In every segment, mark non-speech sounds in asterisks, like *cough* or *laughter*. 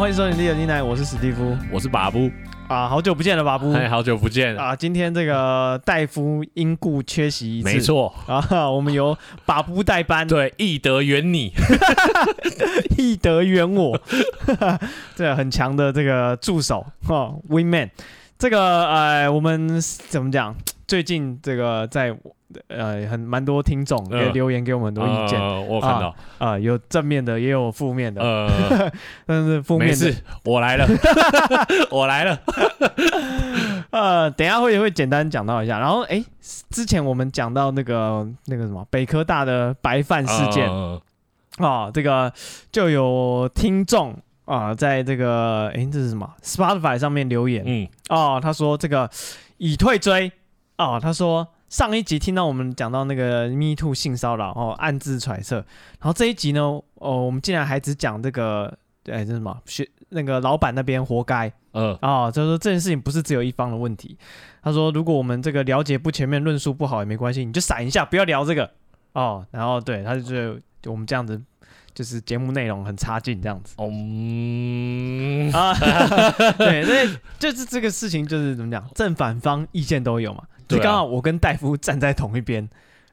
欢迎收听《利尔尼奈》，我是史蒂夫，我是巴布啊，好久不见了，巴布，哎，好久不见。啊！今天这个戴夫因故缺席一次，没错。啊，我们由巴布代班，*laughs* 对，易德圆你，*laughs* 易德圆我，*laughs* 这很强的这个助手哈，Wingman，这个呃，我们怎么讲？最近这个在。呃，很蛮多听众也留言给我们很多意见，我看到。啊、呃，有正面的，也有负面的，呃，*laughs* 但是负面的，我来了，*laughs* 我来了，呃，*laughs* 等一下会会简单讲到一下，然后哎，之前我们讲到那个那个什么北科大的白饭事件，啊、这个就有听众啊，在这个哎这是什么？Spotify 上面留言，嗯，哦，他说这个已退追，哦，他说。上一集听到我们讲到那个 Me Too 性骚扰哦，暗自揣测，然后这一集呢，哦，我们竟然还只讲这个，哎，这什么？学那个老板那边活该，嗯，哦，就是说这件事情不是只有一方的问题。他说，如果我们这个了解不全面，论述不好也没关系，你就闪一下，不要聊这个哦。然后对，他就觉得我们这样子就是节目内容很差劲这样子。嗯啊，*laughs* 对，所以就是这个事情就是怎么讲，正反方意见都有嘛。就刚好我跟戴夫站在同一边，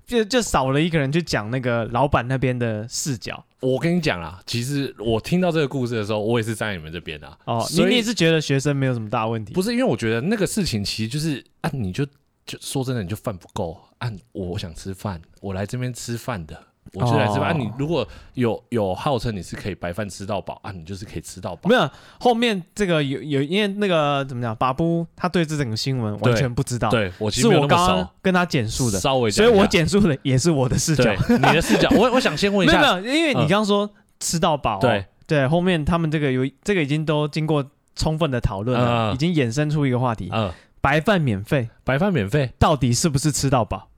就就少了一个人去讲那个老板那边的视角。我跟你讲啦，其实我听到这个故事的时候，我也是站在你们这边的。哦，你你也是觉得学生没有什么大问题？不是，因为我觉得那个事情其实就是啊，你就就说真的，你就饭不够，按、啊、我想吃饭，我来这边吃饭的。我觉得来这边、哦、啊，你如果有有号称你是可以白饭吃到饱啊，你就是可以吃到饱。没有后面这个有有，因为那个怎么讲，巴布他对这整个新闻完全不知道。对，我其实是我刚刚跟他简述的，稍微，所以我简述的也是我的视角，你的视角。我我想先问一下，*laughs* 没有，没有，因为你刚刚说吃到饱、哦嗯，对对，后面他们这个有这个已经都经过充分的讨论了、嗯，已经衍生出一个话题，嗯，白饭免费，白饭免费，到底是不是吃到饱？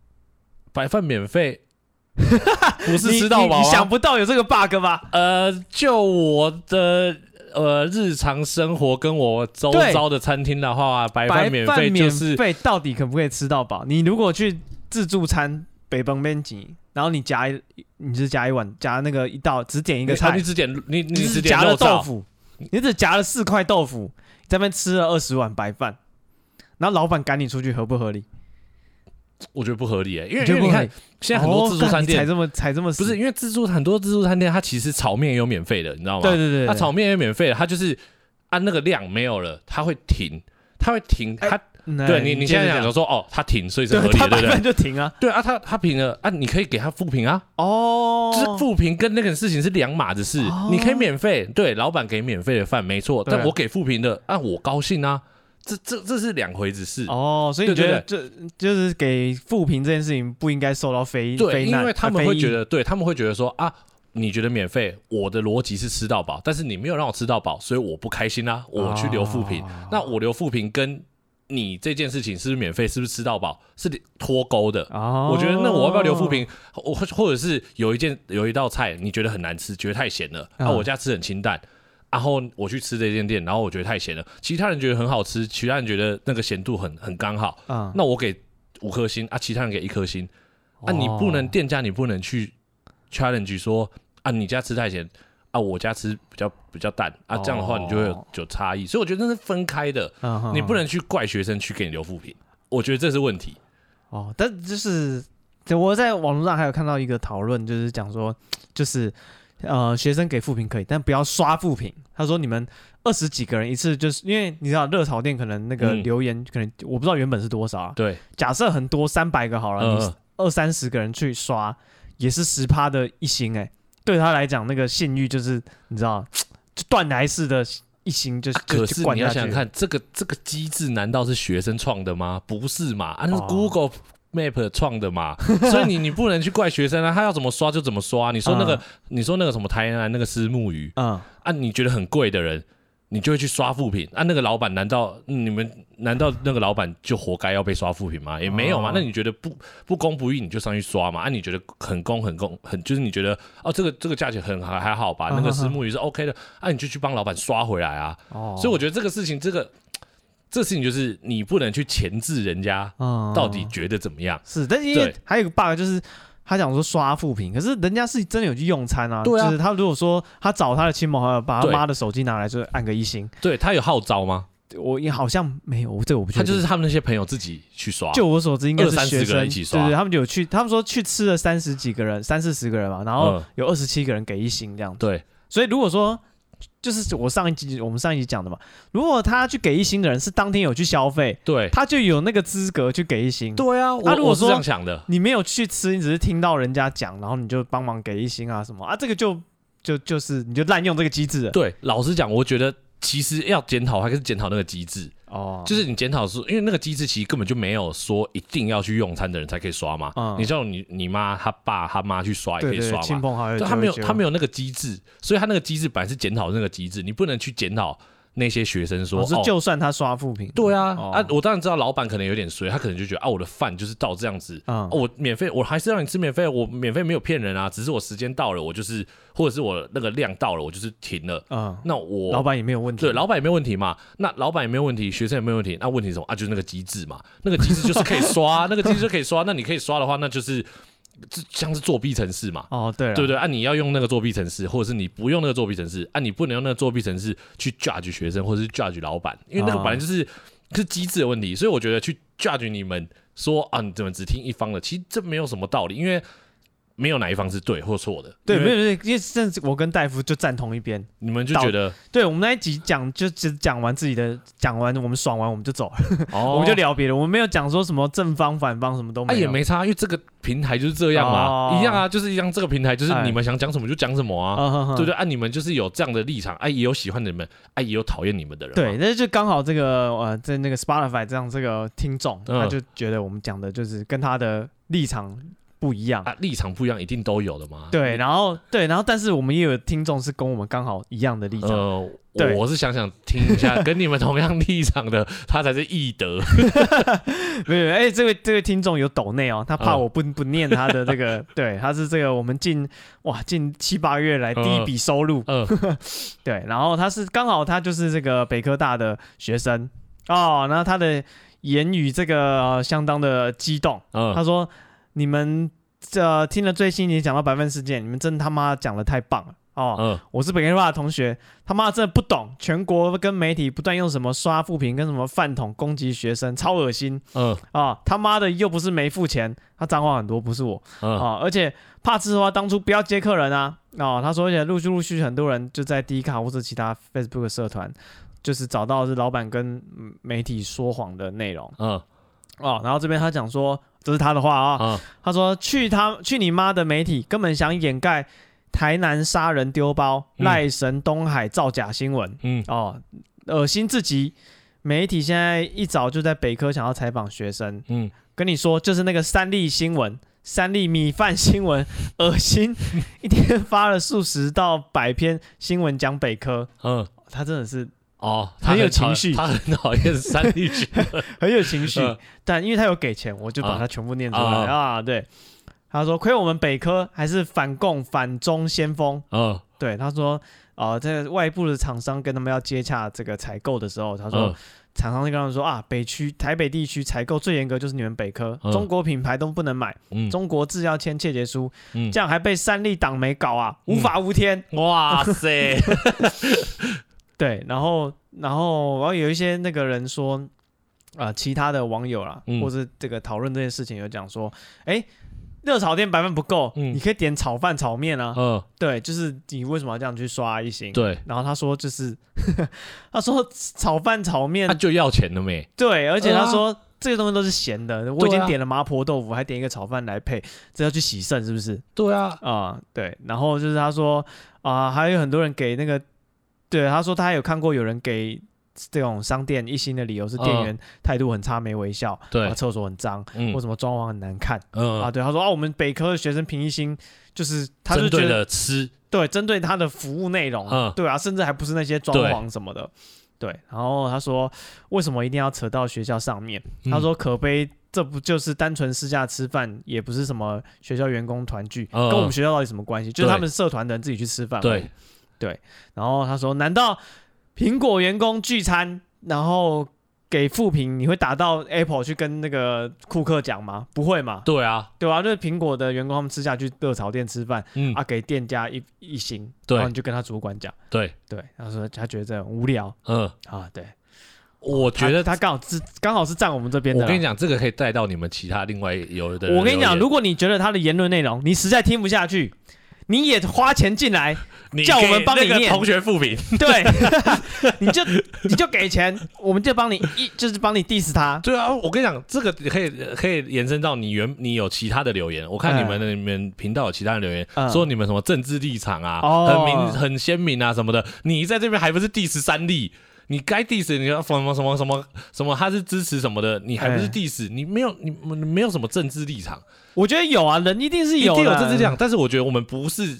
白饭免费。*laughs* 不是吃到饱、啊，你想不到有这个 bug 吧？呃，就我的呃日常生活跟我周遭的餐厅的话，白饭免费就是免费，到底可不可以吃到饱？你如果去自助餐北崩边挤，然后你夹一，你是夹一碗夹那个一道，只点一个菜，你只点你你只夹了豆腐，你只夹了四块豆腐，在那边吃了二十碗白饭，然后老板赶你出去，合不合理？我觉得不合理诶、欸，因为因为你看现在很多自助餐店才这么才这么不是因为自助很多自助餐店它其实炒面也有免费的，你知道吗？对对对，它炒面也有免费的，它就是按那个量没有了，它会停，它会停，它、欸、对你你现在想说哦，它停，所以是合理的，对不对？就停啊，对啊，它它停了啊，你可以给它复评啊，哦，就是复评跟那个事情是两码子事，哦、你可以免费，对，老板给免费的饭没错，但我给复评的啊，我高兴啊。这这这是两回子事。哦，所以你觉得这就是给负评这件事情不应该受到非对因为他们会觉得，对他们会觉得说啊，你觉得免费，我的逻辑是吃到饱，但是你没有让我吃到饱，所以我不开心啊，我去留负评，哦，那我留负评跟你这件事情是不是免费，是不是吃到饱，是脱钩的，哦，我觉得那我要不要留负评，或或者是有一件有一道菜你觉得很难吃，觉得太咸了，那，我家吃很清淡。然后我去吃这间店，然后我觉得太咸了，其他人觉得很好吃，其他人觉得那个咸度很很刚好，嗯，那我给五颗星啊，其他人给一颗星，啊，你不能店家你不能去 challenge 说啊，你家吃太咸啊，我家吃比较比较淡啊，这样的话你就会有有差异，所以我觉得那是分开的，你不能去怪学生去给你留负评，我觉得这是问题。哦，但就是我在网络上还有看到一个讨论，就是讲说就是。呃，学生给负评可以，但不要刷负评。他说：“你们二十几个人一次，就是因为你知道热炒店可能那个留言可能、嗯、我不知道原本是多少啊。对，假设很多三百个好了，二三十个人去刷，也是十趴的一星哎、欸。对他来讲，那个信誉就是你知道，就断崖式的一星就，就可是你要想想看，这个这个机制难道是学生创的吗？不是嘛？啊，那是 Google、哦。” Map 创的嘛，*laughs* 所以你你不能去怪学生啊，他要怎么刷就怎么刷。你说那个，嗯、你说那个什么台南那个虱目鱼，嗯，啊，你觉得很贵的人，你就会去刷副品。啊，那个老板难道你们难道那个老板就活该要被刷副品吗？也没有嘛。那你觉得不不公不义，你就上去刷嘛。啊，你觉得很公很公很，就是你觉得哦，这个这个价钱很还还好吧？那个虱目鱼是 OK 的，啊，你就去帮老板刷回来啊。哦，所以我觉得这个事情这个。这事情就是你不能去钳制人家，到底觉得怎么样？嗯、是，但是因为还有一个 bug 就是，他讲说刷负评，可是人家是真的有去用餐啊。对啊，就是他如果说他找他的亲朋好友，把他妈的手机拿来，就按个一星。对，他有号召吗？我也好像没有，这我不确定。他就是他们那些朋友自己去刷。就我所知，应该是三十个人一起刷。对对，他们就有去，他们说去吃了三十几个人，三四十个人嘛，然后有二十七个人给一星这样子。对，所以如果说。就是我上一集我们上一集讲的嘛，如果他去给一星的人是当天有去消费，对，他就有那个资格去给一星。对啊，他如果说你没有去吃，你只是听到人家讲，然后你就帮忙给一星啊什么啊，这个就就就是你就滥用这个机制。对，老实讲，我觉得其实要检讨还是检讨那个机制。哦，就是你检讨是，因为那个机制其实根本就没有说一定要去用餐的人才可以刷嘛。嗯，你叫你你妈、他爸、他妈去刷也可以刷嘛。亲朋好友，他没有他没有那个机制，所以他那个机制本来是检讨那个机制，你不能去检讨。那些学生说，是就算他刷负评，对啊，啊，我当然知道老板可能有点衰，他可能就觉得啊，我的饭就是到这样子啊，我免费，我还是让你吃免费，我免费没有骗人啊，只是我时间到了，我就是，或者是我那个量到了，我就是停了，嗯，那我老板也没有问题，对，老板也没有问题嘛，那老板也没有问题，学生也没有问题，那问题是什么？啊？就是那个机制嘛，那个机制就是可以刷，*laughs* 那个机制就可以刷，那你可以刷的话，那就是。这像是作弊程式嘛？哦，对，对不对？按、啊、你要用那个作弊程式，或者是你不用那个作弊程式，按、啊、你不能用那个作弊程式去 judge 学生，或者是 judge 老板，因为那个本来就是、哦、是机制的问题，所以我觉得去 judge 你们说啊，你怎么只听一方的？其实这没有什么道理，因为。没有哪一方是对或错的，对，没有，因为甚至我跟戴夫就站同一边，你们就觉得，对我们那一集讲就只讲完自己的，讲完我们爽完我们就走了，哦、*laughs* 我们就聊别的，我们没有讲说什么正方反方什么都没有，啊、也没差，因为这个平台就是这样嘛，哦、一样啊，就是一样，这个平台就是你们想讲什么就讲什么啊，哎、对不对？啊，你们就是有这样的立场，哎、啊，也有喜欢的你们，哎、啊，也有讨厌你们的人，对，那就刚好这个呃，在那个 Spotify 这样这个听众，他就觉得我们讲的就是跟他的立场。不一样啊，立场不一样，一定都有的嘛。对，然后对，然后但是我们也有听众是跟我们刚好一样的立场。呃，对我是想想听一下，跟你们同样立场的，他才是义德。*laughs* 没有，哎，这位这位听众有抖内哦，他怕我不不念他的这个，*laughs* 对，他是这个我们近哇近七八月来第一笔收入。嗯，*laughs* 对，然后他是刚好他就是这个北科大的学生哦，然后他的言语这个相当的激动。嗯，他说。你们这听了最新一集讲到白分事件，你们真他妈讲的太棒了哦！嗯、我是北科大的同学，他妈真的不懂，全国跟媒体不断用什么刷负评跟什么饭桶攻击学生，超恶心。嗯啊，他妈的又不是没付钱，他脏话很多，不是我。嗯啊，而且怕吃的话，当初不要接客人啊！哦，他说，而且陆续陆续很多人就在 D 卡或者其他 Facebook 社团，就是找到是老板跟媒体说谎的内容。嗯哦，然后这边他讲说。这是他的话啊，嗯、他说：“去他去你妈的媒体，根本想掩盖台南杀人丢包、赖、嗯、神东海造假新闻。嗯，哦，恶心至极。媒体现在一早就在北科想要采访学生。嗯，跟你说，就是那个三立新闻、三立米饭新闻，*laughs* 恶心，一天发了数十到百篇新闻讲北科。嗯，他真的是。”哦，很，很有情绪，他很讨厌三立剧，*laughs* 很有情绪。但因为他有给钱，我就把它全部念出来啊，啊。对，他说亏我们北科还是反共反中先锋。嗯、啊，对，他说啊，这个外部的厂商跟他们要接洽这个采购的时候，他说厂、啊、商就跟他们说啊，北区台北地区采购最严格就是你们北科，啊、中国品牌都不能买，嗯、中国制要签切结书，嗯、这样还被三立党媒搞啊，无法无天。嗯、哇塞！*laughs* 对，然后，然后，然后有一些那个人说，啊、呃，其他的网友啦，嗯、或是这个讨论这件事情，有讲说，哎，热炒店白饭不够，嗯、你可以点炒饭、炒面啊。嗯，对，就是你为什么要这样去刷一星？对，然后他说就是，呵 *laughs* 呵他说炒饭、炒面，他就要钱了没？对，而且他说、啊、这些东西都是咸的，我已经点了麻婆豆腐，还点一个炒饭来配，这要去洗肾是不是？对啊，啊、呃，对，然后就是他说啊、呃，还有很多人给那个。对，他说他有看过有人给这种商店一星的理由是店员态度很差，没微笑，对，厕所很脏，或什么装潢很难看，嗯啊，对，他说啊，我们北科的学生评一星就是他就觉得吃，对，针对他的服务内容，嗯，对啊，甚至还不是那些装潢什么的，对，然后他说为什么一定要扯到学校上面？他说可悲，这不就是单纯私下吃饭，也不是什么学校员工团聚，跟我们学校到底什么关系？就是他们社团的人自己去吃饭，对。对，然后他说：“难道苹果员工聚餐，然后给负评，你会打到 Apple 去跟那个库克讲吗？不会嘛？对啊，对啊，就是苹果的员工他们吃下去热炒店吃饭，嗯啊，给店家一一星，对然后你就跟他主管讲，对，对，他说他觉得这很无聊嗯，啊，对，我觉得他他刚好是刚好是站我们这边的啦。我跟你讲，这个可以带到你们其他另外有的。我跟你讲，如果你觉得他的言论内容你实在听不下去，你也花钱进来，你叫我们帮你念同学复评，*laughs* 对，*laughs* 你就你就给钱，我们就帮你一就是帮你 diss 他。对啊，我跟你讲，这个可以可以延伸到你原你有其他的留言，我看你们的你们频道有其他的留言，嗯说你们什么政治立场啊，哦很明很鲜明啊什么的，你在这边还不是 diss 三立？你该 diss 你要什么什么什么什么，他是支持什么的，你还不是 diss？、欸、你没有你你没有什么政治立场？我觉得有啊，人一定是有的，一定有政治立场，但是我觉得我们不是，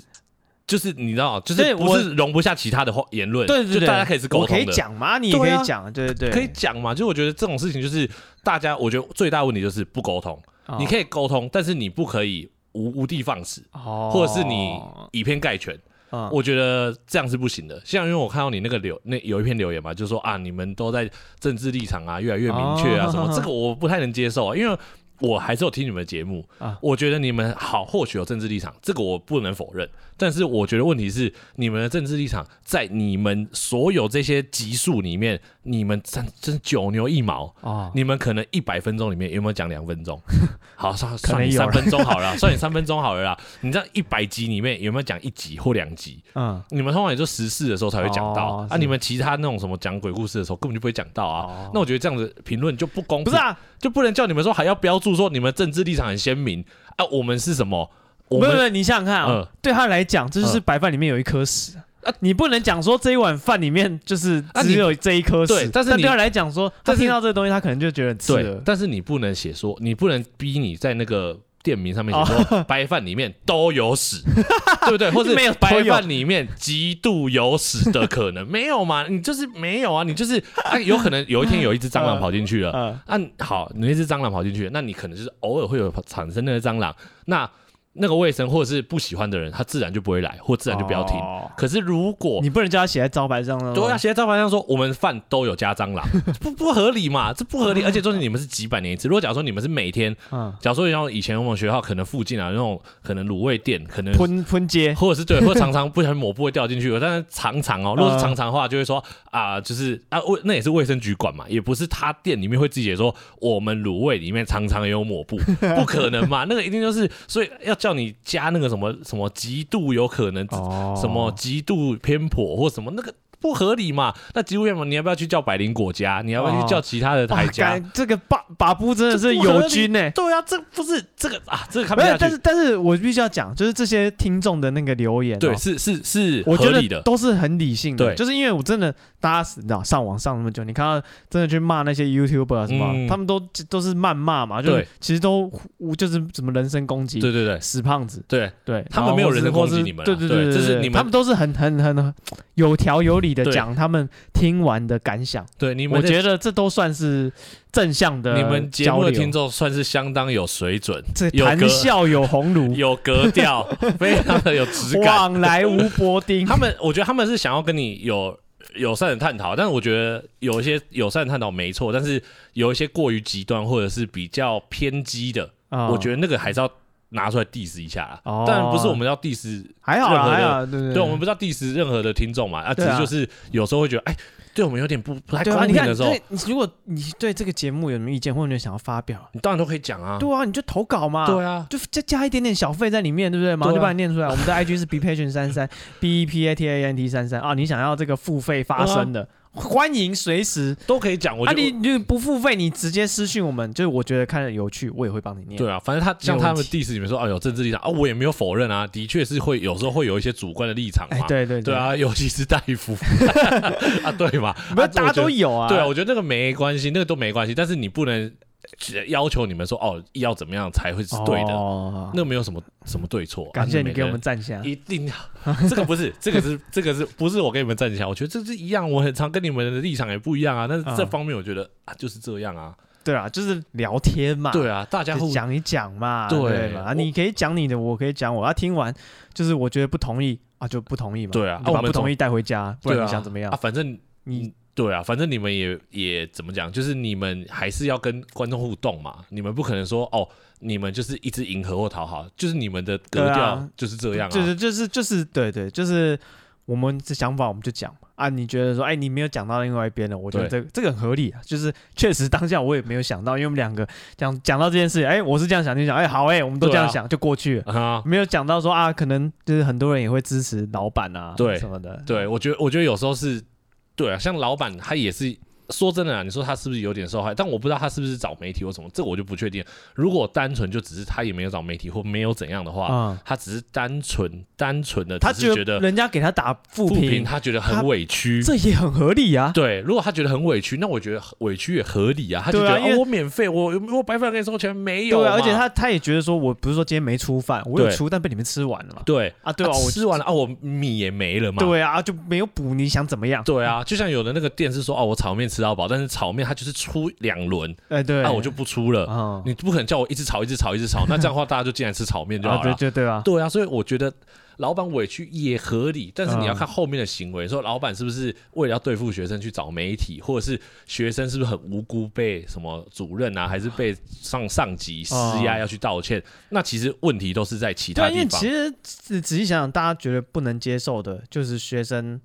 就是你知道，就是不是容不下其他的话言论，对对对，大家可以是沟通的，可以讲嘛，你也可以讲，对对对，可以讲嘛。就我觉得这种事情就是大家，我觉得最大问题就是不沟通。哦、你可以沟通，但是你不可以无无的放矢，哦、或者是你以偏概全。嗯、我觉得这样是不行的。像因为我看到你那个留那有一篇留言嘛，就是说啊，你们都在政治立场啊越来越明确啊什么，哦、这个我不太能接受啊，因为我还是有听你们的节目啊，我觉得你们好或许有政治立场，这个我不能否认。但是我觉得问题是你们的政治立场在你们所有这些集数里面，你们真真是九牛一毛啊！你们可能一百分钟里面有没有讲两分钟？好，算 *laughs* 算你三分钟好了，算你 *laughs* 三分钟好了啦。你这样一百集里面有没有讲一集或两集？嗯，你们通常也就时事的时候才会讲到啊。你们其他那种什么讲鬼故事的时候根本就不会讲到啊。那我觉得这样子评论就不公平，不是啊？就不能叫你们说还要标注说你们政治立场很鲜明啊？我们是什么？没有没有，你想想看啊，对他来讲，这就是白饭里面有一颗屎啊！你不能讲说这一碗饭里面就是只有这一颗屎，但是对他来讲说，他听到这个东西，他可能就觉得很刺耳。但是你不能写说，你不能逼你在那个店名上面写说 *laughs* 白饭里面都有屎，*laughs* 对不对？*laughs* 或者没有白饭里面极度有屎的可能没有嘛？你就是没有啊，你就是啊，有可能有一天有一只蟑螂跑进去了，啊，好，你那只蟑螂跑进去，那你可能就是偶尔会有产生那个蟑螂，那。那个卫生或者是不喜欢的人，他自然就不会来，或自然就不要听。哦、可是如果你不能叫他写在招牌上了，对啊，写在招牌上说我们饭都有加蟑螂，*laughs* 不不合理嘛？这不合理。而且重点你们是几百年一次。如果假如说你们是每天，嗯，假如说像以前我们学校可能附近啊那种可能卤味店，可能喷喷街，或者是对，*laughs* 或者常常不小心抹布会掉进去。但是常常哦，如果是常常的话，就会说啊、呃，就是啊卫那也是卫生局管嘛，也不是他店里面会自己说我们卤味里面常常有抹布，*laughs* 不可能嘛？那个一定就是，所以要叫你加那个。什么什么极度有可能，什么极度偏颇或什么那个。不合理嘛？那植物园嘛，你要不要去叫百灵果家？你要不要去叫其他的台家？这个把把布真的是友军呢。对啊，这不是这个啊，这个看不下去。但是但是我必须要讲，就是这些听众的那个留言，对，是是是，我觉得都是很理性的。对，就是因为我真的，大家你知道上网上那么久，你看到真的去骂那些 YouTuber 什么，他们都都是谩骂嘛，就其实都就是什么人身攻击。对对对，死胖子。对对，他们没有人身攻击你们。对对对，这是你们，他们都是很很很有条有理的讲他们。听完的感想，对你们，我觉得这都算是正向的。你们节目的听众算是相当有水准，这谈笑有鸿儒，*laughs* 有格调，*laughs* 非常的有质感。往来无薄丁。他们，我觉得他们是想要跟你有友善的探讨，但是我觉得有一些友善的探讨没错，但是有一些过于极端或者是比较偏激的，哦、我觉得那个还是要。拿出来 diss 一下，但不是我们要 diss，还好还好，对对，对。我们不是要 diss 任何的听众嘛，啊，只是就是有时候会觉得，哎，对我们有点不不太公平的时候，如果你对这个节目有什么意见，或者你想要发表，你当然都可以讲啊，对啊，你就投稿嘛，对啊，就再加一点点小费在里面，对不对？马上就把你念出来。我们的 IG 是 bepatient 三三 *laughs* b e p a t a n t 三三啊，你想要这个付费发声的。欢迎随时都可以讲，我啊，你你不付费，你直接私信我们，就是我觉得看着有趣，我也会帮你念。对啊，反正他像他们 diss 里面说啊，有政治立场啊，我也没有否认啊，的确是会有时候会有一些主观的立场嘛。对对对啊，尤其是大夫 *laughs* 啊，对嘛，那、啊大家都有啊。对啊，我觉得那个没关系，那个都没关系，但是你不能。要求你们说哦，要怎么样才会是对的？哦、那没有什么什么对错。感谢你给我们站下，一定要这个不是 *laughs* 这个是这个是不是我给你们站下？我觉得这是一样，我很常跟你们的立场也不一样啊。但是这方面我觉得、嗯、啊就是这样啊。对啊，就是聊天嘛。对啊，大家互讲一讲嘛。对嘛，你可以讲你的，我可以讲我。要听完就是我觉得不同意啊，就不同意嘛。对啊，把不同意带回家，不然你想怎么样啊？反正你。对啊，反正你们也也怎么讲，就是你们还是要跟观众互动嘛，你们不可能说哦，你们就是一直迎合或讨好，就是你们的格调就是这样啊，就是就是就是对对，就是我们的想法我们就讲嘛。啊，你觉得说，哎，你没有讲到另外一边的，我觉得这个这个很合理啊，就是确实当下我也没有想到，因为我们两个讲讲到这件事，哎，我是这样想，就想，哎，好，哎，我们都这样想，就过去了，没有讲到说啊，可能就是很多人也会支持老板啊，对什么的，对我觉得，我觉得有时候是，对啊，像老板他也是。说真的啊，你说他是不是有点受害？但我不知道他是不是找媒体或什么，这个我就不确定。如果单纯就只是他也没有找媒体或没有怎样的话，嗯、他只是单纯单纯的，他只觉得人家给他打负评，他觉得很委屈，这也很合理啊。对，如果他觉得很委屈，那我觉得委屈也合理啊。他就觉得、啊、哦，我免费，我我白饭给你收钱没有？对、啊，而且他他也觉得说，我不是说今天没出饭，我有出，但被你们吃完了嘛。对啊，对啊，我吃完了啊，我米也没了嘛。对啊，就没有补，你想怎么样？对啊，就像有的那个店是说，哦，我炒面吃到饱，但是炒面。它就是出两轮，哎对，那我就不出了。哦、你不可能叫我一直炒，一直炒，一直炒。那这样的话，大家就进来吃炒面就好了。对对对啊，对啊。所以我觉得老板委屈也合理，但是你要看后面的行为。说老板是不是为了要对付学生去找媒体，或者是学生是不是很无辜被什么主任啊，还是被上上级施压要去道歉？哦、那其实问题都是在其他地方。因为其实仔细想想，大家觉得不能接受的就是学生。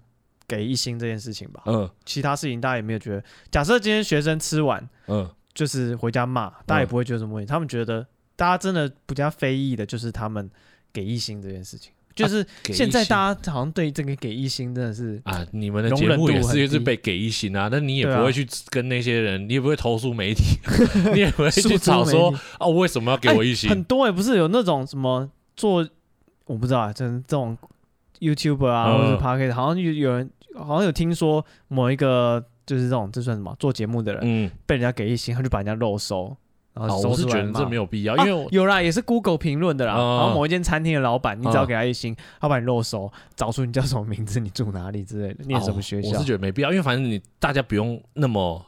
给一星这件事情吧，嗯，其他事情大家也没有觉得。假设今天学生吃完，嗯，就是回家骂，大家也不会觉得什么问题。他们觉得，大家真的比较非议的，就是他们给一星这件事情。就是现在大家好像对这个给一星真的是啊，你们的节目也是就是被给一星啊，那你也不会去跟那些人，你也不会投诉媒体，*laughs* 你也不会去找说哦，为什么要给我一星？很多也不是有那种什么做，我不知道啊，真这种。YouTuber 啊，或者是 Podcast，好像有有人，好像有听说某一个就是这种，这算什么？做节目的人，嗯，被人家给一星，他就把人家肉收，然后我是觉得这没有必要，因为有啦，也是 Google 评论的啦。然后某一间餐厅的老板，你只要给他一星，他把你肉收，找出你叫什么名字，你住哪里之类的，念什么学校。我是觉得没必要，因为反正你大家不用那么。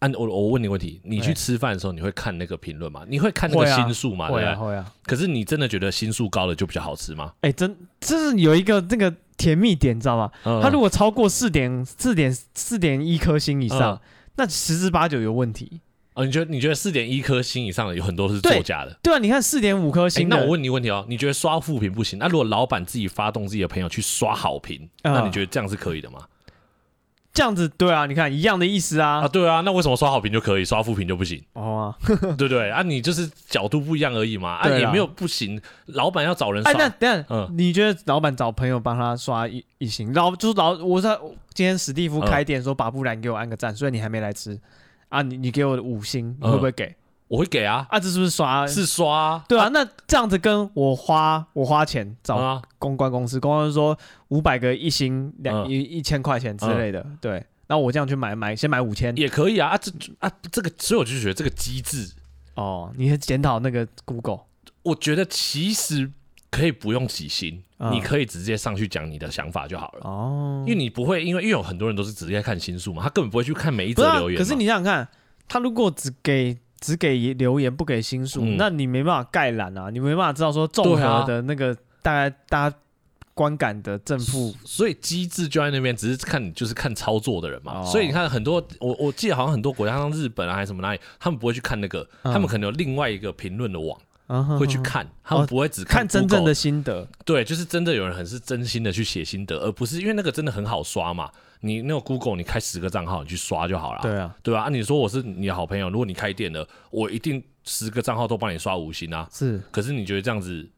按我我问你问题，你去吃饭的时候，你会看那个评论吗？你会看那个星数吗？会啊，会啊。可是你真的觉得星数高的就比较好吃吗？哎，真这是有一个那个甜蜜点，你知道吗？它如果超过四点四点四点一颗星以上，那十之八九有问题。哦，你觉得你觉得四点一颗星以上的有很多是作假的？对啊，你看四点五颗星。那我问你问题哦，你觉得刷负评不行？那如果老板自己发动自己的朋友去刷好评，那你觉得这样是可以的吗？这样子对啊，你看一样的意思啊。啊对啊，那为什么刷好评就可以，刷负评就不行？哦，*laughs* 对不对？啊？你就是角度不一样而已嘛，啊。也没有不行。老板要找人刷，哎那等下，嗯，你觉得老板找朋友帮他刷一一星，老就是老，我说今天史蒂夫开店说把布兰给我按个赞，所以你还没来吃。啊，你你给我五星，你会不会给？我会给啊，啊这是不是刷？是刷，对啊。那这样子跟我花我花钱找公关公司，公关公司说五百个一星两一一千块钱之类的，对。那我这样去买买先买五千也可以啊啊这啊这个，所以我就觉得这个机制哦，你检讨那个 Google，我觉得其实可以不用几星，你可以直接上去讲你的想法就好了哦，因为你不会因为因为有很多人都是直接看星数嘛，他根本不会去看每一则留言。可是你想想看，他如果只给。只给留言不给星数，嗯、那你没办法概览啊，你没办法知道说综合的那个大概大家观感的正负，所以机制就在那边，只是看你就是看操作的人嘛。哦、所以你看很多，我我记得好像很多国家，像日本啊还是什么哪里，他们不会去看那个，嗯、他们可能有另外一个评论的网。会去看，他们不会只看，看真正的心得。对，就是真的有人很是真心的去写心得，而不是因为那个真的很好刷嘛。你那个 Google，你开十个账号你去刷就好了。对啊，对吧？啊，你说我是你的好朋友，如果你开店了，我一定十个账号都帮你刷五星啊。是，可是你觉得这样子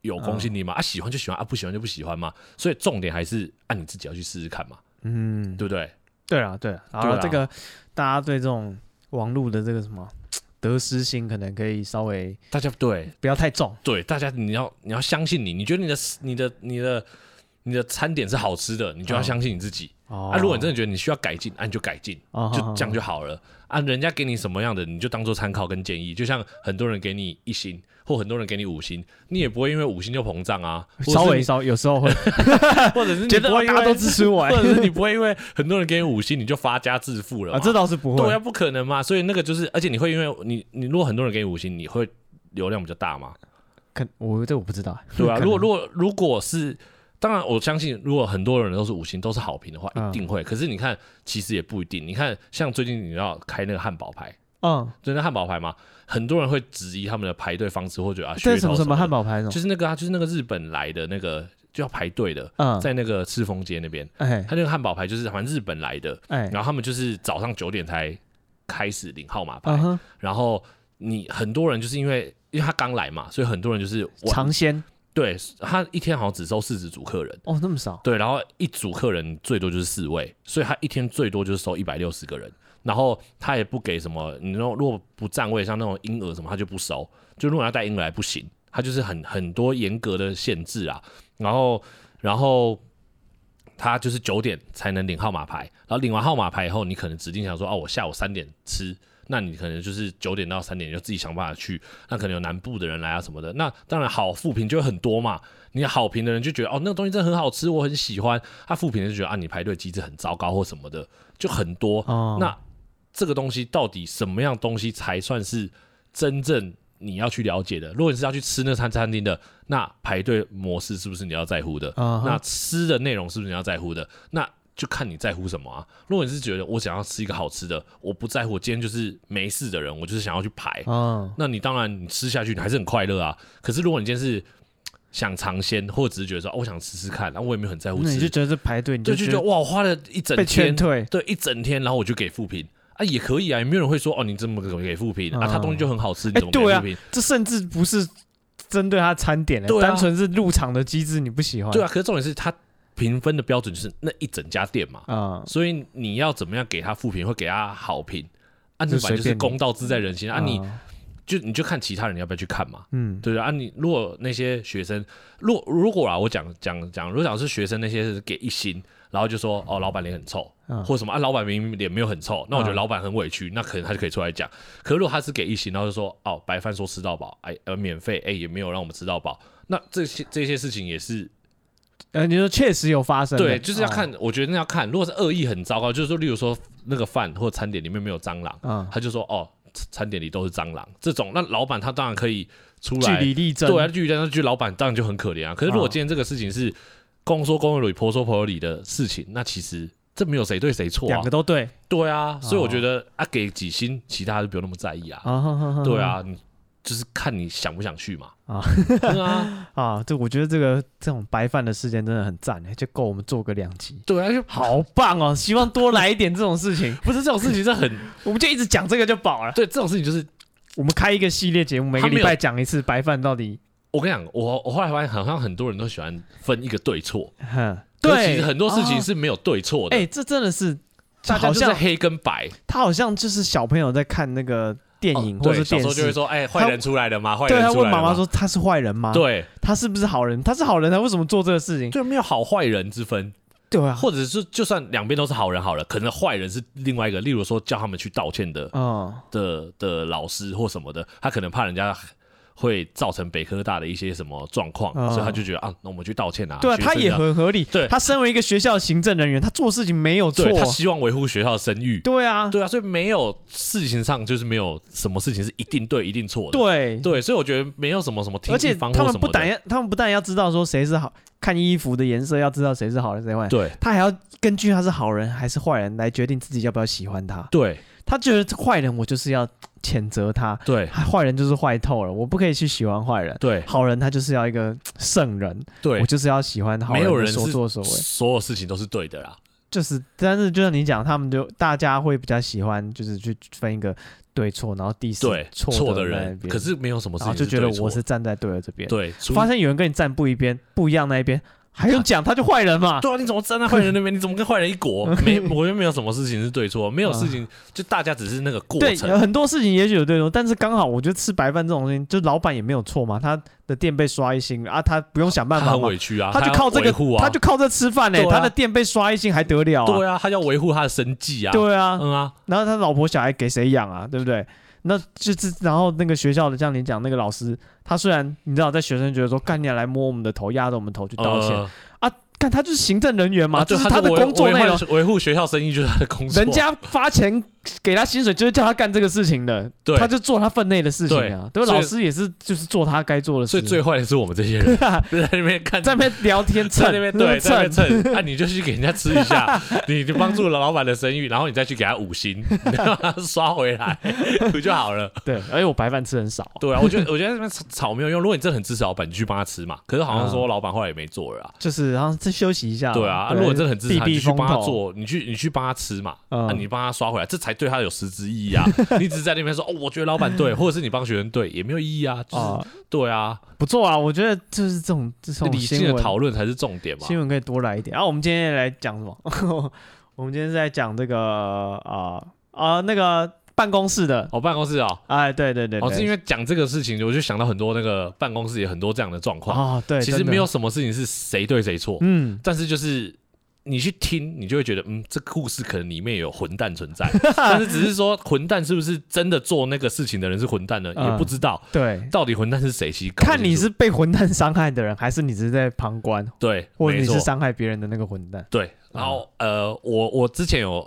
有公信力吗？啊，喜欢就喜欢啊，不喜欢就不喜欢嘛。所以重点还是按你自己要去试试看嘛。嗯，对不对？对啊，对。然后这个大家对这种网络的这个什么？得失心可能可以稍微，大家对不要太重，对大家你要你要相信你，你觉得你的你的你的你的餐点是好吃的，你就要相信你自己。啊，如果你真的觉得你需要改进，啊，你就改进，就这样就好了。啊，人家给你什么样的，你就当做参考跟建议。就像很多人给你一星。或很多人给你五星，你也不会因为五星就膨胀啊。*laughs* 稍微稍有时候会，*laughs* 或者是你不会大家都支持我，*laughs* 或者是你不会因为很多人给你五星你就发家致富了啊？这倒是不会，对啊，不可能嘛。所以那个就是，而且你会因为你你如果很多人给你五星，你会流量比较大吗？看我这我不知道，对啊。如果如果如果是当然我相信，如果很多人都是五星都是好评的话，嗯。一定会。可是你看，其实也不一定。你看，像最近你要开那个汉堡排，嗯，就那汉堡排嘛，很多人会质疑他们的排队方式，或者啊，这是什么什么汉堡，堡排？就是那个啊，就是那个日本来的那个就要排队的，嗯，在那个赤峰街那边，哎。他那个汉堡排就是好像日本来的，哎，然后他们就是早上九点才开始领号码牌，嗯，然后你很多人就是因为因为他刚来嘛，所以很多人就是晚尝鲜对他一天好像只收四十组客人。哦，那么少，对，然后一组客人最多就是四位，所以他一天最多就是收一百六十个人，然后他也不给什么，你如果不占位，像那种婴儿什么，他就不收，就如果要带婴儿来不行，他就是很很多严格的限制啊，然后然后他就是九点才能领号码牌，然后领完号码牌以后，你可能指定想说，哦，我下午三点吃。那你可能就是九点到三点，你就自己想办法去。那可能有南部的人来啊什么的。那当然好负评就会很多嘛。你好评的人就觉得哦，那个东西真的很好吃，我很喜欢。他负评的就觉得啊，你排队机制很糟糕或什么的，就很多。哦，那这个东西到底什么样东西才算是真正你要去了解的？如果你是要去吃那餐餐厅的，那排队模式是不是你要在乎的？那吃的内容是不是你要在乎的？那就看你在乎什么啊。如果你是觉得我想要吃一个好吃的，我不在乎，我今天就是没事的人，我就是想要去排，嗯，那你当然你吃下去你还是很快乐啊。可是如果你今天是想尝鲜，或者只是觉得说、哦、我想吃吃看，然后我也没有很在乎吃，你就觉得这排队，你就就觉得哇，我花了一整天对，一整天，然后我就给负评啊，也可以啊，也没有人会说哦，你这么给负评、啊，他东西就很好吃，你哎怎么给对啊负评？这甚至不是针对他餐点的，对啊单纯是入场的机制你不喜欢，对啊，可是重点是他评分的标准就是那一整家店嘛，啊，所以你要怎么样给他负评，或给他好评？啊，就这本来就是公道自在人心啊，你嗯就你就看其他人要不要去看嘛。嗯，对啊，你如果那些学生，如果如果啊，我讲讲讲，如果讲是学生那些是给一星，然后就说哦，老板脸很臭，嗯或什么啊，老板明明脸没有很臭，那我觉得嗯老板很委屈，那可能他就可以出来讲。可是如果他是给一星，然后就说哦，白饭说吃到饱，哎呃免费，哎也没有让我们吃到饱，那这些这些事情也是呃，你说确实有发生的，对，就是要看，哦，我觉得那要看，如果是恶意很糟糕，就是说，例如说那个饭或餐点里面没有蟑螂，嗯，他就说哦，餐点里都是蟑螂，这种，那老板他当然可以出据来。理力争，对啊，距离那句老板当然就很可怜啊。可是如果今天这个事情是公说公有理，婆说婆有理的事情，那其实这没有谁对谁错啊两个。都对对啊，所以我觉哦得啊，给几星，其他就不用那么在意啊。啊，对啊，你就是看你想不想去嘛。啊对啊，*laughs* 啊，这我觉得这个这种白饭的事件真的很赞欸，就够我们做个两集，对啊，就好棒哦！希望多来一点这种事情，*laughs* 不是这种事情是很 *laughs* 我们就一直讲这个就饱了。对，这种事情就是我们开一个系列节目，每个礼拜讲一次白饭到底，我跟你讲，我我后来发现好像很多人都喜欢分一个对错，哼，对，其实很多事情哦是没有对错的。哎、这真的是，大家好像是黑跟白。他好像就是小朋友在看那个电影哦或者电时候就会说，哎，坏人出来了吗？坏对他问人出来了吗妈妈说他是坏人吗？，对他是不是好人？他是好人，他为什么做这个事情？就没有好坏人之分，对啊，或者是就算两边都是好人好了，可能坏人是另外一个，例如说叫他们去道歉的嗯，的的老师或什么的，他可能怕人家会造成北科大的一些什么状况，嗯所以他就觉得啊，那我们去道歉啊。对啊，他也很合理。对他身为一个学校行政人员，他做事情没有错。他希望维护学校的声誉。对啊，对啊，所以没有事情上就是没有什么事情是一定对一定错的。对对，所以我觉得没有什么什么听而且他。们不但要，他们不但要知道说谁是好，看衣服的颜色要知道谁是好人谁坏人，对他还要根据他是好人还是坏人来决定自己要不要喜欢他。对他觉得坏人我就是要谴责他，对坏人就是坏透了，我不可以去喜欢坏人。对好人他就是要一个圣人，对我，就是要喜欢好没有人所作所为。所有事情都是对的啦。就是，但是就像你讲，他们就大家会比较喜欢，就是去分一个对错，然后第四对错错的人，可是没有什么事然后情就觉得我是站在对的这边。对，发现有人跟你站不一边，不一样那一边，还用讲他就坏人嘛？对啊，你怎么站在坏人那边？你怎么跟坏人一国？*laughs* 没，我觉得没有什么事情是对错，没有事情，就大家只是那个过对，程。有很多事情也许有对错，但是刚好我觉得吃白饭这种事情，就老板也没有错嘛，他的店被刷一星啊，他不用想办他很委屈啊，他就靠这个他就靠这吃饭呢、他的店被刷一星还得了啊？对啊，他要维护他的生计啊。对啊，嗯啊，然后他老婆小孩给谁养啊？对不对？那就是然后那个学校的，像你讲那个老师，他虽然你知道，在学生觉得说干你来摸我们的头，压着我们头去道歉，呃干他就是行政人员嘛，啊这是他的工作内容。维护维护学校生意就是他的工作。人家发钱给他薪水就是叫他干这个事情的，对。他就做他分内的事情啊。对，所以老师也是就是做他该做的事。所以最坏的是我们这些人，在那边看，在那边聊天蹭，在那边对，在那边蹭，那你就去给人家吃一下，*laughs* 你就帮助了老板的声誉，然后你再去给他五星，让 *laughs* 他刷回来。*laughs* 不就好了？对，而且我白饭吃很少。对啊，我觉得我觉得那边炒没有用。如果你真的很支持老板，你去帮他吃嘛。可是好像说老板后来也没做了，就是然后再休息一下。对啊，如果真的很支持他，你去帮他做，你去你去帮他吃嘛，啊，你帮他刷回来，这才对他有实质意义啊。*laughs* 你只是在那边说哦，我觉得老板对，或者是你帮学生对，也没有意义啊。就是对啊，不错啊，我觉得就是这种这种理性的讨论才是重点嘛。新闻可以多来一点。然后我们今天来讲什么？*laughs* 我们今天是在讲这个啊啊那个办公室的哦，办公室啊，哎，对对对，哦，是因为讲这个事情，我就想到很多那个办公室也很多这样的状况啊。对，其实没有什么事情是谁对谁错，嗯，但是就是。你去听，你就会觉得，嗯，这故事可能里面有混蛋存在，*laughs* 但是只是说混蛋是不是真的做那个事情的人是混蛋呢？嗯、也不知道。对，到底混蛋是谁？其实看你是被混蛋伤害的人，还是你只是在旁观？对，或者你是伤害别人的那个混蛋？对。然后，呃，我我之前有，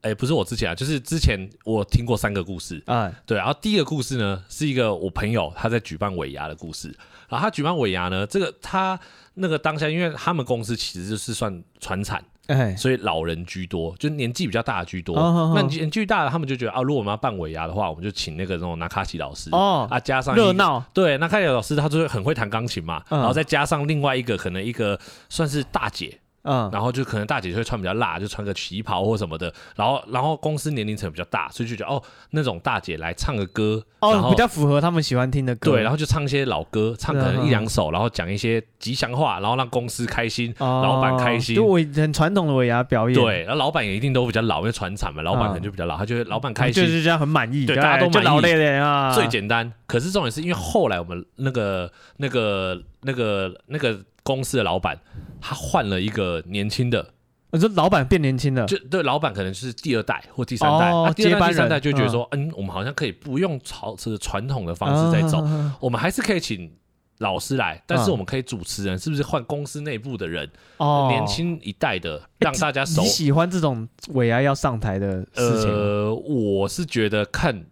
哎、欸，不是我之前啊，就是之前我听过三个故事。嗯，对。然后第一个故事呢，是一个我朋友他在举办尾牙的故事。然后他举办尾牙呢，这个他。那个当下，因为他们公司其实就是算传产，哎，所以老人居多，就年纪比较大的居多。那年纪大的，他们就觉得啊，如果我们要办尾牙的话，我们就请那个那种纳卡西老师哦，啊，加上热闹。对，纳卡西老师他就是很会弹钢琴嘛，然后再加上另外一个可能一个算是大姐。嗯，然后就可能大姐就会穿比较辣，就穿个旗袍或什么的。然后，然后公司年龄层比较大，所以就觉得哦，那种大姐来唱个歌，哦，比较符合他们喜欢听的歌。对，然后就唱一些老歌，唱可能一两首，然后讲一些吉祥话，然后让公司开心，老板开心。就我很传统的尾牙表演。对，然后老板也一定都比较老，因为传产嘛，老板可能就比较老，他觉得老板开心，就是这样很满意，对，大家都满意。老累累啊，最简单。可是重点是因为后来我们那个那个那个那个。公司的老板，他换了一个年轻的，你说老板变年轻了，就对，老板可能就是第二代或第三代，哦啊、第二代、第三代就觉得说，嗯，嗯，我们好像可以不用朝着传统的方式在走，嗯、我们还是可以请老师来，但是我们可以主持人，是不是换公司内部的人，哦、年轻一代的，让大家熟。你喜欢这种尾牙要上台的事情？呃，我是觉得看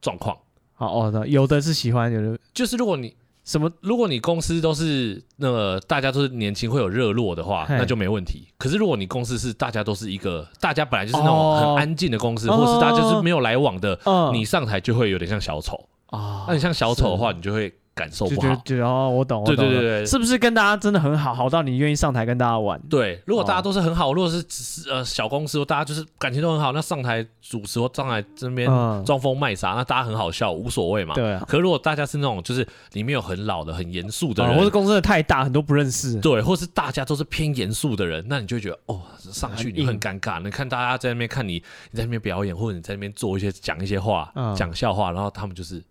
状况。好哦，有的是喜欢，有的就是如果你。什么？如果你公司都是那个大家都是年轻会有热络的话，那就没问题。可是如果你公司是大家都是一个，大家本来就是那种很安静的公司，或是大家就是没有来往的，你上台就会有点像小丑啊。那你像小丑的话，你就会。感受不好，就哦，我懂，对对对对，是不是跟大家真的很好，好到你愿意上台跟大家玩？对，如果大家都是很好，如果是只是呃小公司，大家就是感情都很好，那上台主持或上台这边装疯卖傻，那大家很好笑，无所谓嘛。对。可如果大家是那种就是里面有很老的、很严肃的人，或是公司的太大，很多不认识，对，或是大家都是偏严肃的人，那你就会觉得哦，上去你很尴尬。你看大家在那边看你，你在那边表演，或者你在那边做一些讲一些话、讲笑话，然后他们就是。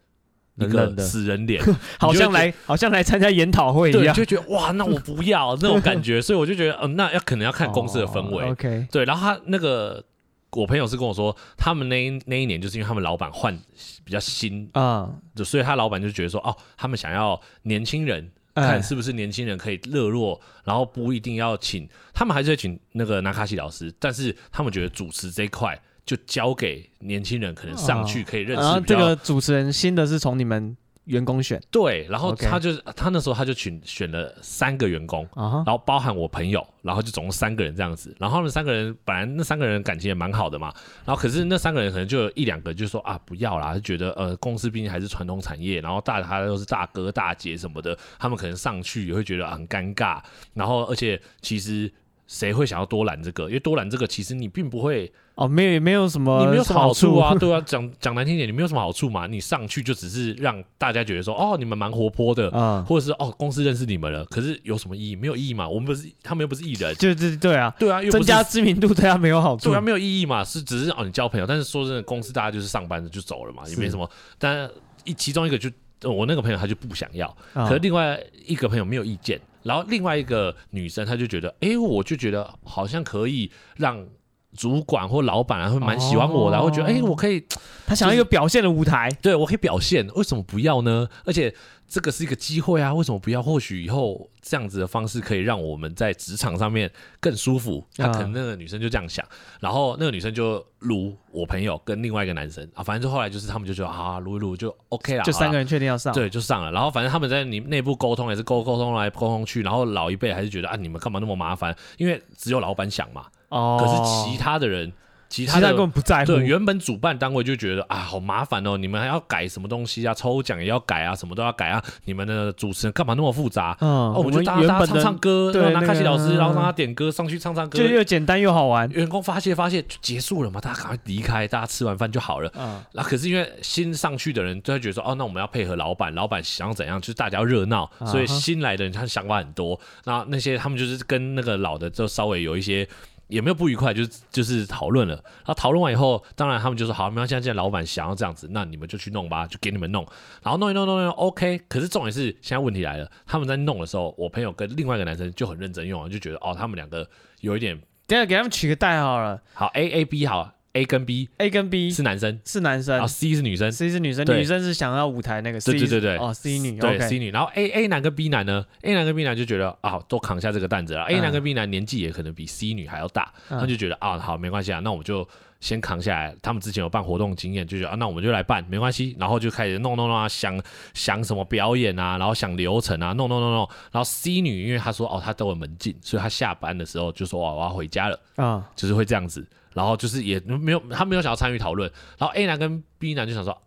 一个死人脸，*laughs* 好像来好像来参加研讨会一样，就觉得哇，那我不要那种感觉，*laughs* 所以我就觉得，嗯，那要可能要看公司的氛围。OK，对。然后他那个我朋友是跟我说，他们那一那一年就是因为他们老板换比较新啊，就所以他老板就觉得说，哦，他们想要年轻人，看是不是年轻人可以热络，然后不一定要请，他们还是会请那个纳卡西老师，但是他们觉得主持这一块。就交给年轻人，可能上去可以认识。然后这个主持人新的是从你们员工选，对，然后他就他那时候他就选选了三个员工，然后包含我朋友，然后就总共三个人这样子。然后他们三个人本来那三个人感情也蛮好的嘛，然后可是那三个人可能就有一两个就说啊不要啦，就觉得呃公司毕竟还是传统产业，然后大他都是大哥大姐什么的，他们可能上去也会觉得很尴尬。然后而且其实谁会想要多揽这个？因为多揽这个其实你并不会。哦，没有没有什么，你没有什么好处啊，*laughs* 对啊，讲讲难听点，你没有什么好处嘛，你上去就只是让大家觉得说，哦，你们蛮活泼的，嗯，或者是哦，公司认识你们了，可是有什么意义？没有意义嘛，我们不是，他们又不是艺人，对对对啊，对啊，增加知名度对他没有好处，对啊，没有意义嘛，是只是哦，你交朋友，但是说真的，公司大家就是上班的就走了嘛，也没什么，但一其中一个就我那个朋友他就不想要，可是另外一个朋友没有意见，然后另外一个女生她就觉得，哎，我就觉得好像可以让。主管或老板啊会蛮喜欢我的，会觉得哎，我可以，她想要一个表现的舞台，对我可以表现，为什么不要呢？而且。这个是一个机会啊，为什么不要？或许以后这样子的方式可以让我们在职场上面更舒服。他可能那个女生就这样想，然后那个女生就撸我朋友跟另外一个男生啊，反正就后来就是他们就觉得啊，撸一撸就 OK 了，就三个人确定要上，对，就上了。然后反正他们在你内部沟通也是沟沟通来沟通去，然后老一辈还是觉得啊，你们干嘛那么麻烦？因为只有老板想嘛，哦，可是其他的人。其他的根本不在乎。对，原本主办单位就觉得啊，好麻烦哦，你们还要改什么东西啊？抽奖也要改啊，什么都要改啊。你们的主持人干嘛那么复杂？嗯，哦，我们就大家唱唱歌，对，拿卡西老师，然后让他点歌上去唱唱歌，就又简单又好玩。员工发泄发泄就结束了嘛，大家赶快离开，大家吃完饭就好了。嗯，那可是因为新上去的人就会觉得说，哦，那我们要配合老板，老板想怎样，就是大家要热闹，所以新来的人他想法很多。那那些他们就是跟那个老的就稍微有一些。也没有不愉快，就是就是讨论了。然后讨论完以后，当然他们就说好，没关系，现在老板想要这样子，那你们就去弄吧，就给你们弄。然后弄一弄弄一弄，OK。可是重点是，现在问题来了，他们在弄的时候，我朋友跟另外一个男生就很认真用，就觉得哦，他们两个有一点，等下给他们取个代号了，好 A A B 好。A 跟 B，A 跟 B 是男生，是男生，然后 C 是女生，C 是女生，女生是想要舞台那个，C，对对对对，哦，C 女，对 C 女，然后 A A 男跟 B 男呢，A 男跟 B 男就觉得啊，都扛下这个担子了，A 男跟 B 男年纪也可能比 C 女还要大，他就觉得啊，好，没关系啊，那我们就先扛下来。他们之前有办活动经验，就觉得啊，那我们就来办，没关系。然后就开始弄弄弄啊，想想什么表演啊，然后想流程啊，弄弄弄弄。然后 C 女因为她说哦，她都有门禁，所以她下班的时候就说哦，我要回家了，啊，就是会这样子。然后就是也没有，他没有想要参与讨论。然后 A 男跟 B 男就想说，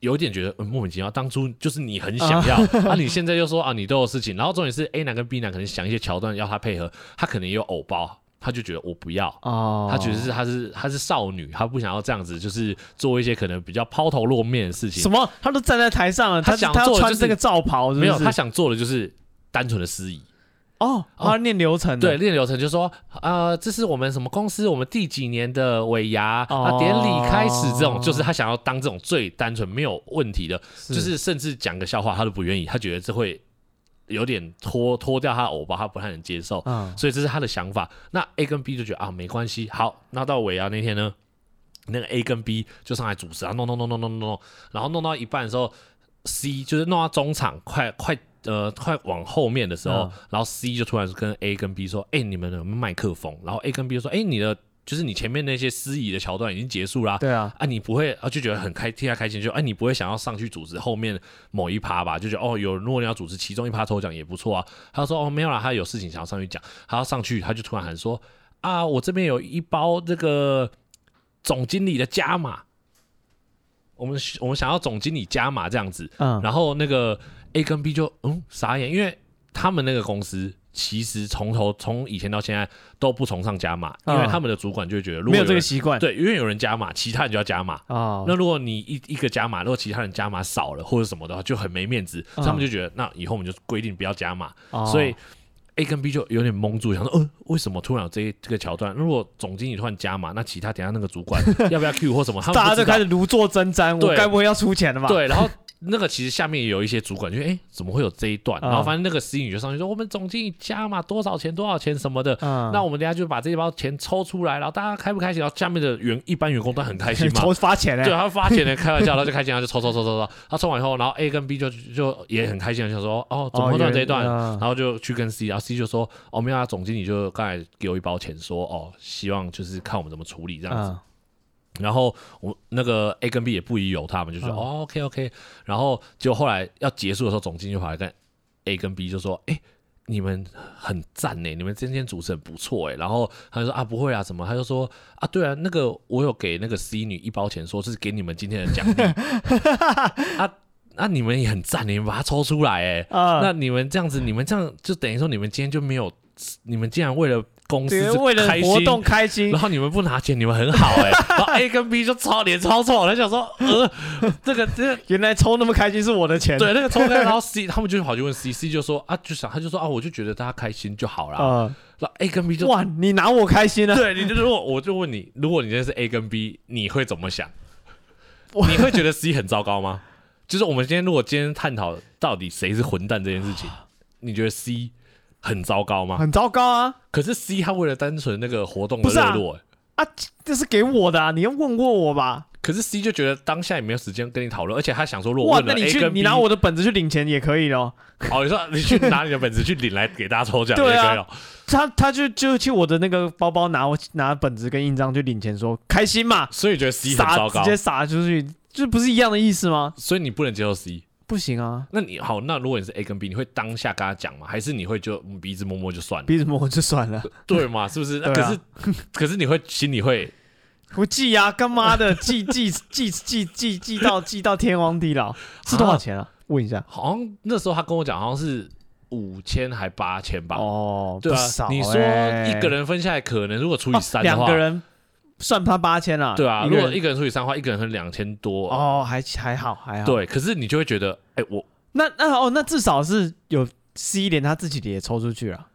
有点觉得、嗯、莫名其妙。当初就是你很想 *laughs* 要，啊，你现在又说啊，你都有事情。然后重点是 A 男跟 B 男可能想一些桥段要他配合，他可能也有偶包，他就觉得我不要。哦，他觉得是他是他是少女，他不想要这样子，就是做一些可能比较抛头露面的事情。什么？他都站在台上了，他想做的就是这个罩袍是是？没有，他想做的就是单纯的司仪。哦，他念流程，对，念流程就是说，呃，这是我们什么公司，我们第几年的尾牙啊，典礼开始，这种就是他想要当这种最单纯没有问题的，就是甚至讲个笑话他都不愿意，他觉得这会有点脱脱掉他的偶包，他不太能接受，嗯所以这是他的想法。那 A 跟 B 就觉得啊，没关系，好，那到尾牙那天呢，那个 A 跟 B 就上来主持啊，弄弄弄弄弄弄弄，然后弄到一半的时候，C 就是弄到中场，快快。呃，快往后面的时候，嗯、然后 C 就突然跟 A 跟 B 说：“哎、欸，你们有没有麦克风？”然后 A 跟 B 就说：“哎、欸，你的就是你前面那些司仪的桥段已经结束啦。”对啊，啊，你不会啊，就觉得很开，替他开心，就哎、啊，你不会想要上去组织后面某一趴吧？就觉得哦，有如果你要组织其中一趴抽奖也不错啊。他说：“哦，没有啦，他有事情想要上去讲，他要上去，他就突然喊说：啊，我这边有一包这个总经理的加码，我们我们想要总经理加码这样子。嗯，然后那个。” A 跟 B 就嗯傻眼，因为他们那个公司其实从头从以前到现在都不崇尚加码，因为他们的主管就会觉得如果没有这个习惯，对，因为有人加码，其他人就要加码那如果你一一个加码，如果其他人加码少了或者什么的话，就很没面子，哦、他们就觉得那以后我们就规定不要加码。哦、所以 A 跟 B 就有点蒙住，想说，呃，为什么突然有这这个桥段？如果总经理突然加码，那其他等下那个主管 *laughs* 要不要 Q 或什么？他们大家就开始如坐针毡，对我该不会要出钱了吧？*laughs* *laughs* 对，然后。那个其实下面也有一些主管，就哎、欸，怎么会有这一段？然后反正那个 C 女就上去说，我们总经理加嘛多少钱多少钱什么的。嗯、那我们等下就把这一包钱抽出来，然后大家开不开心？然后下面的员一般员工都很开心嘛，*laughs* 抽发钱嘞，对，他发钱嘞，开玩笑，他就开心，他就抽抽抽抽抽。他抽完以后，然后 A 跟 B 就就也很开心，就说哦，怎么会断这一段？哦、然后就去跟 C，然后 C 就说哦，没有啊，总经理就刚才给我一包钱说，说哦，希望就是看我们怎么处理这样子。嗯然后我那个 A 跟 B 也不疑有他们，就说、嗯、哦 OK OK。然后就后来要结束的时候，总经理就跑来跟 A 跟 B 就说：“哎，你们很赞呢，你们今天主持很不错哎。”然后他就说：“啊，不会啊，什么？”他就说：“啊，对啊，那个我有给那个 C 女一包钱，说是给你们今天的奖励。*laughs* 啊”啊啊，你们也很赞，你们把它抽出来哎。嗯、那你们这样子，你们这样就等于说你们今天就没有，你们竟然为了。公司为了活动开心，然后你们不拿钱，你们很好哎、欸。*laughs* 然后 A 跟 B 就超脸超臭，他想说，呃，*laughs* 这个这个 *laughs* 原来抽那么开心是我的钱。对，那个抽开，然后 C 他们就跑去问 C，C 就说啊，就想他就说啊，我就觉得大家开心就好了。嗯，那 A 跟 B 就哇，你拿我开心了。对，你就如果我就问你，如果你今天是 A 跟 B，你会怎么想？你会觉得 C 很糟糕吗？就是我们今天如果今天探讨到底谁是混蛋这件事情，你觉得 C？很糟糕吗？很糟糕啊！可是 C 他为了单纯那个活动的热络，啊，啊，这是给我的啊，你要问过我吧？可是 C 就觉得当下也没有时间跟你讨论，而且他想说，如果哇，问了那你 A 去跟 B，你拿我的本子去领钱也可以哦。*laughs* 哦，你说你去拿你的本子去领来给大家抽奖对啊也可以哦。他他就就去我的那个包包拿我拿本子跟印章去领钱，说开心嘛，所以觉得 C 很糟糕，直接撒出去，这不是一样的意思吗？所以你不能接受 C。不行啊，那你好，那如果你是 A 跟 B，你会当下跟他讲吗？还是你会就鼻子摸摸就算了？鼻子摸摸就算了，对嘛？是不是？那对啊可是可是你会心里会我记呀、啊，干妈的 *laughs* 记记记记记记到记到天荒地老，是多少钱啊？问一下。好像那时候他跟我讲，好像是五千还八千吧？哦，对啊少、欸。你说一个人分下来，可能如果除以三的话，两个人算他八千了。对啊，如果一个人除以三的话，一个人能两千多。哦，还还好还好。对，可是你就会觉得，哎，我那那哦，那至少是有 C 连他自己的也抽出去了，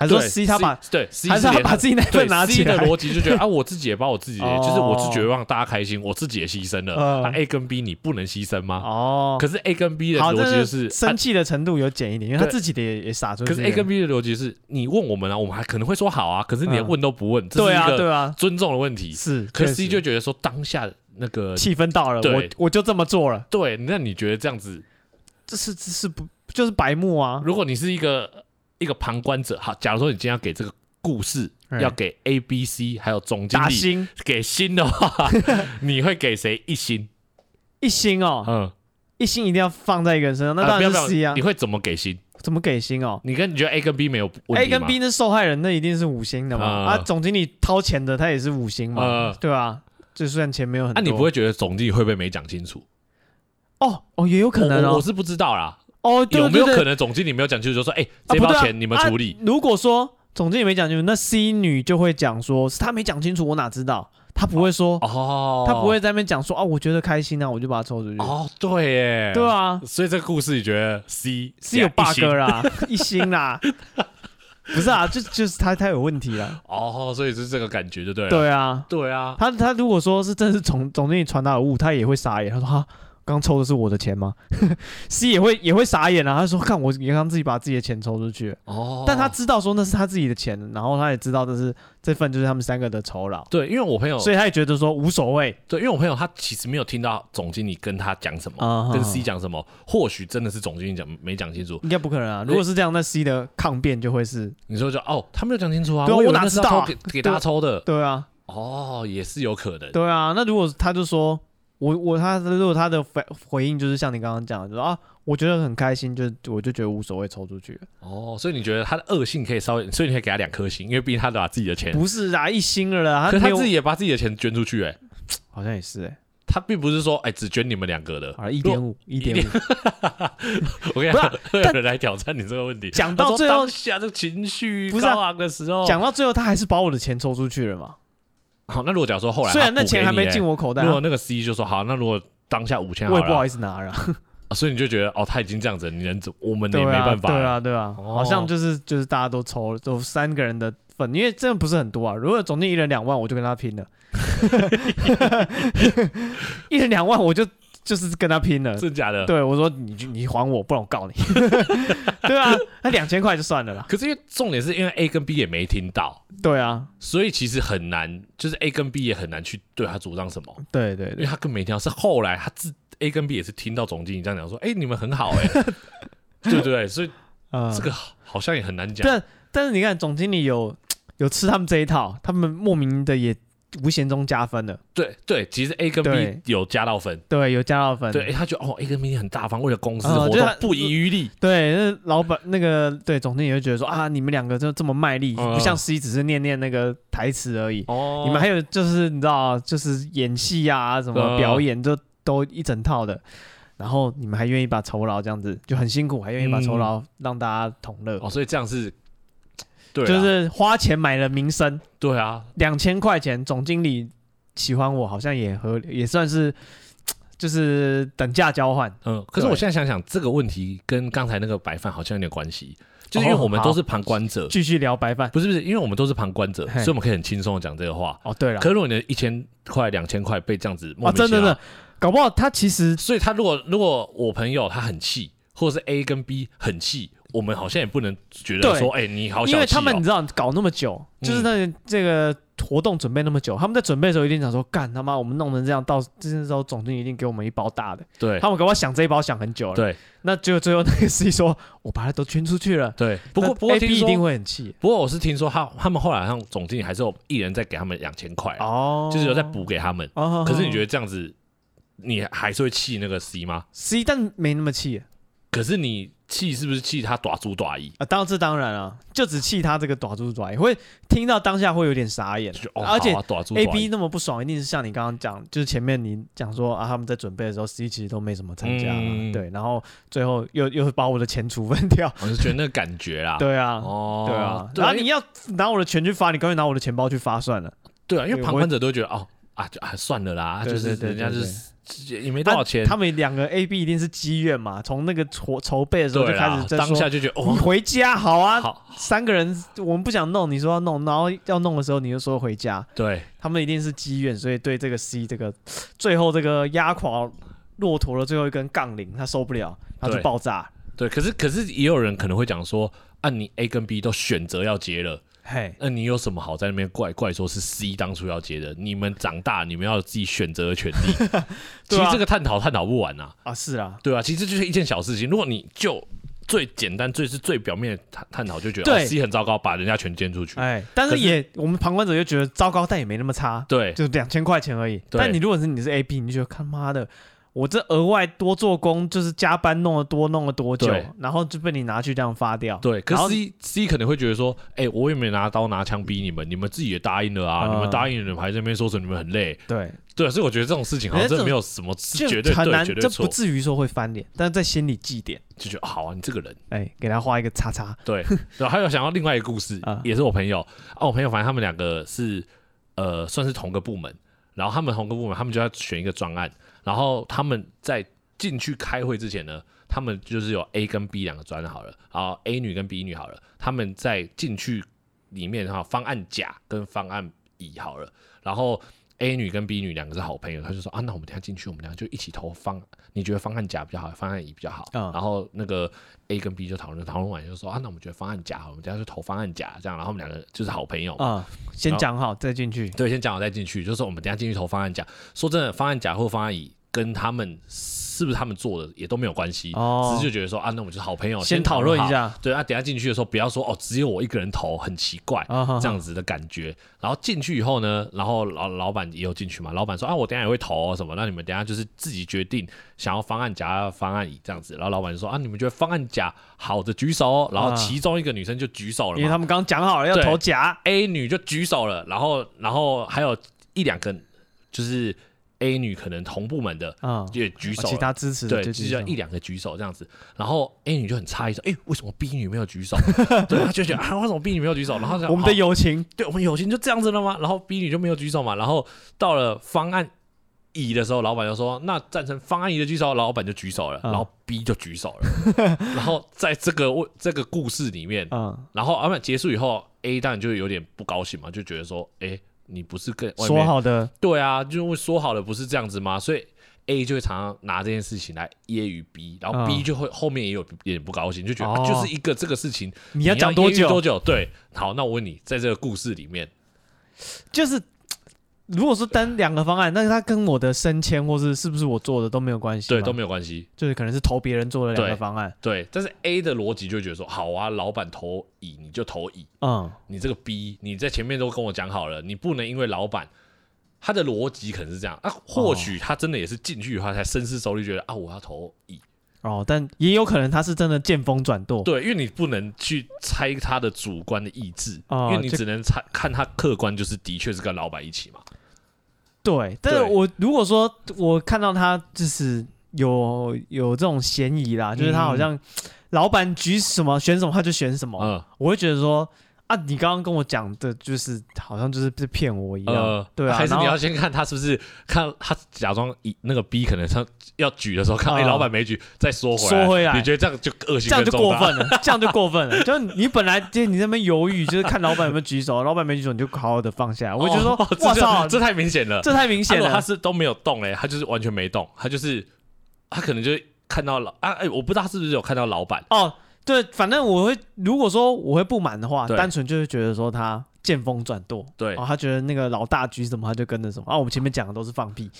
还是说 C 他把对 C 还是他把自己那对份拿 C 起来？的逻辑就觉得啊，我自己也把我自己就是我是觉得让大家开心，我自己也牺牲了。嗯那 A 跟 B 你不能牺牲吗？哦，可是 A 跟 B 的，逻辑就是生气的程度有减一点，因为他自己的也也洒出去。可是 A 跟 B 的逻辑是，你问我们啊，我们还可能会说好啊，可是你连嗯问都不问，这对啊是一个对啊，尊重的问题。是。可是 C 就觉得说当下那个气氛到了，我我就这么做了，对，那你觉得这样子，这是这是不就是白目啊？如果你是一个一个旁观者，好，假如说你今天要给这个故事嗯要给 A、B、C 还有总经理给星的话，*laughs* 你会给谁一星？一星哦，嗯，一星一定要放在一个人身上，那当然是 C 啊你。会怎么给星？怎么给星哦你跟你觉得 A 跟 B 没有问题？A 跟 B 那受害人，那一定是五星的嘛？嗯啊，总经理掏钱的，他也是五星嘛嗯？对啊，就算钱没有很那、多，啊你不会觉得总经理会不会没讲清楚？哦哦，也有可能哦我。是不知道啦，哦，对有没有可能总经理没有讲清楚，就说哎、这包钱你们处理？啊如果说总经理没讲清楚，那 C 女就会讲说，是他没讲清楚，我哪知道？他不会说，哦，他不会在那边讲说啊，我觉得开心啊，我就把它抽出去。哦，对耶，对啊所以这个故事你觉得 C 是有 bug 啦，一星 *laughs* 啦，*laughs* 不是啊，就就是他他有问题了。哦，所以是这个感觉就对了。对啊，对啊，他他如果说是真的是总总经理传达有误，他也会傻眼。他说哈，刚抽的是我的钱吗？*laughs* C 也会也会傻眼啊。他说看我刚刚自己把自己的钱抽出去，哦，但他知道说那是他自己的钱，然后他也知道这是这份就是他们三个的酬劳，对，因为我朋友，所以他也觉得说无所谓。对，因为我朋友他其实没有听到总经理跟他讲什么，嗯跟 C 讲什么，或许真的是总经理讲没讲清楚。应该不可能啊！如果是这样，那 C 的抗辩就会是，你说就哦，他没有讲清楚啊，对啊我哪知道啊给给大家抽的。对啊，哦，也是有可能。对啊。那如果他就说我我他如果他的回回应就是像你刚刚讲的，就说啊，我觉得很开心，就我就觉得无所谓，抽出去了。哦，所以你觉得他的恶性可以稍微，所以你可以给他两颗星，因为毕竟他把自己的钱，不是啊，一星了啦，他可是他自己也把自己的钱捐出去，哎，好像也是哎、他并不是说哎只捐你们两个的。啊，一点五，一点五。*laughs* *laughs* 我跟你讲，*laughs* 会有人来挑战你这个问题。讲到最后下这个情绪高昂的时候，讲到最后，他还是把我的钱抽出去了嘛？好，那如果假如说后来虽然那钱还没进我口袋、啊，如果那个 C 就说好，那如果当下五千我也不好意思拿了。*laughs* 啊所以你就觉得哦，他已经这样子，你能怎？我们也没办法。对啊，对啊，哦好像就是就是大家都抽，都三个人的份，因为真的不是很多啊。如果总计一人两万，我就跟他拼了。*laughs* *laughs* 一人两万，我就就是跟他拼了。真的假的？。对我说你你还我，不然我告你。*laughs* 对啊，那两千块就算了啦。可是因为重点是因为 A 跟 B 也没听到，对啊，所以其实很难，就是 A 跟 B 也很难去对他主张什么，对对对，因为他根本没听到。是后来他自 A 跟 B 也是听到总经理这样讲说，哎、你们很好哎、*laughs* 对不对？所以啊这个好像也很难讲。但但是你看总经理有有吃他们这一套，他们莫名的也无形中加分了。对对，其实 A 跟对 B 有加到分。对，有加到分。对，哎他觉得哦，A 跟 B 很大方，为了公司活动不遗余力。对，那老板那个对总经理会觉得说啊，你们两个就这么卖力，嗯不像 C 只是念念那个台词而已。哦你们还有就是你知道，就是演戏啊，什么嗯表演，就都一整套的。然后你们还愿意把酬劳这样子，就很辛苦，还愿意把酬劳让大家同乐，哦，所以这样是，对啊，就是花钱买了名声，对啊，两千块钱，总经理喜欢我，好像也合，也算是 *tsk* 就是等价交换。嗯。可是我现在想想，这个问题跟刚才那个白饭好像有点关系，就是因为哦我们都是旁观者，继续聊白饭。不是不是，因为我们都是旁观者，所以我们可以很轻松的讲这个话。哦，对了可，是如果你的一千块、两千块被这样子莫啊，名其妙，真的真的，搞不好他其实所以他如果如果我朋友他很气，或者是 A 跟 B 很气，我们好像也不能觉得说，哎、你好、哦，因为他们你知道搞那么久，就是那个、这个活动准备那么久，他们在准备的时候一定想说，干他妈，我们弄成这样，到这时候总经理一定给我们一包大的。对，他们给我想这一包想很久了。对，那结果最后那个司机说，我把它都捐出去了。对，不过不过 A B 一定会很气。不过我是听说他他们后来好像总经理还是有一人再给他们两千块哦，就是有再补给他们。哦，可是你觉得这样子，你还是会气那个 C 吗？C 但没那么气。可是你。气是不是气他短猪短意啊？当这当然啊，就只气他这个短猪短意，会听到当下会有点傻眼。哦、而且 A B 那么不爽，一定是像你刚刚讲，就是前面你讲说啊，他们在准备的时候，C 其实都没什么参加，嗯、对，然后最后又 *laughs* 又把我的钱处分掉，*laughs* 我是觉得那个感觉啦。对啊，哦，对啊，然后你要拿我的钱去发，你干脆拿我的钱包去发算了。对啊，因为旁观者都觉得哦啊，就啊算了啦，就是人家就是。也没多少钱，他们两个 A B 一定是积怨嘛，从那个筹筹备的时候就开始，当下就觉得哦，你回家好啊，好，三个人我们不想弄，你说要弄，然后要弄的时候你就说回家，对，他们一定是积怨，所以对这个 C 这个最后这个压垮骆驼的最后一根杠铃，他受不了，他就爆炸。对，可是可是也有人可能会讲说，啊，你 A 跟 B 都选择要结了。嘿，那你有什么好在那边怪怪说是 C 当初要接的？你们长大，你们要有自己选择的权利。*laughs* 其实这个探讨探讨不完呐。啊，是啊，对啊，其实就是一件小事情。如果你就最简单、最是最表面的探探讨，就觉得 C 很糟糕，把人家全捐出去。哎，但是也我们旁观者就觉得糟糕，但也没那么差。对，就两千块钱而已。但你如果是你是 A B，你就觉得他妈的。我这额外多做工，就是加班弄了多弄了多久，然后就被你拿去这样发掉。对，可是 C C 可能会觉得说，哎、欸，我也没拿刀拿枪逼你们，你们自己也答应了啊，嗯、你们答应了，还在那边说成你们很累。对。对，所以我觉得这种事情好像真的没有什么绝对对绝对错，这不至于说会翻脸，但是在心里记点，就觉得好啊，你这个人，哎、欸，给他画一个叉叉。对，然后，还有想到另外一个故事，*laughs* 嗯、也是我朋友。啊，我朋友反正他们两个是呃算是同个部门，然后他们同个部门，他们就要选一个专案，然后他们在。进去开会之前呢，他们就是有 A 跟 B 两个专好了，然后 A 女跟 B 女好了，他们在进去里面哈，方案甲跟方案乙好了，然后 A 女跟 B 女两个是好朋友，他就说啊，那我们等下进去，我们俩就一起投方，你觉得方案甲比较好，方案乙比较好？嗯，然后那个 A 跟 B 就讨论讨论完就说啊，那我们觉得方案甲好，我们等下就投方案甲，这样，然后我们两个就是好朋友啊、嗯，先讲好再进去，对，先讲好再进去，就是我们等下进去投方案甲，说真的，方案甲或方案乙跟他们。是不是他们做的也都没有关系，哦、只是就觉得说啊，那我们就是好朋友，先讨论一下。对啊，等下进去的时候不要说哦，只有我一个人投，很奇怪、哦、这样子的感觉。然后进去以后呢，然后老老板也有进去嘛，老板说啊，我等下也会投什么，那你们等下就是自己决定想要方案甲方案乙这样子。然后老板就说啊，你们觉得方案甲好的举手，然后其中一个女生就举手了，因为他们刚讲好了要投甲，A 女就举手了，然后然后还有一两个就是。A 女可能同部门的也举手，其他支持对，只有一两个举手这样子。然后 A 女就很诧异说：“哎，为什么 B 女没有举手？” *laughs* 对，她就觉得啊，为什么 B 女没有举手？然后我们的友情，对我们友情就这样子了吗？然后 B 女就没有举手嘛。然后到了方案乙的时候，老板就说：“那赞成方案乙的举手。”老板就举手了，然后 B 就举手了。*laughs* 然后在这个这个故事里面，然后老板，结束以后，A 当然就有点不高兴嘛，就觉得说：“哎。”你不是跟说好的？对啊，就为说好的不是这样子吗？所以 A 就会常常拿这件事情来揶揄 B，然后 B 就会后面也有有点不高兴，就觉得、哦啊、就是一个这个事情，你要讲多久？多久？对，好，那我问你，在这个故事里面，就是。如果说单两个方案，那他跟我的升迁或是是不是我做的都没有关系，对，都没有关系，就是可能是投别人做的两个方案，对，对。但是 A 的逻辑就会觉得说，好啊，老板投乙，你就投乙，嗯，你这个 B，你在前面都跟我讲好了，你不能因为老板他的逻辑可能是这样。啊，或许他真的也是进去以后才深思熟虑，觉得啊，我要投乙，哦，但也有可能他是真的见风转舵，对，因为你不能去猜他的主观的意志，哦，因为你只能猜看他客观，就是的确是跟老板一起嘛。对，但是我如果说我看到他就是有有这种嫌疑啦，就是他好像老板举什么选什么他就选什么，嗯，我会觉得说。啊，你刚刚跟我讲的，就是好像就是是骗我一样，呃、对啊。还是你要先看他是不是看他假装以那个 B 可能他要举的时候，看哎、呃、老板没举，再缩回来。缩回来，你觉得这样就恶心，这样就过分了，*laughs* 这样就过分了。就你本来就你那边犹豫，就是看老板有没有举手，*laughs* 老板没举手，你就好好的放下。我就说，哇、哦、操，这太明显了，这太明显了。他是都没有动哎，他就是完全没动，他就是他可能就看到老啊哎，我不知道他是不是有看到老板哦。对，反正我会，如果说我会不满的话，对单纯就是觉得说他见风转舵，对，哦，他觉得那个老大局什么，他就跟着什么。啊，我们前面讲的都是放屁，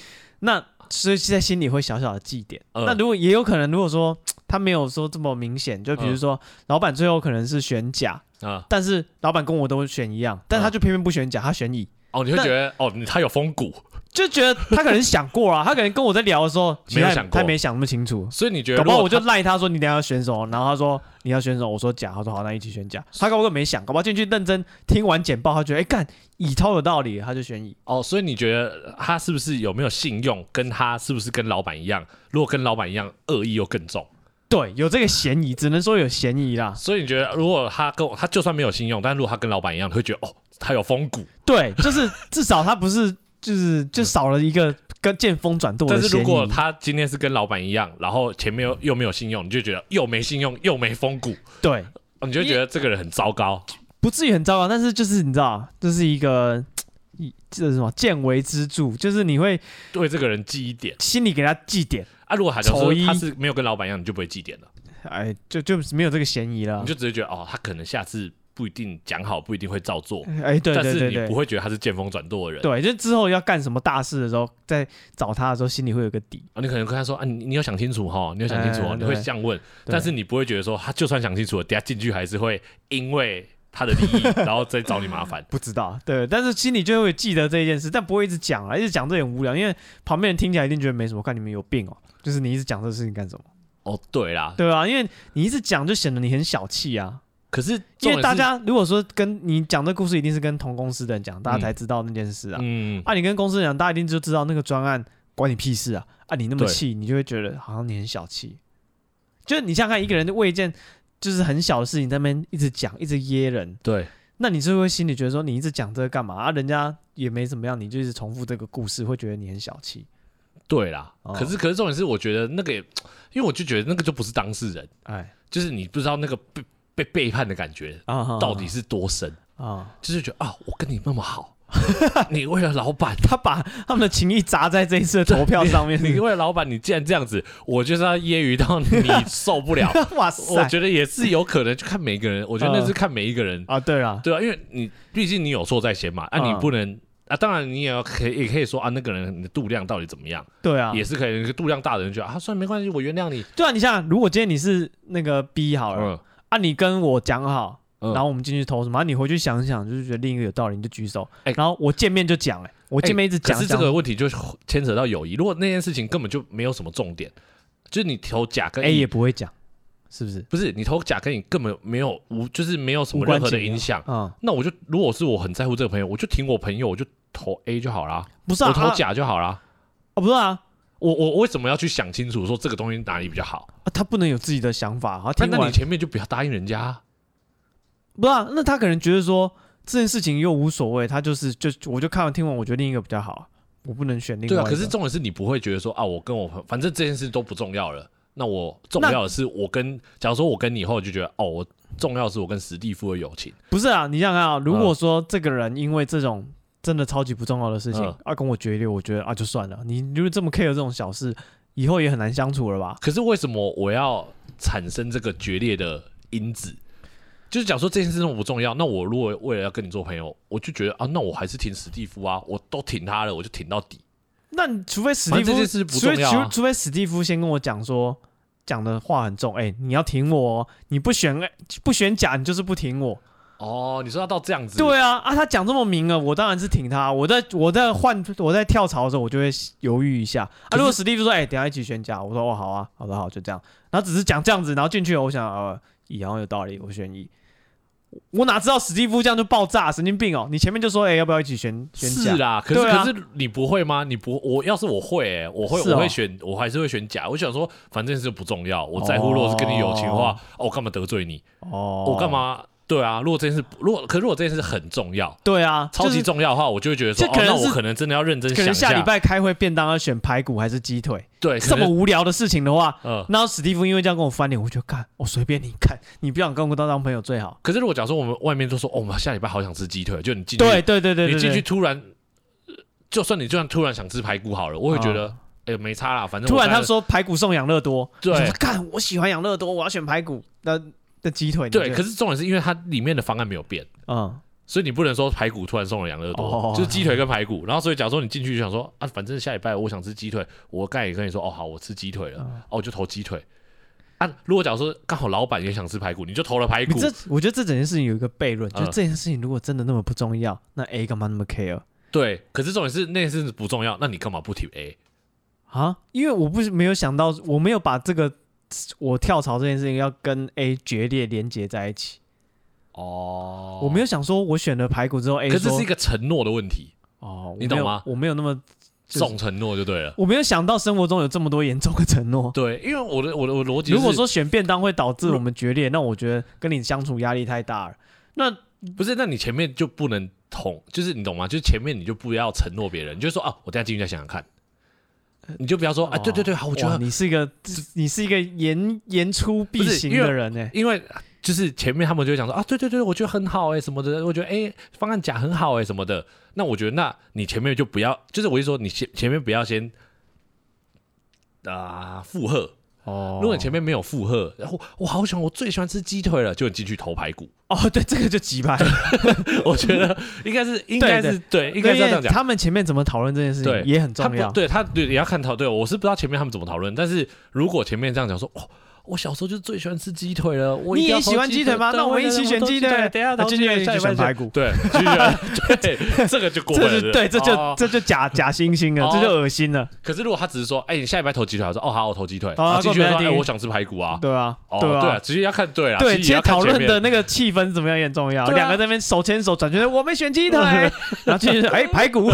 那所以在心里会小小的记点。嗯、那如果也有可能，如果说他没有说这么明显，就比如说、嗯、老板最后可能是选甲啊，但是老板跟我都选一样，但他就偏偏不选甲，他选乙。哦，你会觉得哦，他有风骨。就觉得他可能想过啊，他可能跟我在聊的时候没有想过，他没想那么清楚，所以你觉得，搞不好我就赖他说你等下要选什么，然后他说你要选什么，我说甲，他说好，那一起选甲。他搞不好没想，搞不好进去认真听完简报，他觉得哎干乙超有道理，他就选乙。哦，所以你觉得他是不是有没有信用，跟他是不是跟老板一样？如果跟老板一样，恶意又更重。对，有这个嫌疑，只能说有嫌疑啦。所以你觉得，如果他跟我，他就算没有信用，但如果他跟老板一样，你会觉得哦，他有风骨。对，就是至少他不是。就是就少了一个跟见风转舵的。但是如果他今天是跟老板一样，然后前面又又没有信用，你就觉得又没信用又没风骨，对，你就觉得这个人很糟糕。不至于很糟糕，但是就是你知道，这是一个一 *tsk* 这是什么见微知著，就是你会对这个人记一点，心里给他记点啊。如果还是说他是没有跟老板一样，你就不会记点了。哎，就就没有这个嫌疑了，你就直接觉得哦，他可能下次。不一定讲好，不一定会照做。哎，对对对对，但是你不会觉得他是见风转舵的人。对，就之后要干什么大事的时候，在找他的时候，心里会有个底。啊，你可能跟他说啊，你你要想清楚哈，你要想清楚哦，你会这样问。但是你不会觉得说他就算想清楚了，等下进去还是会因为他的利益，*laughs* 然后再找你麻烦。不知道，对，但是心里就会记得这件事，但不会一直讲啊，一直讲这很无聊，因为旁边人听起来一定觉得没什么。看你们有病哦，就是你一直讲这个事情干什么？哦，对啦，对啊，因为你一直讲，就显得你很小气啊。可是，因为大家如果说跟你讲这故事，一定是跟同公司的人讲，大家才知道那件事啊。嗯，啊，你跟公司人讲，大家一定就知道那个专案关你屁事啊。啊，你那么气，你就会觉得好像你很小气。就是你想想看，一个人为一件就是很小的事情在那边一直讲，一直噎人。对，那你就会心里觉得说，你一直讲这个干嘛啊？人家也没怎么样，你就一直重复这个故事，会觉得你很小气。对啦，哦、可是可是重点是，我觉得那个，因为我就觉得那个就不是当事人，哎，就是你不知道那个被。被背叛的感觉到底是多深啊？就是觉得啊，我跟你那么好，*laughs* 你为了老板，*laughs* 他把他们的情谊砸在这一次的投票 *laughs* 上面。你为了老板，你既然这样子，我就是要揶揄到你受不了。哇塞，我觉得也是有可能，就看每一个人。我觉得那是看每一个人啊。对啊，对啊，因为你毕竟你有错在先嘛，啊，你不能啊。当然，你也要可以也可以说啊，那个人你的度量到底怎么样？对啊，也是可以。度量大的人觉得啊，算，没关系，我原谅你。对啊，你想，如果今天你是那个 B 好了。啊，你跟我讲好，然后我们进去投什么？啊，你回去想想，就是觉得另一个有道理，你就举手。哎，然后我见面就讲，哎，我见面一直讲。可是这个问题就牵扯到友谊。如果那件事情根本就没有什么重点，就是你投甲跟 A 也不会讲，是不是？不是，你投甲跟你根本没有无，就是没有什么任何的影响。嗯，那我就如果是我很在乎这个朋友，我就挺我朋友，我就投 A 就好啦。不是啊，我投甲就好啦。哦，不是啊。我我为什么要去想清楚说这个东西哪里比较好？啊，他不能有自己的想法啊。那那你前面就不要答应人家。不是啊，那他可能觉得说这件事情又无所谓，他就是就我就看完听完，我觉得另一个比较好，我不能选另外一个。对啊，可是重点是你不会觉得说啊，我跟我反正这件事都不重要了。那我重要的是我跟，假如说我跟你以后就觉得哦，我重要的是我跟史蒂夫的友情。不是啊，你想想看啊，如果说这个人因为这种真的超级不重要的事情，嗯、啊跟我决裂，我觉得啊就算了。你如果这么 care 这种小事，以后也很难相处了吧？可是为什么我要产生这个决裂的因子？就是讲说这件事情不重要，那我如果为了要跟你做朋友，我就觉得啊，那我还是挺史蒂夫啊，我都挺他了，我就挺到底。那你除非史蒂夫这件事不重要、啊，除除非史蒂夫先跟我讲说，讲的话很重，哎、欸，你要挺我，你不选不选甲，你就是不挺我。哦，你说他到这样子？对啊，啊，他讲这么明了，我当然是挺他。我在我在换我在跳槽的时候，我就会犹豫一下。啊，如果史蒂夫说，哎、欸，等下一起选甲，我说哦，好啊，好的好，就这样。然后只是讲这样子，然后进去了，我想呃，乙好像有道理，我选乙。我哪知道史蒂夫这样就爆炸，神经病哦！你前面就说，哎、欸，要不要一起选选甲？是啦，可是、啊、可是你不会吗？你不，我要是我会、欸，哎，我会、哦、我会选，我还是会选甲。我想说，反正是不重要，我在乎。如果是跟你友情的话，哦，哦我干嘛得罪你？哦，我干嘛？对啊，如果这件事，如果可是如果这件事很重要，对啊，超级重要的话，我就会觉得说，哦，那我可能真的要认真想一下。可能下礼拜开会便当要选排骨还是鸡腿？对，这么无聊的事情的话，嗯，然后史蒂夫因为这样跟我翻脸，我就看，我随便你看，你不想跟我当当朋友最好。可是如果假如说我们外面都说，哦，我们下礼拜好想吃鸡腿，就你进去，对对对对，你进去突然，就算你就算突然想吃排骨好了，我会觉得，哎，没差啦，反正突然他说排骨送养乐多，对，干，我喜欢养乐多，我要选排骨，那。的鸡腿。对，可是重点是因为它里面的方案没有变，嗯，所以你不能说排骨突然送了养乐多，哦、就是鸡腿跟排骨。然后所以假如说你进去就想说啊，反正下礼拜我想吃鸡腿，我刚也跟你说哦好，我吃鸡腿了，嗯、哦我就投鸡腿。啊，如果假如说刚好老板也想吃排骨，你就投了排骨。这我觉得这整件事情有一个悖论，就这件事情如果真的那么不重要，那 A 干嘛那么 care？对，可是重点是那件事不重要，那你干嘛不提 A？啊，因为我不是没有想到，我没有把这个我跳槽这件事情要跟 A 决裂连接在一起。哦，我没有想说我选了排骨之后，A 可是这是一个承诺的问题。哦，你懂吗？我没有那么。重承诺就对了，我没有想到生活中有这么多严重的承诺。对，因为我的我的我逻辑，如果说选便当会导致我们决裂，那我觉得跟你相处压力太大了。那不是，那你前面就不能同，就是你懂吗？就是前面你就不要承诺别人，你就说啊，我等下进去再想想看。你就不要说啊，对对对，好，我觉得你是一个你是一个言言出必行的人呢，因为。就是前面他们就会讲说啊，对对对，我觉得很好哎、欸，什么的，我觉得哎、欸、方案甲很好哎、欸，什么的。那我觉得，那你前面就不要，就是我就说你前前面不要先啊附和哦。如果你前面没有负荷，然后我好想，我最喜欢吃鸡腿了，就你进去投排骨哦。*laughs* 对，这个就急败。*laughs* 我觉得应该是应该是对，应该是这样讲。他们前面怎么讨论这件事情也很重要。对他对也要看讨对，我是不知道前面他们怎么讨论，但是如果前面这样讲说哦。我小时候就最喜欢吃鸡腿了。你也喜欢鸡腿吗？那我们一起选鸡腿。等下，今天一起选排骨。对，*laughs* 对，这个就过分了。对，这就这就假假惺惺了，这就恶心了。可是如果他只是说，哎，你下礼拜投鸡腿，我说哦好，我投鸡腿。啊，继续说，哎，我想吃排骨啊。对啊，对啊，直接要看对啊。对，其实讨论的那个气氛怎么样也很重要。两个在那边手牵手转圈，我们选鸡腿，*laughs* 然后继续说，哎，排骨，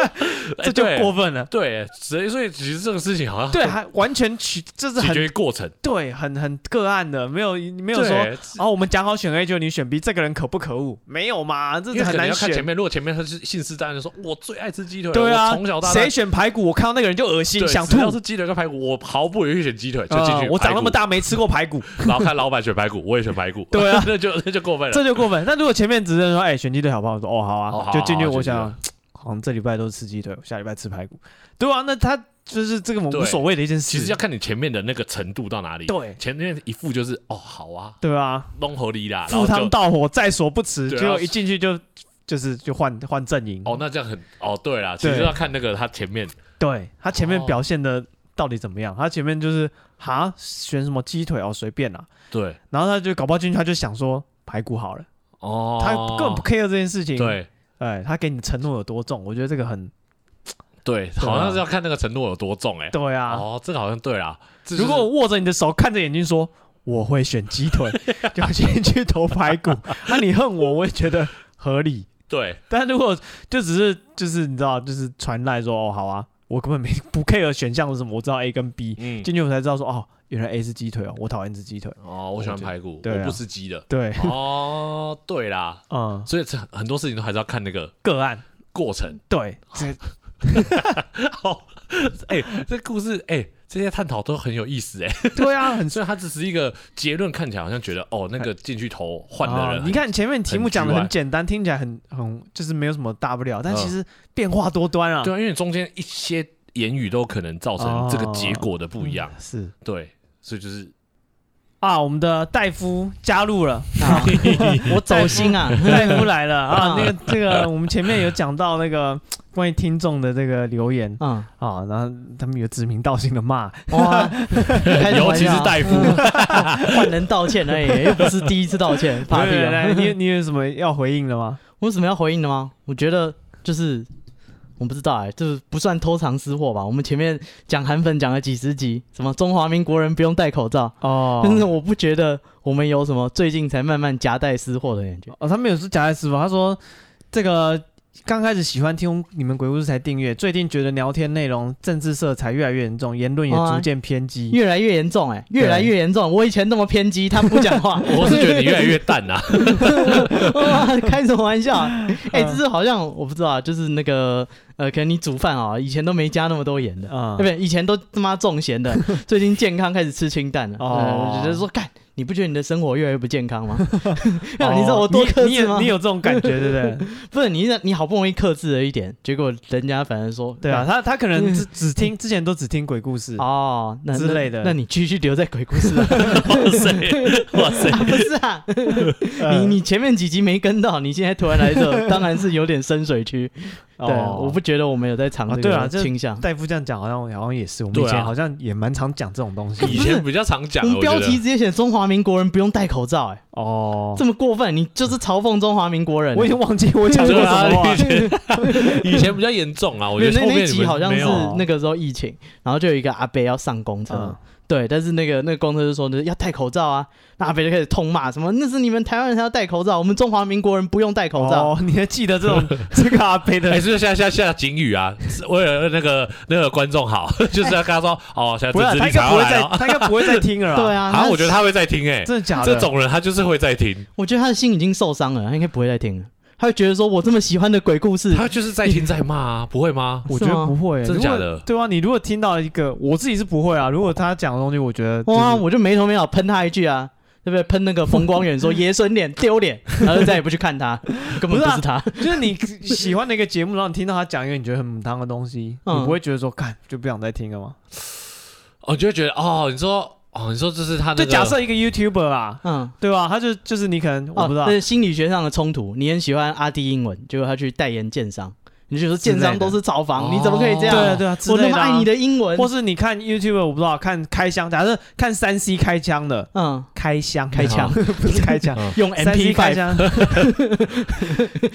*laughs* 这就过分了。对，所以所以其实这个事情好像对，还完全取这是很过程。对。很很个案的，没有没有说，然后我们讲好选 A 就你选 B，这个人可不可恶？没有嘛，这很难选。前面如果前面他是信誓旦旦说，我最爱吃鸡腿，对啊，从小到大谁选排骨，我看到那个人就恶心，想吐。要是鸡腿跟排骨，我毫不犹豫选鸡腿，就进去。我长那么大没吃过排骨，*laughs* 然后看老板选排骨，我也选排骨。对啊，*laughs* 那就 *laughs* 那就过分了，这就过分。那如果前面只是说，哎，选鸡腿好不好？我说哦好啊，就进去。我想，好像这礼拜都是吃鸡腿，下礼拜吃排骨，对啊，那他。就是这个无所谓的一件事，其实要看你前面的那个程度到哪里。对，前面一副就是哦，好啊，对啊，弄合理啦，赴汤蹈火在所不辞，结果一进去就就是就换换阵营。哦，那这样很哦，对啦，其实要看那个他前面，对他前面表现的到底怎么样。他前面就是哈选什么鸡腿哦，随便啦。对，然后他就搞不好进去，他就想说排骨好了。哦，他根本不 care 这件事情。对，哎，他给你承诺有多重？我觉得这个很。对，好像是要看那个承诺有多重哎。对啊，哦，这个好像对啊。如果我握着你的手，看着眼睛说我会选鸡腿，*laughs* 就先去投排骨，那你恨我，我也觉得合理。对，但如果就只是就是你知道，就是传来说哦好啊，我根本没不 care 选项是什么，我知道 A 跟 B，进去我才知道说哦，原来 A 是鸡腿哦，我讨厌吃鸡腿哦，我喜欢排骨，我不吃鸡的。对，哦，对啦，嗯，所以这很多事情都还是要看那个个案过程。对。*laughs* 好，哎，这故事，哎、欸，这些探讨都很有意思，哎，对啊，很，虽然它只是一个结论，看起来好像觉得，哦，那个进去投换的人，你看前面题目讲的很简单，听起来很很，就是没有什么大不了，但其实变化多端啊，对啊，因为中间一些言语都可能造成这个结果的不一样，是。对，所以就是。啊，我们的戴夫加入了，*laughs* 我走心啊，戴夫来了。啊，那个这个我们前面有讲到那个关于听众的这个留言，啊，啊，然后他们有指名道姓的骂，哇，*laughs* 尤其是大夫，万 *laughs* 人道歉而已，又不是第一次道歉，对对对，你你有什么要回应的吗？我有什么要回应的吗？我觉得就是。我不知道哎、欸，就是不算偷藏私货吧？我们前面讲韩粉讲了几十集，什么中华民国人不用戴口罩哦，但是我不觉得我们有什么最近才慢慢夹带私货的感觉哦。他们有说夹带私货，他说这个。刚开始喜欢听你们鬼故事才订阅，最近觉得聊天内容政治色彩越来越严重，言论也逐渐偏激，越来越严重，哎，越来越严重。我以前那么偏激，他不讲话，*laughs* 我是觉得你越来越淡 *laughs* 呐。开什么玩笑？哎，这是好像我不知道，就是那个呃，可能你煮饭啊，以前都没加那么多盐的，对不对？以前都他妈重咸的，*laughs* 最近健康开始吃清淡了。哦，我觉得说干。你不觉得你的生活越来越不健康吗？*laughs* 你知道我多克制吗？你有这种感觉对不对？*laughs* 不是你，你好不容易克制了一点，结果人家反而说，对啊，他他可能只只听之前都只听鬼故事哦，那之类的。那你继续留在鬼故事了。哇塞，哇塞，不是啊，你你前面几集没跟到，你现在突然来这，当然是有点深水区。对，我不觉得我们有在尝这个倾向。大夫这样讲，好像好像也是，我们以前好像也蛮常讲这种东西。以前 *laughs* 比较常讲，你标题直接写中华民国人不用戴口罩，哎，哦，这么过分，你就是嘲讽中华民国人。我已经忘记我 *laughs* 讲过什么话。*laughs* 以前比较严重啊，我觉得那那集好像是那个时候疫情，然后就有一个阿伯要上公车。对，但是那个那个公车就说呢，要戴口罩啊，那阿北就开始痛骂什么，那是你们台湾人才要戴口罩，我们中华民国人不用戴口罩。哦，你还记得这种 *laughs* 这个阿北的？还是下下下警语啊？为了那个那个观众好，*laughs* 就是要跟他说哦，现在不是他应该不会再，他应该不会再听了。*laughs* 对啊，好，我觉得他会再听，哎，真的假的？这种人他就是会再听。我觉得他的心已经受伤了，他应该不会再听了。他会觉得说：“我这么喜欢的鬼故事，他就是在听在骂啊，*laughs* 不会吗？我觉得不会，真的假的？对啊，你如果听到一个，我自己是不会啊。如果他讲的东西，我觉得哇，我就没头没脑喷他一句啊，对不对？喷那个冯光远 *laughs* 说爷孙脸丢脸，然后再也不去看他，*laughs* 根本不是他。就是你喜欢的一个节目，然后你听到他讲一个你觉得很母汤的东西，你不会觉得说看就不想再听了吗？我就会觉得哦，你说。”哦，你说这是他的？就假设一个 YouTuber 啊，嗯，对吧？他就就是你可能我不知道，这是心理学上的冲突。你很喜欢阿弟英文，结果他去代言建商，你就说建商都是炒房，你怎么可以这样？对啊对啊，我那么爱你的英文。或是你看 YouTuber，我不知道看开箱，假设看三 C 开枪的，嗯，开箱开枪 *laughs* 不是开枪，用 MP 开枪，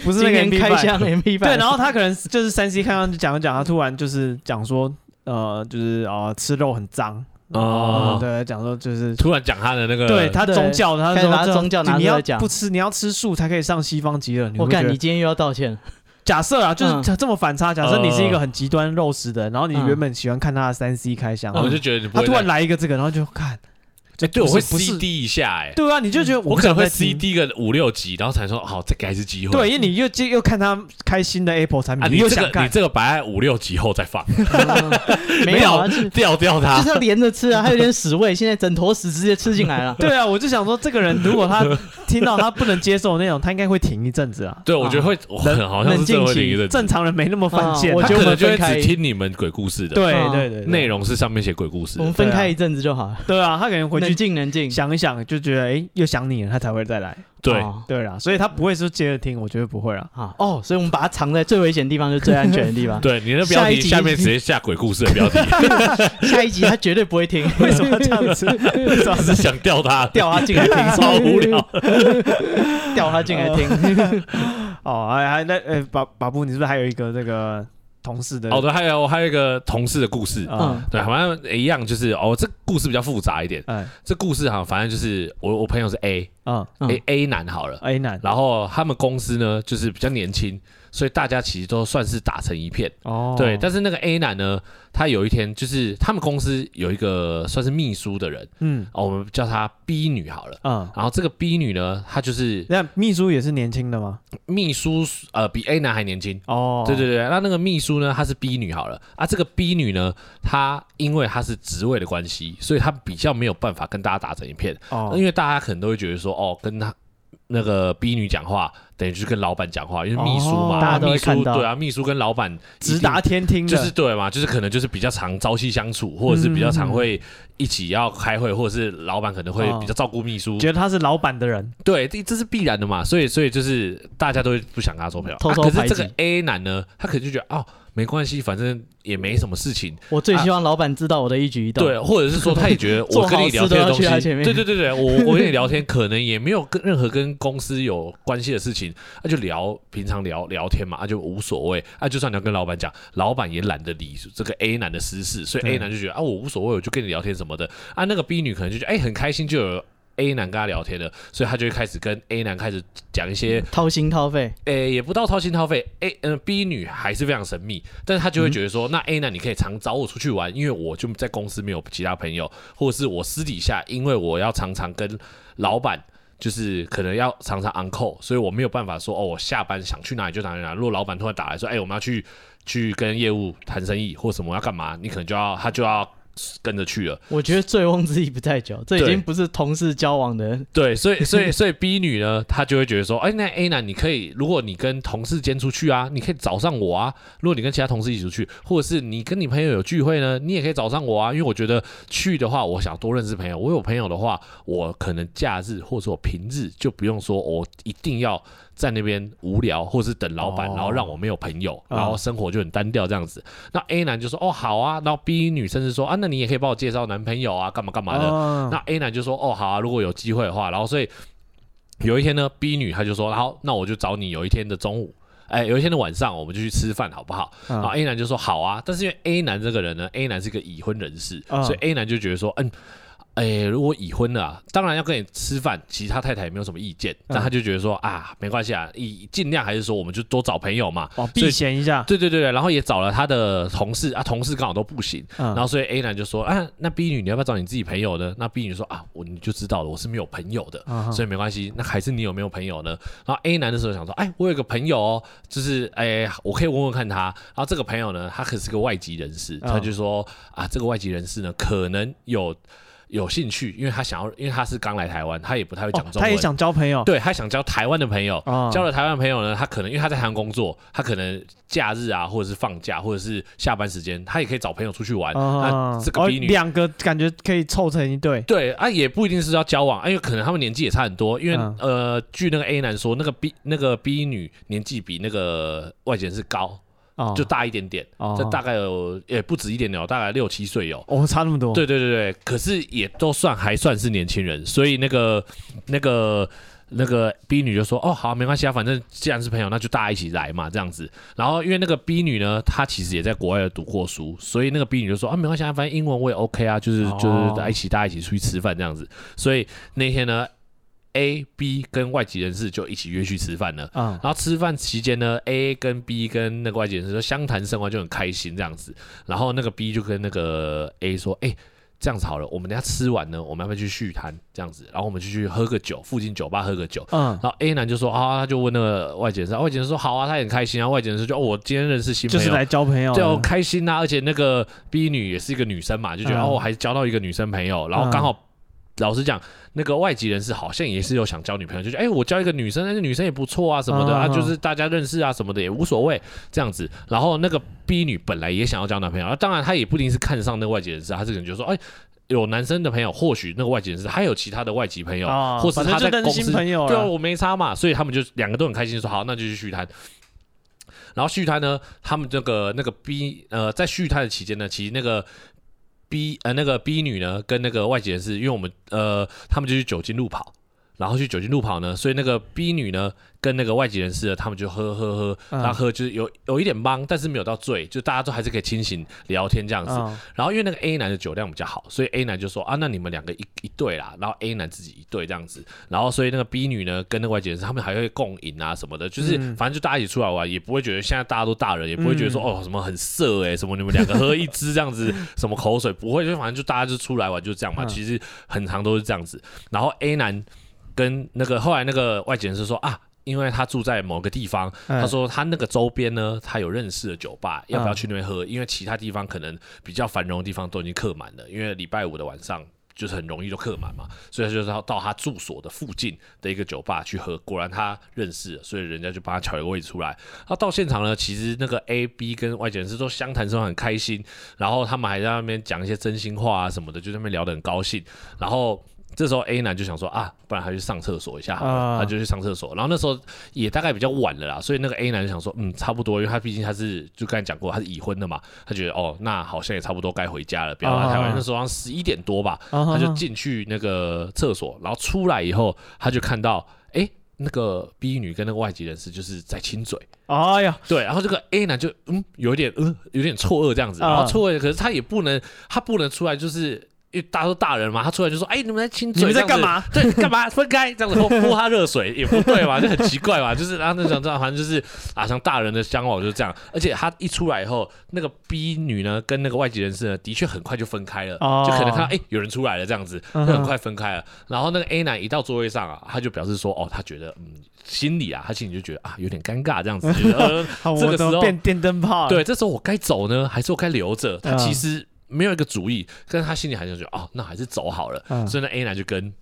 不是那个 MP 开箱 MP 对，然后他可能就是三 C 开箱就讲一讲，他突然就是讲说，呃，就是啊，吃肉很脏。哦，对，讲说就是突然讲他的那个，对他宗教，他说他宗教拿出来讲，不吃你要吃素才可以上西方极乐。我看你今天又要道歉。*laughs* 假设啊，就是这么反差。假设你是一个很极端肉食的人，然后你原本喜欢看他的三 C 开箱，我就觉得你不会。他突然来一个这个，然后就看。哎，对，我会 CD 一下，哎，对啊，你就觉得我可能会 CD 个五六集，然后才说好，再给一次机会。对，因为你又又看他开新的 Apple 产品，你又想看，你这个摆在五六集后再放，*laughs* 没有啊，掉掉它，就是要连着吃啊，还有点屎味，现在整坨屎直接吃进来了。*laughs* 对啊，我就想说，这个人如果他听到他不能接受那种，他应该会停一阵子啊。对，我觉得会，好像是这个正常人没那么犯贱，他可能就会只听你们鬼故事的，对对对，内容是上面写鬼故事，我们分开一阵子就好了。对啊，他可能回去冷静冷静。想一想就觉得哎，又想你了，他才会再来。对对啦，所以他不会说接着听，我觉得不会了啊。哦，所以我们把它藏在最危险的地方，就是最安全的地方。*laughs* 对，你的标题下面直接下鬼故事的标题。*laughs* 下一集他绝对不会听，*laughs* 为什么这样子？主要是想吊他，吊他进来听，超无聊。吊他进来听。哦，还还那呃，把把布，你是不是还有一个这个？同事的哦，对，还有还有一个同事的故事，嗯，对，好像一样，就是哦，这故事比较复杂一点，哎，这故事哈，反正就是我我朋友是 A，嗯，A A 男好了，A 男，然后他们公司呢就是比较年轻。所以大家其实都算是打成一片哦，对。但是那个 A 男呢，他有一天就是他们公司有一个算是秘书的人，嗯，哦，我们叫他 B 女好了，嗯。然后这个 B 女呢，她就是那秘书也是年轻的吗？秘书呃比 A 男还年轻哦，对对对。那那个秘书呢，她是 B 女好了啊。这个 B 女呢，她因为她是职位的关系，所以她比较没有办法跟大家打成一片哦。因为大家可能都会觉得说，哦，跟她那个 B 女讲话。等于就是跟老板讲话，因为秘书嘛，大家都会看到。对啊，秘书跟老板直达天听，就是对嘛，就是可能就是比较常朝夕相处，或者是比较常会一起要开会，或者是老板可能会比较照顾秘书，觉得他是老板的人，对，这这是必然的嘛，所以所以就是大家都会不想跟他做朋友。可是这个 A 男呢，他可能就觉得哦，没关系，反正也没什么事情。我最希望老板知道我的一举一动。对，或者是说他也觉得 *laughs* 我跟你聊天的东西，对对对对，我 *laughs* 我跟你聊天可能也没有跟任何跟公司有关系的事情，那就聊。平常聊聊天嘛，啊就无所谓，啊就算你要跟老板讲，老板也懒得理这个 A 男的私事，所以 A 男就觉得啊我无所谓，我就跟你聊天什么的，啊那个 B 女可能就觉得哎、欸、很开心，就有 A 男跟他聊天了，所以他就会开始跟 A 男开始讲一些掏心掏肺，诶、欸、也不到掏心掏肺，A 嗯 B 女还是非常神秘，但是他就会觉得说，嗯、那 A 男你可以常找我出去玩，因为我就在公司没有其他朋友，或者是我私底下因为我要常常跟老板。就是可能要常常 on call，所以我没有办法说哦，我下班想去哪里就哪里哪里。如果老板突然打来说，哎，我们要去去跟业务谈生意或什么要干嘛，你可能就要他就要跟着去了。我觉得醉翁之意不在酒，这已经不是同事交往的。对，所以所以所以 B 女呢，*laughs* 她就会觉得说，哎，那 A 男你可以，如果你跟同事间出去啊，你可以找上我啊。如果你跟其他同事一起出去，或者是你跟你朋友有聚会呢，你也可以找上我啊。因为我觉得去的话，我想多认识朋友。我有朋友的话，我可能假日或者我平日就不用说，我一定要。在那边无聊，或者是等老板，然后让我没有朋友，然后生活就很单调这样子。那 A 男就说：“哦，好啊。”然后 B 女甚至说：“啊，那你也可以帮我介绍男朋友啊，干嘛干嘛的。”那 A 男就说：“哦，好啊，如果有机会的话。”然后所以有一天呢，B 女她就说：“好，那我就找你有一天的中午，哎，有一天的晚上，我们就去吃饭，好不好？”然后 A 男就说：“好啊。”但是因为 A 男这个人呢，A 男是个已婚人士，所以 A 男就觉得说：“嗯。”哎、欸，如果已婚了啊，当然要跟你吃饭，其他太太也没有什么意见，嗯、但他就觉得说啊，没关系啊，以尽量还是说我们就多找朋友嘛，哦，避嫌一下，对对对对，然后也找了他的同事啊，同事刚好都不行，嗯、然后所以 A 男就说啊，那 B 女你要不要找你自己朋友呢？那 B 女说啊，我你就知道了，我是没有朋友的，嗯、所以没关系，那还是你有没有朋友呢？然后 A 男的时候想说，哎，我有个朋友哦，就是哎，我可以问问看他，然后这个朋友呢，他可是个外籍人士，他就说啊，这个外籍人士呢，可能有。有兴趣，因为他想要，因为他是刚来台湾，他也不太会讲中文，哦，他也想交朋友，对，他想交台湾的朋友，哦、交了台湾朋友呢，他可能因为他在台湾工作，他可能假日啊，或者是放假，或者是下班时间，他也可以找朋友出去玩。哦、那这个 B 女两、哦、个感觉可以凑成一对，对啊，也不一定是要交往，因为可能他们年纪也差很多，因为、嗯、呃，据那个 A 男说，那个 B 那个 B 女年纪比那个外籍人士高。就大一点点，这大概有也不止一点点，大概六七岁有。哦，差那么多。对对对对，可是也都算还算是年轻人，所以那个那个那个 B 女就说：“哦，好，没关系啊，反正既然是朋友，那就大家一起来嘛，这样子。”然后因为那个 B 女呢，她其实也在国外读过书，所以那个 B 女就说：“啊，没关系啊，反正英文我也 OK 啊，就是就是一起大家一起出去吃饭这样子。”所以那天呢。A、B 跟外籍人士就一起约去吃饭了，嗯，然后吃饭期间呢，A 跟 B 跟那个外籍人士就相谈甚欢，就很开心这样子。然后那个 B 就跟那个 A 说：“哎、欸，这样子好了，我们等下吃完呢，我们要不要去续摊这样子？然后我们就去喝个酒，附近酒吧喝个酒。”嗯，然后 A 男就说：“啊，他就问那个外籍人士，外籍人士说好啊，他也很开心啊。外籍人士就哦，我今天认识新朋友，就是来交朋友，就开心啊。而且那个 B 女也是一个女生嘛，就觉得、嗯、哦，我还交到一个女生朋友，然后刚好。嗯”老实讲，那个外籍人士好像也是有想交女朋友，就觉得哎，我交一个女生，那个女生也不错啊，什么的啊，就是大家认识啊，什么的也无所谓这样子。然后那个 B 女本来也想要交男朋友，啊，当然她也不一定是看上那个外籍人士，她这个人就说，哎，有男生的朋友，或许那个外籍人士还有其他的外籍朋友，哦、或是他在公司，对，我没差嘛，所以他们就两个都很开心，说好，那就去续摊。然后续摊呢，他们这个那个 B 呃，在续摊的期间呢，其实那个。B 呃那个 B 女呢，跟那个外籍人士，因为我们呃他们就去酒精路跑，然后去酒精路跑呢，所以那个 B 女呢。跟那个外籍人士，他们就喝喝喝，然后喝就是有有一点懵，但是没有到醉，就大家都还是可以清醒聊天这样子。然后因为那个 A 男的酒量比较好，所以 A 男就说啊，那你们两个一一对啦，然后 A 男自己一对这样子。然后所以那个 B 女呢，跟那个外籍人士，他们还会共饮啊什么的，就是反正就大家一起出来玩，也不会觉得现在大家都大人，也不会觉得说哦什么很色哎、欸，什么你们两个喝一支这样子，什么口水不会，就反正就大家就出来玩就这样嘛。其实很常都是这样子。然后 A 男跟那个后来那个外籍人士说啊。因为他住在某个地方，他说他那个周边呢，他有认识的酒吧，要不要去那边喝？因为其他地方可能比较繁荣的地方都已经客满了，因为礼拜五的晚上就是很容易就客满嘛，所以他就是要到他住所的附近的一个酒吧去喝。果然他认识了，所以人家就帮他抢一个位置出来。他到现场呢，其实那个 A、B 跟外籍人士都相谈甚欢，很开心，然后他们还在那边讲一些真心话啊什么的，就在那边聊得很高兴，然后。这时候 A 男就想说啊，不然他去上厕所一下好了，他就去上厕所。然后那时候也大概比较晚了啦，所以那个 A 男就想说，嗯，差不多，因为他毕竟他是就刚才讲过他是已婚的嘛，他觉得哦，那好像也差不多该回家了，不要来台湾。那时候好像十一点多吧，他就进去那个厕所，然后出来以后，他就看到哎，那个 B 女跟那个外籍人士就是在亲嘴。哎呀，对，然后这个 A 男就嗯，有点嗯，有点错愕这样子，然后错愕，可是他也不能，他不能出来就是。因为大家都大人嘛，他出来就说：“哎、欸，你们在亲嘴，你们在干嘛？对，干嘛 *laughs* 分开这样子泼泼他热水也不对嘛，就很奇怪嘛。*laughs* 就是然后那种这样，反正就是啊，像大人的相往就是这样。而且他一出来以后，那个 B 女呢跟那个外籍人士呢，的确很快就分开了，哦、就可能看到哎、欸、有人出来了这样子，就很快分开了。然后那个 A 男一到座位上啊，他就表示说：哦，他觉得嗯，心里啊，他心里就觉得啊有点尴尬这样子，*laughs* 这个时候变电灯泡。对，这时候我该走呢，还是我该留着？他其实。没有一个主意，但是他心里还是觉得哦，那还是走好了。嗯、所以呢，A 男就跟。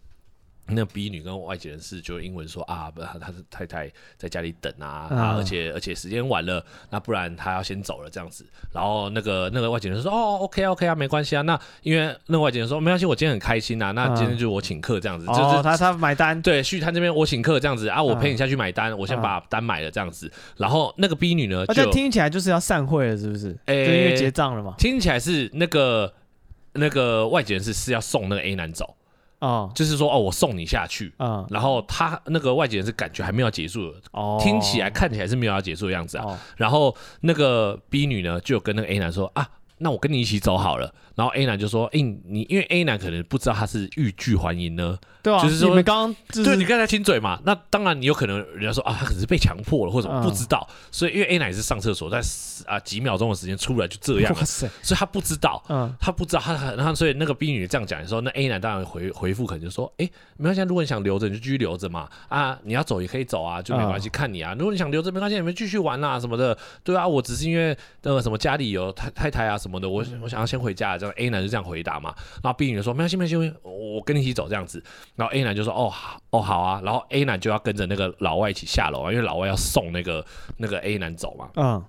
那 B 女跟外籍人士就英文说啊，不，她是太太在家里等啊，嗯、啊而且而且时间晚了，那不然她要先走了这样子。然后那个那个外籍人士说哦，OK OK 啊，没关系啊。那因为那个外籍人说没关系，我今天很开心呐、啊。那今天就我请客这样子，嗯、就是、哦、他他买单，对，续摊这边我请客这样子啊，我陪你下去买单，嗯、我先把单买了这样子。然后那个 B 女呢，就听起来就是要散会了，是不是？哎、欸，就因为结账了嘛。听起来是那个那个外籍人士是要送那个 A 男走。哦，就是说哦，我送你下去，嗯，然后他那个外籍人是感觉还没有结束的，哦，听起来看起来是没有要结束的样子啊，哦、然后那个 B 女呢就跟那个 A 男说啊，那我跟你一起走好了。然后 A 男就说：“哎、欸，你因为 A 男可能不知道他是欲拒还迎呢，对啊，就是说你们刚刚、就是、对你刚才亲嘴嘛，那当然你有可能人家说啊，他可能是被强迫了或者不知道，嗯、所以因为 A 男也是上厕所，在啊几秒钟的时间出来就这样，哇塞，所以他不知道，嗯，他不知道他然后所以那个 B 女这样讲的时候，那 A 男当然回回复可能就说：哎、欸，没关系，如果你想留着你就继续留着嘛，啊，你要走也可以走啊，就没关系，嗯、看你啊，如果你想留着没关系，你们继续玩啦、啊、什么的，对啊，我只是因为那个什么家里有太太太啊什么我我想要先回家，这样 A 男就这样回。答嘛，然后 B 女说没关系没关系，我跟你一起走这样子。然后 A 男就说哦好哦好啊，然后 A 男就要跟着那个老外一起下楼啊，因为老外要送那个那个 A 男走嘛。嗯，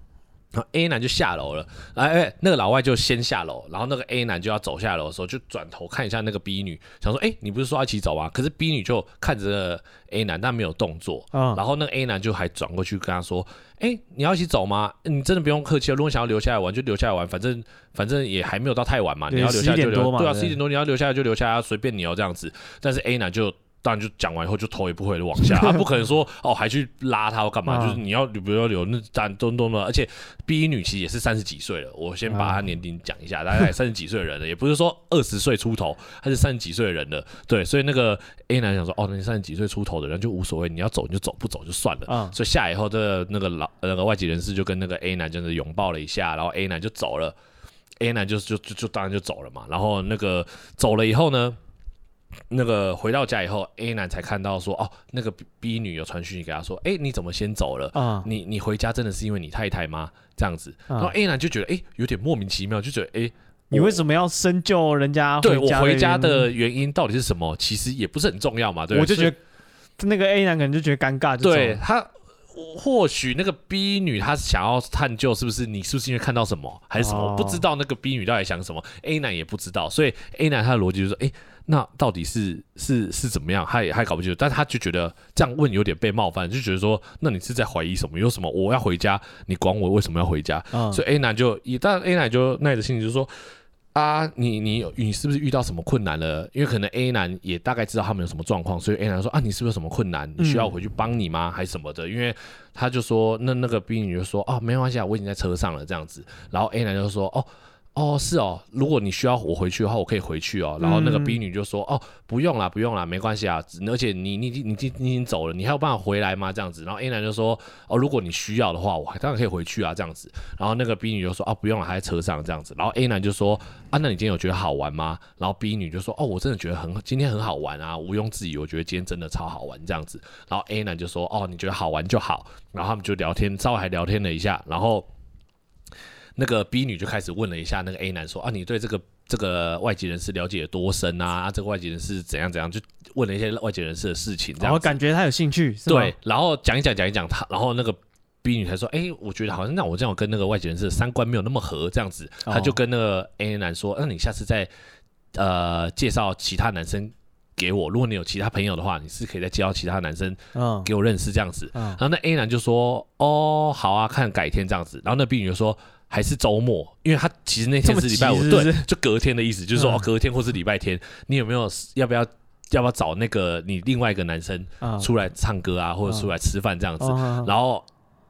然后 A 男就下楼了，哎哎，那个老外就先下楼，然后那个 A 男就要走下楼的时候，就转头看一下那个 B 女，想说哎，你不是说要一起走吗？可是 B 女就看着 A 男，但没有动作。嗯，然后那个 A 男就还转过去跟他说。哎、欸，你要一起走吗？你真的不用客气了。如果想要留下来玩，就留下来玩。反正反正也还没有到太晚嘛。你要留下来就留，对啊，十一点多你要留下来就留下来，随便你哦这样子。但是 A 男就。当然就讲完以后就头也不回的往下，他 *laughs* 不可能说哦还去拉他或干嘛，就是你要你不要留那当然咚咚的，而且 B 女其实也是三十几岁了，我先把她年龄讲一下，大概三十几岁的人了，也不是说二十岁出头，她是三十几岁的人了，对，所以那个 A 男想说哦，那你三十几岁出头的人就无所谓，你要走你就走，不走就算了，所以下来以后的那个老那个外籍人士就跟那个 A 男真的拥抱了一下，然后 A 男就走了，A 男就就就就当然就走了嘛，然后那个走了以后呢。那个回到家以后，A 男才看到说，哦，那个 B 女有传讯息给他说，哎，你怎么先走了？啊，你你回家真的是因为你太太吗？这样子，然后 A 男就觉得，哎，有点莫名其妙，就觉得，哎，你为什么要深究人家？对，我回家的原因到底是什么？其实也不是很重要嘛，对。我就觉得那个 A 男可能就觉得尴尬，对他。或许那个 B 女她想要探究是不是你是不是因为看到什么还是什么，oh. 不知道那个 B 女到底想什么，A 男也不知道，所以 A 男他的逻辑就是说，哎、欸，那到底是是是怎么样？他也还搞不清楚，但是他就觉得这样问有点被冒犯，就觉得说，那你是在怀疑什么？有什么？我要回家，你管我为什么要回家？Oh. 所以 A 男就一，但 A 男就耐着性子就说。啊，你你你是不是遇到什么困难了？因为可能 A 男也大概知道他们有什么状况，所以 A 男说啊，你是不是有什么困难？你需要我回去帮你吗？还是什么的？因为他就说，那那个 B 女就说哦，没关系啊，我已经在车上了这样子。然后 A 男就说哦。哦，是哦，如果你需要我回去的话，我可以回去哦。然后那个 B 女就说：“嗯、哦，不用啦，不用啦，没关系啊。而且你你你你你已经走了，你还有办法回来吗？这样子。”然后 A 男就说：“哦，如果你需要的话，我当然可以回去啊，这样子。”然后那个 B 女就说：“啊，不用了，还在车上这样子。”然后 A 男就说：“啊，那你今天有觉得好玩吗？”然后 B 女就说：“哦，我真的觉得很今天很好玩啊，毋庸置疑，我觉得今天真的超好玩这样子。”然后 A 男就说：“哦，你觉得好玩就好。”然后他们就聊天，稍微还聊天了一下，然后。那个 B 女就开始问了一下那个 A 男说啊，你对这个这个外籍人士了解有多深啊？啊，这个外籍人士怎样怎样？就问了一些外籍人士的事情，然后感觉他有兴趣，对，然后讲一讲讲一讲他，然后那个 B 女才说，哎、欸，我觉得好像那我这样跟那个外籍人士的三观没有那么合，这样子，他就跟那个 A 男说，那你下次再呃介绍其他男生给我，如果你有其他朋友的话，你是可以再介绍其他男生给我认识这样子。然后那 A 男就说，哦，好啊，看改天这样子。然后那 B 女就说。还是周末，因为他其实那天是礼拜五，对，就隔天的意思，就是说、嗯。哦、隔天或是礼拜天，你有没有要不要要不要找那个你另外一个男生出来唱歌啊，嗯、或者出来吃饭这样子？嗯、然后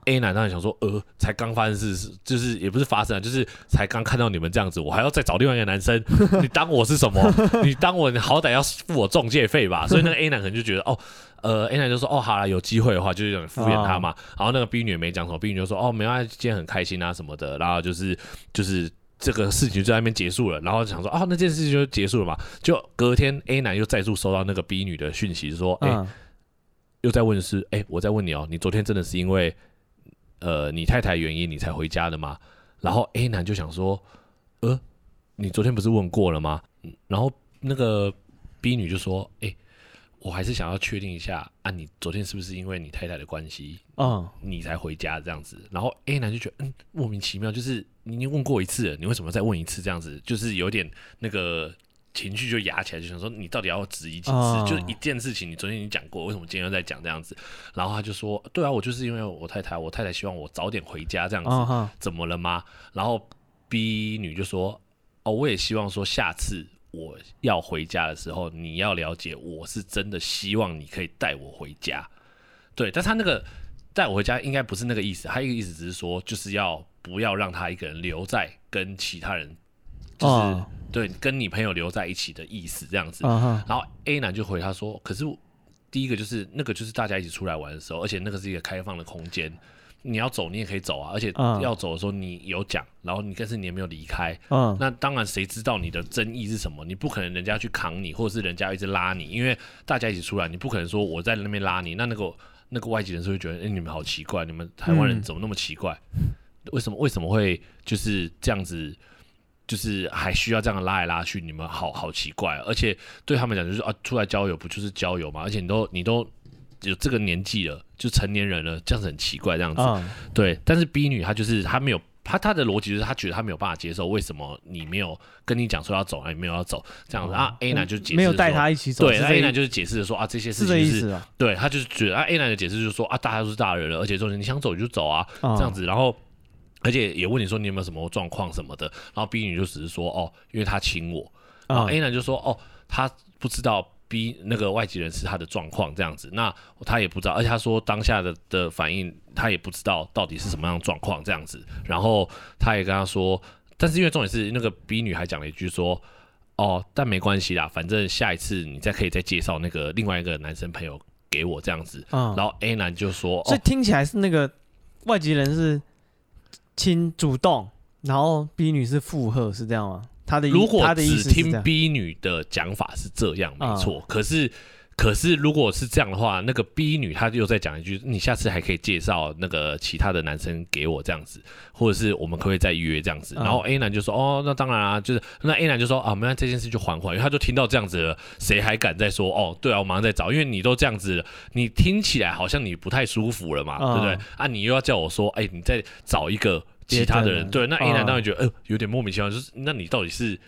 A 男当然想说，呃，才刚发生事，就是也不是发生，就是才刚看到你们这样子，我还要再找另外一个男生，*laughs* 你当我是什么？你当我你好歹要付我中介费吧？所以那个 A 男可能就觉得哦。呃，A 男就说：“哦，好了，有机会的话，就是有点敷衍他嘛。哦”然后那个 B 女也没讲什么，B 女就说：“哦，没关系，今天很开心啊什么的。”然后就是就是这个事情就在那边结束了。然后想说：“哦，那件事情就结束了嘛。”就隔天，A 男又再度收到那个 B 女的讯息，说：“哎、嗯欸，又在问是，哎、欸，我在问你哦，你昨天真的是因为呃你太太原因你才回家的吗？”然后 A 男就想说：“呃。”你昨天不是问过了吗？然后那个 B 女就说，哎、欸，我还是想要确定一下啊，你昨天是不是因为你太太的关系，嗯，你才回家这样子？然后 A 男就觉得，嗯，莫名其妙，就是你已经问过一次了，你为什么再问一次这样子？就是有点那个。情绪就压起来，就想说你到底要质疑几次？哦、就是一件事情，你昨天已经讲过，为什么今天又在讲这样子？然后他就说：“对啊，我就是因为我太太，我太太希望我早点回家这样子，哦、怎么了吗？”然后 B 女就说：“哦，我也希望说下次我要回家的时候，你要了解我是真的希望你可以带我回家。”对，但他那个带我回家应该不是那个意思，他一个意思只是说就是要不要让他一个人留在跟其他人，就是。哦对，跟你朋友留在一起的意思这样子，uh huh. 然后 A 男就回他说：“可是第一个就是那个就是大家一起出来玩的时候，而且那个是一个开放的空间，你要走你也可以走啊，而且要走的时候你有讲，然后你但是你也没有离开，嗯、uh，huh. 那当然谁知道你的争议是什么？你不可能人家去扛你，或者是人家一直拉你，因为大家一起出来，你不可能说我在那边拉你，那那个那个外籍人士会觉得，哎、欸，你们好奇怪，你们台湾人怎么那么奇怪？嗯、为什么为什么会就是这样子？”就是还需要这样拉来拉去，你们好好奇怪，而且对他们讲就是啊，出来交友不就是交友吗？而且你都你都有这个年纪了，就成年人了，这样子很奇怪，这样子。嗯、对，但是 B 女她就是她没有，她她的逻辑就是她觉得她没有办法接受，为什么你没有跟你讲说要走，还没有要走这样子、嗯、啊？A 男就解释没有带她一起走，对，A 男就是解释的说啊，这些事情、就是，对他就是觉得啊，A 男的解释就是说啊，大家都是大人了，而且说你想走就走啊，嗯、这样子，然后。而且也问你说你有没有什么状况什么的，然后 B 女就只是说哦，因为他亲我，然后 A 男就说哦，他不知道 B 那个外籍人是他的状况这样子，那他也不知道，而且他说当下的的反应他也不知道到底是什么样的状况这样子，然后他也跟他说，但是因为重点是那个 B 女还讲了一句说哦，但没关系啦，反正下一次你再可以再介绍那个另外一个男生朋友给我这样子，然后 A 男就说，所以听起来是那个外籍人是。亲主动，然后 B 女是附和，是这样吗？他的如果只听 B 女的讲法是这样，没错。可是，可是如果是这样的话，那个 B 女她又再讲一句：“你下次还可以介绍那个其他的男生给我这样子，或者是我们可不可以再约这样子？”然后 A 男就说：“哦，那当然啊，就是那 A 男就说啊，没关系，这件事就缓缓。”因为他就听到这样子了，谁还敢再说？哦，对啊，我马上再找，因为你都这样子了，你听起来好像你不太舒服了嘛，对不对？啊，你又要叫我说：“哎，你再找一个。”其他的人对，那 A 男当然觉得，呃，有点莫名其妙，就是那你到底是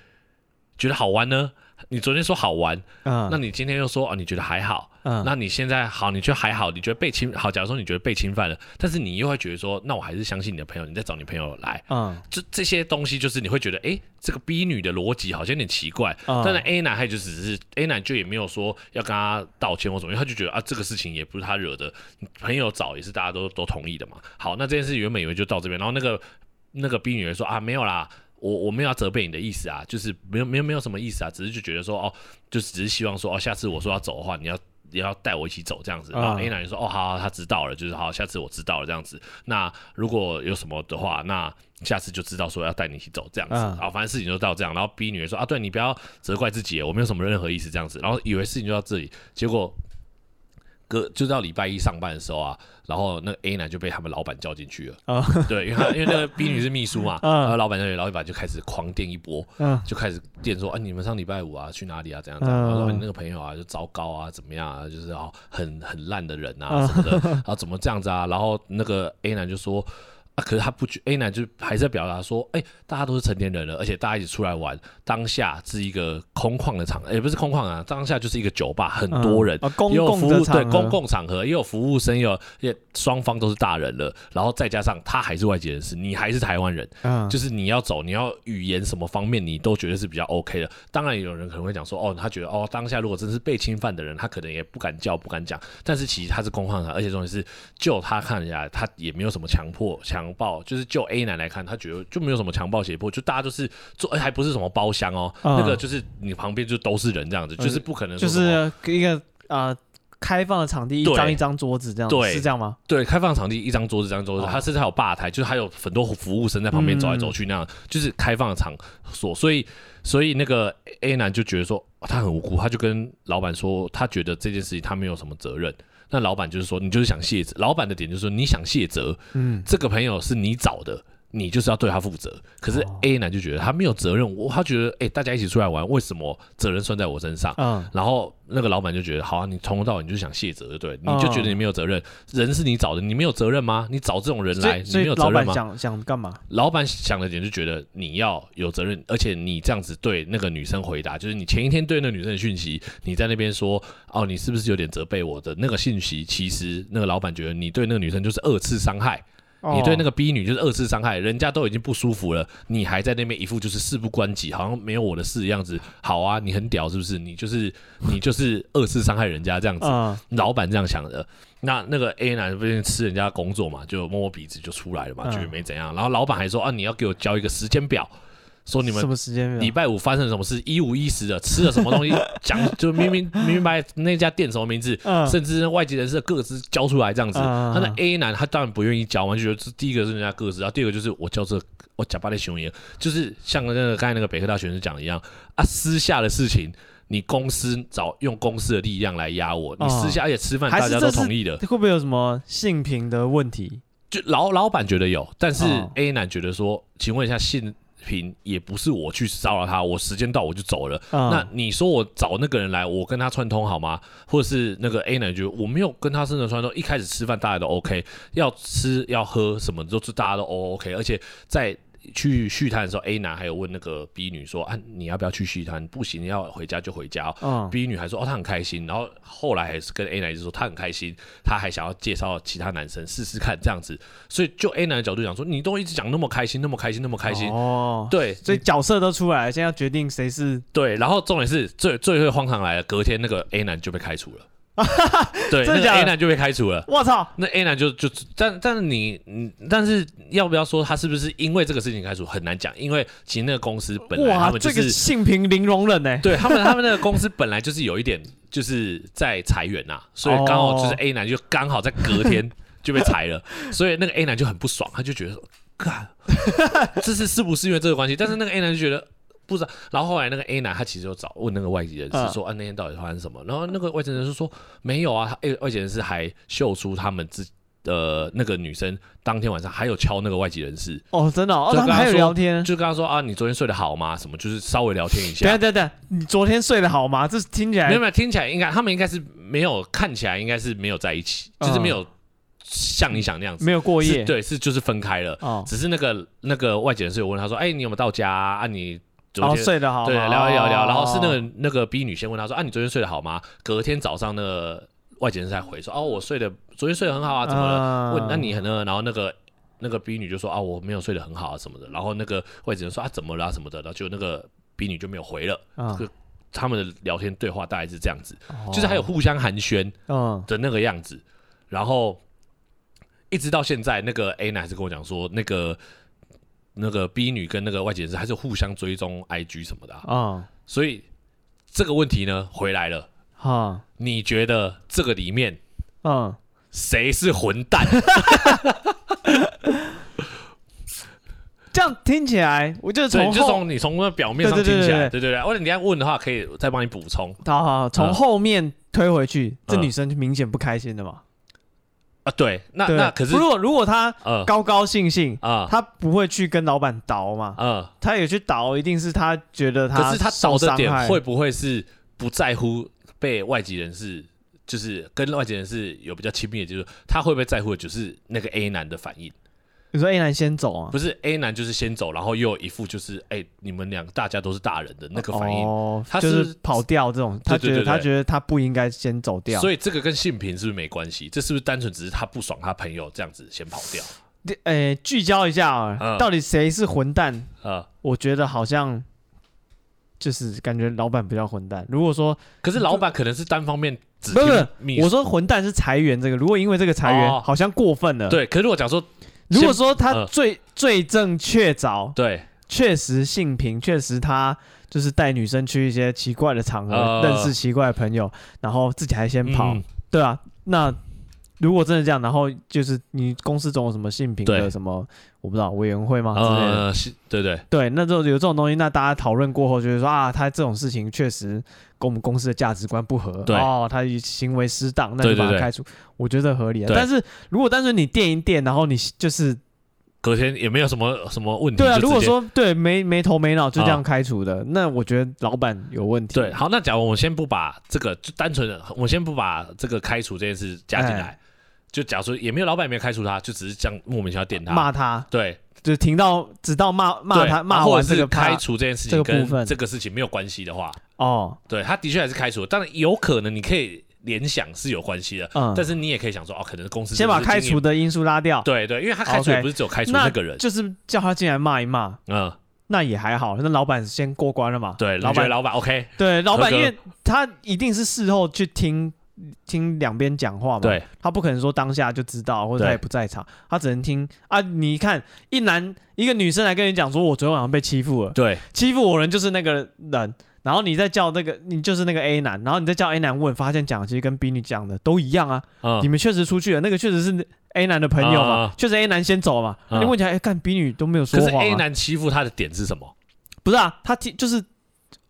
觉得好玩呢？你昨天说好玩，嗯，那你今天又说啊，你觉得还好，嗯，那你现在好，你觉得还好，你觉得被侵好，假如说你觉得被侵犯了，但是你又会觉得说，那我还是相信你的朋友，你再找你朋友来，嗯，这这些东西就是你会觉得，哎，这个 B 女的逻辑好像有点奇怪，嗯，但是 A 男他就只是 A 男就也没有说要跟他道歉或怎么，样他就觉得啊，这个事情也不是他惹的，朋友找也是大家都都同意的嘛。好，那这件事原本以为就到这边，然后那个那个 B 女说啊，没有啦。我我没有要责备你的意思啊，就是没有没有没有什么意思啊，只是就觉得说哦，就只是希望说哦，下次我说要走的话，你要你要带我一起走这样子。然后 A 男就说哦，好，好，他知道了，就是好，下次我知道了这样子。那如果有什么的话，那下次就知道说要带你一起走这样子。啊，反正事情就到这样。然后 B 女说啊，对你不要责怪自己，我没有什么任何意思这样子。然后以为事情就到这里，结果。哥就到礼拜一上班的时候啊，然后那个 A 男就被他们老板叫进去了。啊，对，因为他因为那个 B 女是秘书嘛，*laughs* 然后老板那里老板就开始狂电一波，就开始电说，啊，你们上礼拜五啊去哪里啊？怎样怎样？然后你那个朋友啊就糟糕啊，怎么样啊？就是啊很很烂的人啊什么的，然后怎么这样子啊？然后那个 A 男就说。啊！可是他不觉 A 男就还是在表达说，哎、欸，大家都是成年人了，而且大家一起出来玩，当下是一个空旷的场，也、欸、不是空旷啊，当下就是一个酒吧，很多人，嗯啊、也有服务对公共场合，也有服务生，有也双方都是大人了，然后再加上他还是外籍人士，你还是台湾人，嗯，就是你要走，你要语言什么方面，你都觉得是比较 OK 的。当然有人可能会讲说，哦，他觉得哦，当下如果真是被侵犯的人，他可能也不敢叫，不敢讲。但是其实他是空旷场，而且重点是，就他看起来，他也没有什么强迫强。强暴就是就 A 男来看，他觉得就没有什么强暴胁迫，就大家都是做，还不是什么包厢哦，嗯、那个就是你旁边就都是人这样子，嗯、就是不可能就是一个啊、呃、开放的场地，一张一张桌子这样，对，是这样吗？对，开放场地一张桌子，一张桌子，他甚至还有吧台，就是还有很多服务生在旁边走来走去那样，嗯、就是开放的场所，所以所以那个 A 男就觉得说他很无辜，他就跟老板说，他觉得这件事情他没有什么责任。那老板就是说，你就是想卸责。老板的点就是说，你想卸责，嗯，这个朋友是你找的，你就是要对他负责。可是 A 男就觉得他没有责任，我他觉得哎、欸，大家一起出来玩，为什么责任算在我身上？嗯，然后那个老板就觉得，好啊，你从头到尾你就想卸责，对，你就觉得你没有责任，人是你找的，你没有责任吗？你找这种人来，你没有责任吗？想想干嘛？老板想的点就觉得你要有责任，而且你这样子对那个女生回答，就是你前一天对那个女生的讯息，你在那边说哦，你是不是有点责备我的那个信息？其实那个老板觉得你对那个女生就是二次伤害。你对那个 B 女就是二次伤害，人家都已经不舒服了，你还在那边一副就是事不关己，好像没有我的事的样子。好啊，你很屌是不是？你就是 *laughs* 你就是二次伤害人家这样子。老板这样想的。那那个 A 男不是吃人家工作嘛，就摸摸鼻子就出来了嘛，觉得没怎样。然后老板还说啊，你要给我交一个时间表。说你们什么时间？礼拜五发生了什么事？一五一十的吃了什么东西？*laughs* 讲就明明明明白那家店什么名字，甚至外籍人士的个资交出来这样子。他那 A 男他当然不愿意交嘛，就觉得这第一个是人家个资，然后第二个就是我叫这我假巴的熊爷，就是像那个刚才那个北科大学生讲的一样啊，私下的事情你公司找用公司的力量来压我，你私下而且吃饭大家都同意的，会不会有什么性平的问题？就老老板觉得有，但是 A 男觉得说，请问一下性。也不是我去骚扰他，我时间到我就走了。嗯、那你说我找那个人来，我跟他串通好吗？或者是那个 A 男就我没有跟他真的串通，一开始吃饭大家都 OK，要吃要喝什么都是大家都 OK，而且在。去续摊的时候，A 男还有问那个 B 女说：“啊，你要不要去续摊？不行，你要回家就回家。嗯” B 女还说：“哦，她很开心。”然后后来还是跟 A 男就说：“她很开心，她还想要介绍其他男生试试看这样子。”所以就 A 男的角度讲说：“你都一直讲那么开心，那么开心，那么开心。”哦，对，所以角色都出来了，现在要决定谁是对。然后重点是最最会荒唐来了，隔天那个 A 男就被开除了。*laughs* 对，那个 A 男就被开除了。我操，那 A 男就就，但但是你，嗯，但是要不要说他是不是因为这个事情开除，很难讲。因为其实那个公司本来他们就是、这个、性平零容忍呢。对他们，他们那个公司本来就是有一点就是在裁员呐、啊，所以刚好就是 A 男就刚好在隔天就被裁了，所以那个 A 男就很不爽，他就觉得说，干，这是是不是因为这个关系？但是那个 A 男就觉得。不知道，然后后来那个 A 男他其实就找问那个外籍人士说啊，那天到底发生什么？然后那个外籍人士说没有啊，他外籍人士还秀出他们自呃那个女生当天晚上还有敲那个外籍人士哦，真的哦，他们还有聊天，就跟他说啊，你昨天睡得好吗？什么就是稍微聊天一下。对对对，你昨天睡得好吗？这听起来没有没有，听起来应该他们应该是没有看起来应该是没有在一起，就是没有像你想那样子，没有过夜，对，是就是分开了。哦，只是那个那个外籍人士有问他说，哎，你有没有到家啊？你昨天睡得好吗？对，聊一聊聊，然后是那个那个 B 女先问他说：“啊，你昨天睡得好吗？”隔天早上那个外籍人士才回说：“哦，我睡得昨天睡得很好啊，怎么了？”问那你呢？然后那个那个 B 女就说：“啊，我没有睡得很好啊什么的。”然后那个外籍人说：“啊，怎么了什么的？”然后就那个 B 女就没有回了。这个他们的聊天对话大概是这样子，就是还有互相寒暄的那个样子。然后一直到现在，那个 A 男还是跟我讲说那个。那个 B 女跟那个外籍人士还是互相追踪 IG 什么的啊，嗯、所以这个问题呢回来了，哈、嗯，你觉得这个里面，嗯，谁是混蛋？*laughs* 这样听起来，我就从就从你从那表面上听起来，对对。对，或者你要问的话，可以再帮你补充。好好，从后面推回去，嗯、这女生就明显不开心的嘛。啊，对，那那可是如果如果他高高兴兴啊，他不会去跟老板倒嘛？嗯，他也去倒，一定是他觉得他，可是他倒的点会不会是不在乎被外籍人士，就是跟外籍人士有比较亲密的，就是他会不会在乎的就是那个 A 男的反应？你说 A 男先走啊？不是 A 男就是先走，然后又有一副就是哎、欸，你们俩大家都是大人的那个反应，哦、他是，就是跑掉这种，他觉得他觉得他不应该先走掉，所以这个跟性平是不是没关系？这是不是单纯只是他不爽他朋友这样子先跑掉？哎、欸，聚焦一下啊，嗯、到底谁是混蛋啊？嗯、我觉得好像就是感觉老板比较混蛋。如果说，可是老板可能是单方面只不是，我说混蛋是裁员这个，如果因为这个裁员好像过分了，对。可是如果讲说。如果说他罪罪证确凿，对，确实性平，确实他就是带女生去一些奇怪的场合，认识奇怪的朋友，然后自己还先跑，对啊，那如果真的这样，然后就是你公司总有什么性平的什么，我不知道委员会吗？呃，对对。对，那就有这种东西，那大家讨论过后，就是说啊，他这种事情确实跟我们公司的价值观不合，对哦，他行为失当，那就把他开除，我觉得合理。但是如果单纯你垫一垫，然后你就是。隔天也没有什么什么问题。对啊，如果说对没没头没脑就这样开除的，那我觉得老板有问题。对，好，那假如我先不把这个就单纯的，我先不把这个开除这件事加进来，就假如说也没有老板也没有开除他，就只是这样莫名其妙点他骂他，对，就停到直到骂骂他骂完这个开除这件事情跟这个事情没有关系的话，哦，对，他的确还是开除，当然有可能你可以。联想是有关系的，嗯，但是你也可以想说，哦，可能公司先把开除的因素拉掉，对对，因为他开除也不是只有开除那个人，就是叫他进来骂一骂，嗯，那也还好，那老板先过关了嘛，对，老板老板 OK，对，老板因为他一定是事后去听听两边讲话嘛，对，他不可能说当下就知道，或者他也不在场，他只能听。啊，你看一男一个女生来跟你讲说，我昨天晚上被欺负了，对，欺负我人就是那个人。然后你再叫那个，你就是那个 A 男，然后你再叫 A 男问，发现讲其实跟 B 女讲的都一样啊。嗯、你们确实出去了，那个确实是 A 男的朋友嘛，确、嗯、实 A 男先走嘛。嗯、你问起来，哎，看 B 女都没有说话。可是 A 男欺负他的点是什么？不是啊，他听就是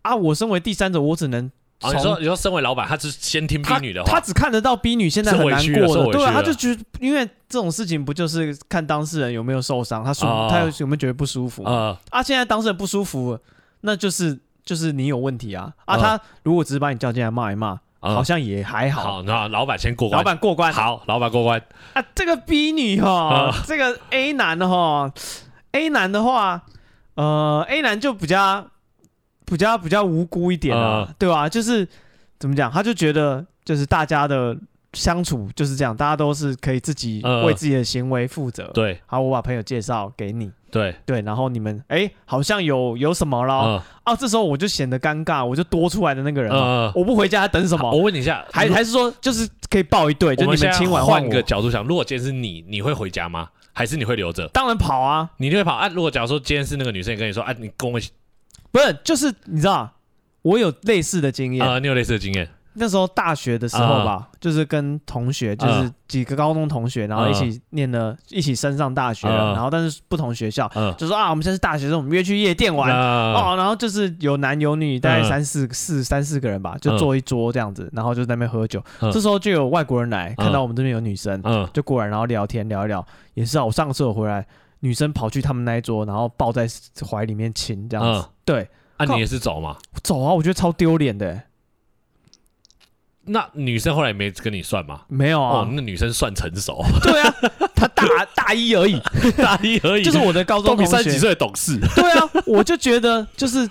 啊，我身为第三者，我只能。哦、你说你说身为老板，他只先听 B 女的话，他只看得到 B 女现在很难过的，对啊，他就觉得，因为这种事情不就是看当事人有没有受伤，他舒、哦、他有有没有觉得不舒服？啊，现在当事人不舒服，那就是。就是你有问题啊啊！他如果只是把你叫进来骂一骂，好像也还好。好，那老板先过关。老板过关。好，老板过关。啊，这个 B 女哈，这个 A 男的哈，A 男的话，呃，A 男就比较比较比较无辜一点啊，对吧？就是怎么讲，他就觉得就是大家的相处就是这样，大家都是可以自己为自己的行为负责。对，好，我把朋友介绍给你。对对，然后你们哎，好像有有什么了、嗯、啊？这时候我就显得尴尬，我就多出来的那个人，嗯、我不回家还等什么？我问你一下，还还是说就是可以抱一对？就你们亲完换个角度想，如果今天是你，你会回家吗？还是你会留着？当然跑啊！你就会跑啊！如果假如说今天是那个女生跟你说，哎、啊，你跟我一起，不是，就是你知道，我有类似的经验啊，你有类似的经验。那时候大学的时候吧，就是跟同学，就是几个高中同学，然后一起念了，一起升上大学了，然后但是不同学校，就说啊，我们现在是大学生，我们约去夜店玩。哦，然后就是有男有女，大概三四四三四个人吧，就坐一桌这样子，然后就在那边喝酒。这时候就有外国人来，看到我们这边有女生，就过来，然后聊天聊一聊，也是啊，我上个厕所回来，女生跑去他们那一桌，然后抱在怀里面亲这样子。对，啊，你也是走吗？走啊，我觉得超丢脸的。那女生后来没跟你算吗？没有啊。哦，那女生算成熟。对啊，*laughs* 她大大一而已，*laughs* 大一而已。就是我的高中同学，三十几岁懂事。对啊，我就觉得就是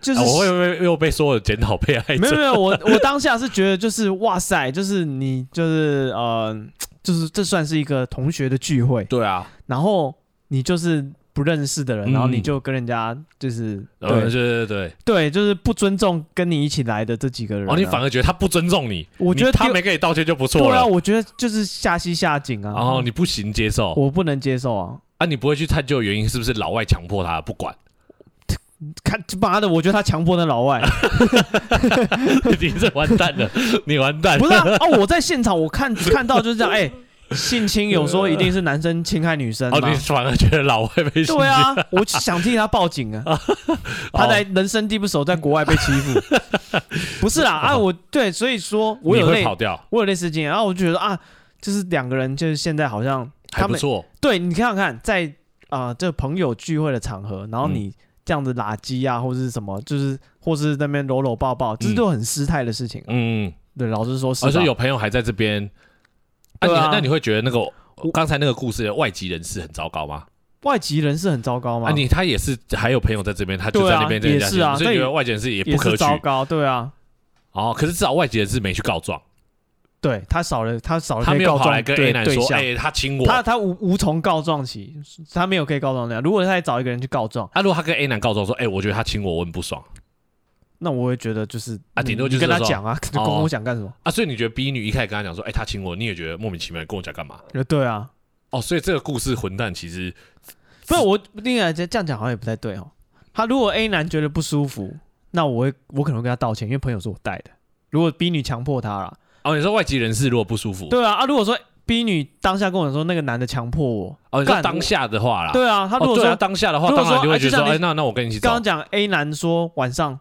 就是，我会不会又被说了检讨被爱者？没有没有，我我当下是觉得就是哇塞，就是你就是呃，就是这算是一个同学的聚会。对啊，然后你就是。不认识的人，然后你就跟人家就是，对对对对对，就是不尊重跟你一起来的这几个人，哦，你反而觉得他不尊重你？我觉得他没跟你道歉就不错了。对啊，我觉得就是下西下井啊。哦，你不行接受，我不能接受啊。啊，你不会去探究原因是不是老外强迫他？不管，看妈的，我觉得他强迫那老外，*laughs* *laughs* 你这完蛋了，你完蛋。不是啊，我在现场我看看到就是这样，哎。性侵有说一定是男生侵害女生吗？哦，你反而觉得老外被性侵？对啊，我想替他报警啊！*laughs* 他在人生地不熟，在国外被欺负，*laughs* 不是啦啊！我对，所以说我有类跑掉，我有类似经验，然后我就觉得啊，就是两个人就是现在好像还不错。对，你看看在啊这朋友聚会的场合，然后你这样子垃圾啊，或者是什么，就是或是那边搂搂抱抱，这都很失态的事情。嗯，对，老实说，而且有朋友还在这边。啊，你那你会觉得那个刚才那个故事的外籍人士很糟糕吗？外籍人士很糟糕吗？啊，你他也是还有朋友在这边，他就在那边，也是啊，所以觉得外籍人士也不可取。糟糕，对啊。哦，可是至少外籍人士没去告状，对他少了，他少了，他没有跑来跟 A 男说，哎，他亲我，他他无无从告状起，他没有可以告状那样。如果他再找一个人去告状，啊，如果他跟 A 男告状说，哎，我觉得他亲我，我很不爽。那我会觉得就是啊，顶多就是跟他讲啊，就跟我讲干什么啊？所以你觉得 B 女一开始跟他讲说，哎，他请我，你也觉得莫名其妙，跟我讲干嘛？对啊，哦，所以这个故事混蛋其实不是我另外这样讲好像也不太对哦。他如果 A 男觉得不舒服，那我会我可能会跟他道歉，因为朋友是我带的。如果 B 女强迫他了，哦，你说外籍人士如果不舒服，对啊啊，如果说 B 女当下跟我说那个男的强迫我，哦，你说当下的话啦，对啊，他如果说当下的话，当然就会觉得说，哎，那那我跟你一起走。刚刚讲 A 男说晚上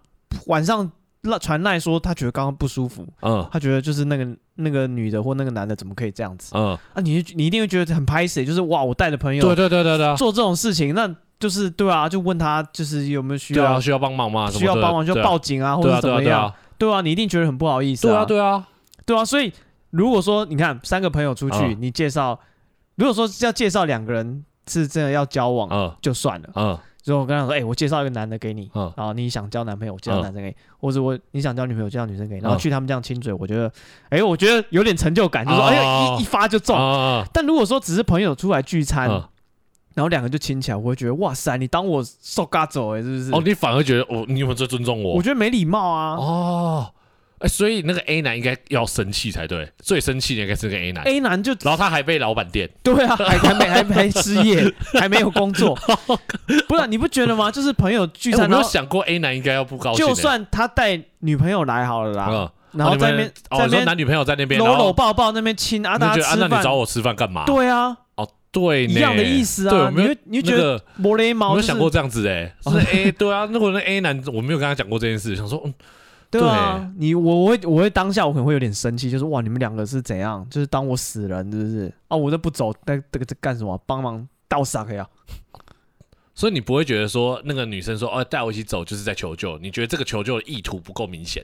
晚上。那传赖说他觉得刚刚不舒服，嗯，他觉得就是那个那个女的或那个男的怎么可以这样子？嗯，啊，你你一定会觉得很拍死，就是哇，我带的朋友，对对对对对，做这种事情，那就是对啊，就问他就是有没有需要，对啊，需要帮忙吗？需要帮忙就报警啊，或者怎么样？对啊，你一定觉得很不好意思。对啊，对啊，对啊，所以如果说你看三个朋友出去，你介绍，如果说要介绍两个人是真的要交往，嗯，就算了，嗯。所以我跟他说，哎，我介绍一个男的给你，然后你想交男朋友，我介绍男生给你，或者我你想交女朋友，介绍女生给你，然后去他们这样亲嘴，我觉得，哎，我觉得有点成就感，就是说，哎呀，一一发就中。但如果说只是朋友出来聚餐，然后两个就亲起来，我会觉得，哇塞，你当我受嘎走哎，是不是？哦，你反而觉得，哦，你有没有在尊重我？我觉得没礼貌啊。哦。哎，所以那个 A 男应该要生气才对，最生气的应该是那个 A 男。A 男就，然后他还被老板电，对啊，还还没还还失业，*laughs* 还没有工作，*laughs* 不然你不觉得吗？就是朋友聚餐，我没有想过 A 男应该要不高兴。就算他带女朋友来好了啦，然后在那边，在那边男女朋友在那边搂搂抱抱那边亲啊，大家吃饭。那你找我吃饭干嘛？对啊，哦对，一样的意思啊。对，没有，你觉得没礼貌？我没有想过这样子哎，是 *laughs* A 对啊，如果那 A 男我没有跟他讲过这件事，想说嗯。对啊，你我我会我会当下我可能会有点生气，就是哇，你们两个是怎样？就是当我死人是不是？啊，我都不走，那这个在干什么？帮忙倒啥呀？所以你不会觉得说那个女生说哦带我一起走就是在求救？你觉得这个求救的意图不够明显？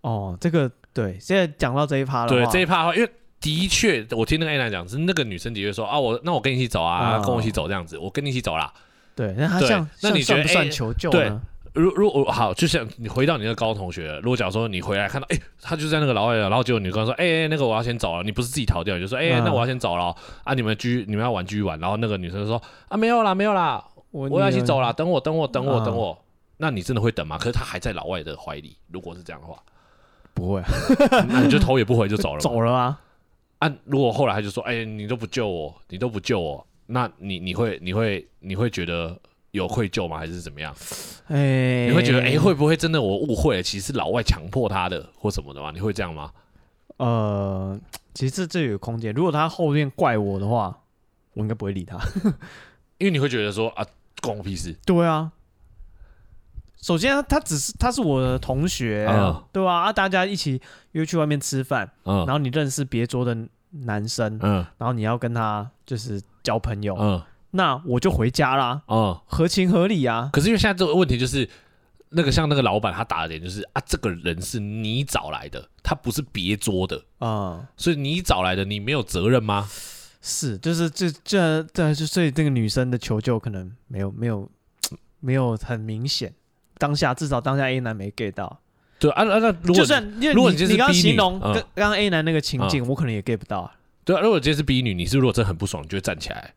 哦，这个对，现在讲到这一趴了。对这一趴的话，因为的确我听那个 A 男讲是那个女生的确说啊，我那我跟你一起走啊，跟我一起走这样子，我跟你一起走啦。对，那他像那你觉得算求救对？如如果好，就像你回到你那个高中同学，如果假如说你回来看到，哎、欸，他就在那个老外了，然后结果你跟他说，哎、欸，那个我要先走了，你不是自己逃掉，你就说，哎、欸，那我要先走了，啊，你们继续你们要玩继续玩，然后那个女生说，啊，没有啦，没有啦，我我要一起走了，等我，等我，等我，等我，那你真的会等吗？可是他还在老外的怀里，如果是这样的话，不会，*laughs* 那你就头也不回就走了，*laughs* 走了吗？啊，如果后来他就说，哎、欸，你都不救我，你都不救我，那你你会你会你会觉得？有愧疚吗？还是怎么样？哎、欸，你会觉得哎、欸，会不会真的我误会了？其实是老外强迫他的，或什么的吗？你会这样吗？呃，其实这这有空间。如果他后面怪我的话，我应该不会理他，*laughs* 因为你会觉得说啊，关我屁事。对啊，首先他只是他是我的同学，嗯、对吧、啊？啊，大家一起约去外面吃饭，嗯，然后你认识别桌的男生，嗯，然后你要跟他就是交朋友，嗯。那我就回家啦，嗯，合情合理啊。可是因为现在这个问题就是，那个像那个老板他打的点就是啊，这个人是你找来的，他不是别桌的啊，嗯，所以你找来的，你没有责任吗？是，就是这这这就所以这个女生的求救可能没有没有 *tsk* 没有很明显，当下至少当下 A 男没 get 到。对啊啊，那如果就算因为如果你是你刚形容跟刚刚 A 男那个情境，我可能也 get 不到。对啊，如果今天是 B 女，你是如果真的很不爽，你就会站起来。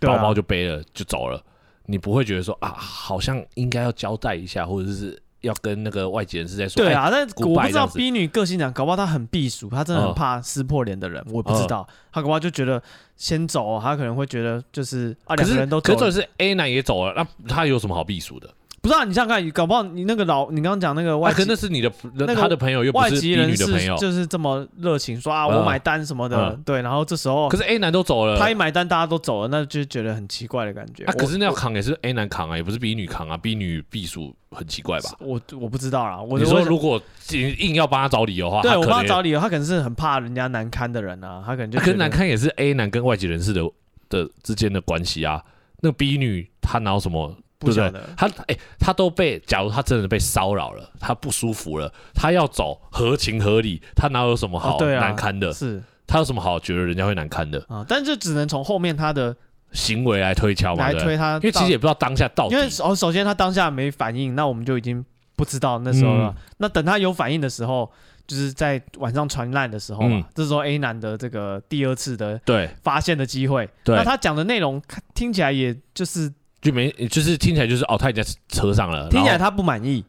包包就背了就走了，你不会觉得说啊，好像应该要交代一下，或者是要跟那个外籍人士在说。对啊，但我不知道 B 女个性讲，搞不好她很避暑，她真的很怕撕破脸的人，我不知道。她搞不好就觉得先走，她可能会觉得就是啊，两个人都走。可是是 A 男也走了，那他有什么好避暑的？不知道你想想看，搞不好你那个老，你刚刚讲那个外籍，那是你的，那他的朋友又不是女的朋友，就是这么热情，说啊我买单什么的，对，然后这时候，可是 A 男都走了，他一买单大家都走了，那就觉得很奇怪的感觉。啊，可是那要扛也是 A 男扛啊，也不是 B 女扛啊，B 女避暑很奇怪吧？我我不知道啦，你说如果硬要帮他找理由的话，对我帮他找理由，他可能是很怕人家难堪的人啊，他可能就跟难堪也是 A 男跟外籍人士的的之间的关系啊，那个 B 女她哪有什么？对不对？他哎，他都被，假如他真的被骚扰了，他不舒服了，他要走，合情合理，他哪有什么好难堪的？是，他有什么好觉得人家会难堪的？啊，但是只能从后面他的行为来推敲嘛，来推他，因为其实也不知道当下到底。因为哦首先他当下没反应，那我们就已经不知道那时候了。那等他有反应的时候，就是在晚上传烂的时候嘛，这时候 A 男的这个第二次的对发现的机会，那他讲的内容听起来也就是。就没，就是听起来就是哦，他已经在车上了。听起来他不满意，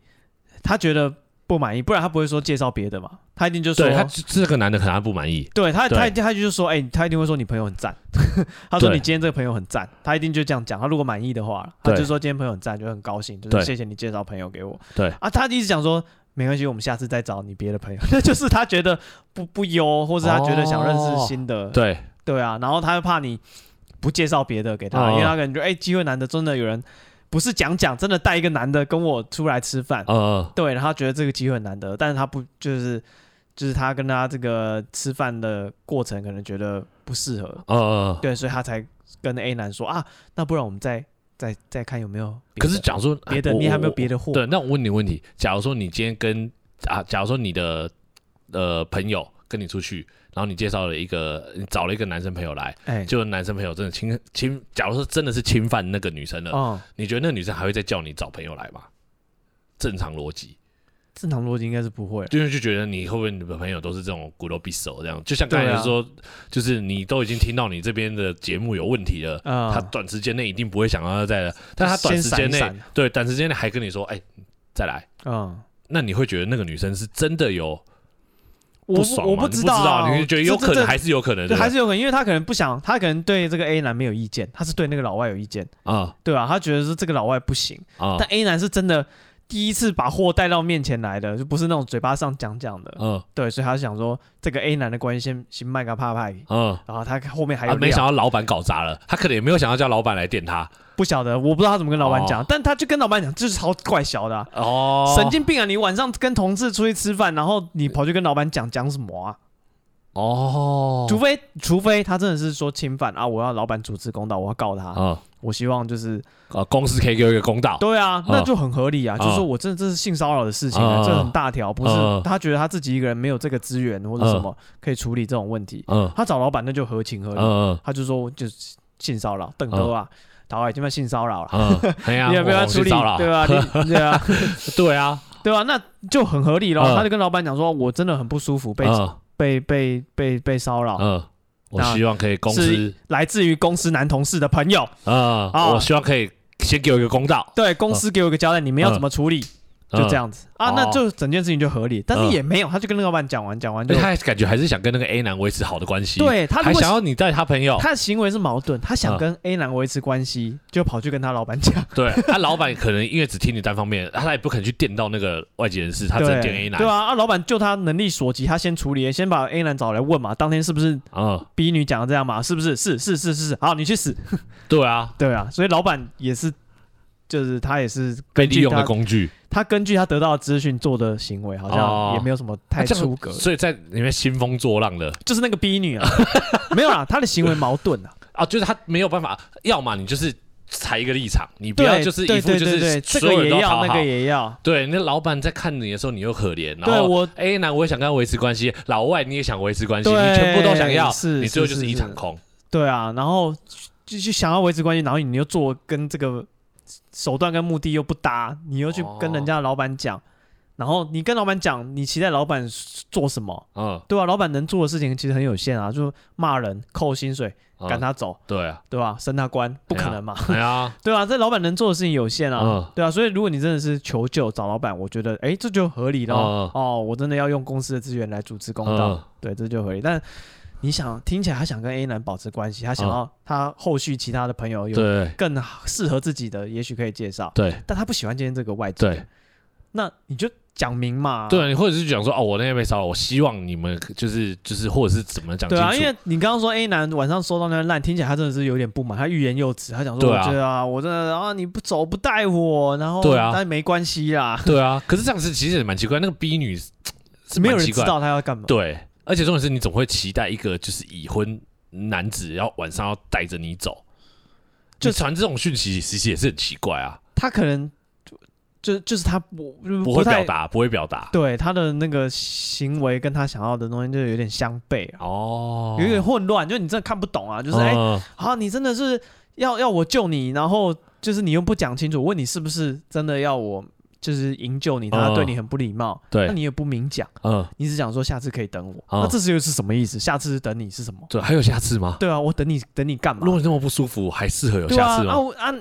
他觉得不满意，不然他不会说介绍别的嘛。他一定就说，他这个男的可能他不满意。对他，他他就说，哎，他一定会说你朋友很赞。*laughs* 他说你今天这个朋友很赞，他一定就这样讲。他如果满意的话，他就说今天朋友很赞，就很高兴，就是谢谢你介绍朋友给我。对啊，他一直讲说没关系，我们下次再找你别的朋友。*laughs* 那就是他觉得不不优，或是他觉得想认识新的。对对啊，然后他又怕你。不介绍别的给他，因为他感觉哎，机会难得，真的有人不是讲讲，真的带一个男的跟我出来吃饭。嗯，对，然后他觉得这个机会很难得，但是他不就是就是他跟他这个吃饭的过程可能觉得不适合。嗯，对，所以他才跟 A 男说啊，那不然我们再再再看有没有。可是假如说别的，你还没有别的货？对，那我问你问题，假如说你今天跟啊，假如说你的呃朋友跟你出去。然后你介绍了一个，你找了一个男生朋友来，哎，就男生朋友真的侵侵，假如说真的是侵犯那个女生了，哦，你觉得那个女生还会再叫你找朋友来吗？正常逻辑，正常逻辑应该是不会，就是就觉得你会不会你的朋友都是这种骨肉匕首这样？就像刚才说，啊，就是你都已经听到你这边的节目有问题了，嗯，他短时间内一定不会想要再来，但他短时间内对短时间内还跟你说，哎，再来，嗯，那你会觉得那个女生是真的有？我我不知道，啊，你觉得有可能还是有可能？对，还是有可能，因为他可能不想，他可能对这个 A 男没有意见，他是对那个老外有意见啊，对吧？他觉得是这个老外不行啊，但 A 男是真的第一次把货带到面前来的，就不是那种嘴巴上讲讲的，嗯，对，所以他想说这个 A 男的关系先先卖个怕派，嗯，然后他后面还有，没想到老板搞砸了，他可能也没有想要叫老板来电他。不晓得，我不知道他怎么跟老板讲，哦、但他就跟老板讲，就是超怪小的、啊、哦，神经病啊！你晚上跟同事出去吃饭，然后你跑去跟老板讲讲什么啊？哦，除非除非他真的是说侵犯啊，我要老板主持公道，我要告他。嗯，我希望就是呃公司可以给我一个公道。对啊，那就很合理啊，嗯、就是说我真的这是性骚扰的事情、这很大条，不是他觉得他自己一个人没有这个资源或者什么可以处理这种问题。嗯，他找老板那就合情合理。嗯，他就说就是性骚扰，邓哥啊。导演已经被性骚扰了，嗯啊、*laughs* 你有没有要处理？对吧？*laughs* 对啊，对啊，*laughs* 对啊，那就很合理咯。嗯、他就跟老板讲说：“我真的很不舒服，被、嗯、被被被被骚扰。嗯，我希望可以公司来自于公司男同事的朋友。嗯，哦、我希望可以先给我一个公道。对，公司给我一个交代，你们要怎么处理？”就这样子。啊，那就整件事情就合理，但是也没有，他就跟那个老板讲完，讲完就他感觉还是想跟那个 A 男维持好的关系，对他还想要你带他朋友，他的行为是矛盾，他想跟 A 男维持关系，就跑去跟他老板讲，*laughs* 对他老板可能因为只听你单方面，他也不肯去电到那个外籍人士，他只能电 A 男，对啊，啊老板就他能力所及，他先处理，先把 A 男找来问嘛，当天是不是啊 B 女讲的这样嘛，是不是？是是是是是，好，你去死，对啊。*laughs* 对啊，所以老板也是。就是他也是被利用的工具，他根据他得到的资讯做的行为，好像也没有什么太出格，所以在里面兴风作浪的，就是那个逼女啊，*laughs* 没有啦，他的行为矛盾啊，啊，就是他没有办法，要么你就是踩一个立场，你不要就是一副就是这个也要那个也要，对，那老板在看你的时候，你又可怜，然后我 A 男我也想跟他维持关系，老外你也想维持关系，你全部都想要，你最后就是。一场空，对啊，然后就就想要维持关系，然后你又做跟这个。手段跟目的又不搭，你又去跟人家的老板讲，哦、然后你跟老板讲，你期待老板做什么？嗯，对吧、啊？老板能做的事情其实很有限啊，就骂人、扣薪水、赶、嗯、他走，对啊，对吧？升他官不可能嘛，*laughs* 对啊，对啊，这老板能做的事情有限啊，嗯、对啊，所以如果你真的是求救找老板，我觉得哎，这就合理了、嗯、哦，我真的要用公司的资源来主持公道，嗯、对，这就合理，但。你想听起来，他想跟 A 男保持关系，他想要他后续其他的朋友有更适合自己的，也许可以介绍。对，但他不喜欢今天这个外籍。对，那你就讲明嘛。对，你或者是讲说哦，我那天被骚扰，我希望你们就是就是或者是怎么讲？对啊，因为你刚刚说 A 男晚上收到那烂，听起来他真的是有点不满，他欲言又止，他讲说我觉得啊，我真的啊你不走不带我，然后对啊，但没关系啦。对啊，可是这样子其实也蛮奇怪，那个 B 女是没有人知道他要干嘛。对。而且重点是你总会期待一个就是已婚男子要晚上要带着你走，就传这种讯息，其实也是很奇怪啊。他可能就就就是他不不会表达，不会表达，对他的那个行为跟他想要的东西就有点相悖哦，有点混乱，就你真的看不懂啊。就是哎，好、欸，你真的是要要我救你，然后就是你又不讲清楚，问你是不是真的要我。就是营救你，他对你很不礼貌，对，那你也不明讲，嗯，你只讲说下次可以等我，那这次又是什么意思？下次等你是什么？对，还有下次吗？对啊，我等你等你干嘛？如果你那么不舒服，还适合有下次吗？啊啊！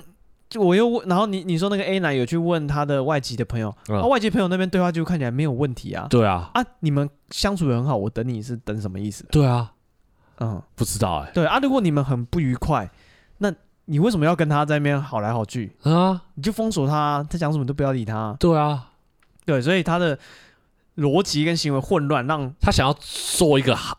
我又问，然后你你说那个 A 男有去问他的外籍的朋友，啊，外籍朋友那边对话就看起来没有问题啊。对啊，啊，你们相处得很好，我等你是等什么意思？对啊，嗯，不知道哎。对啊，如果你们很不愉快，那。你为什么要跟他在那边好来好去啊？你就封锁他，他讲什么都不要理他。对啊，对，所以他的逻辑跟行为混乱，让他想要做一个好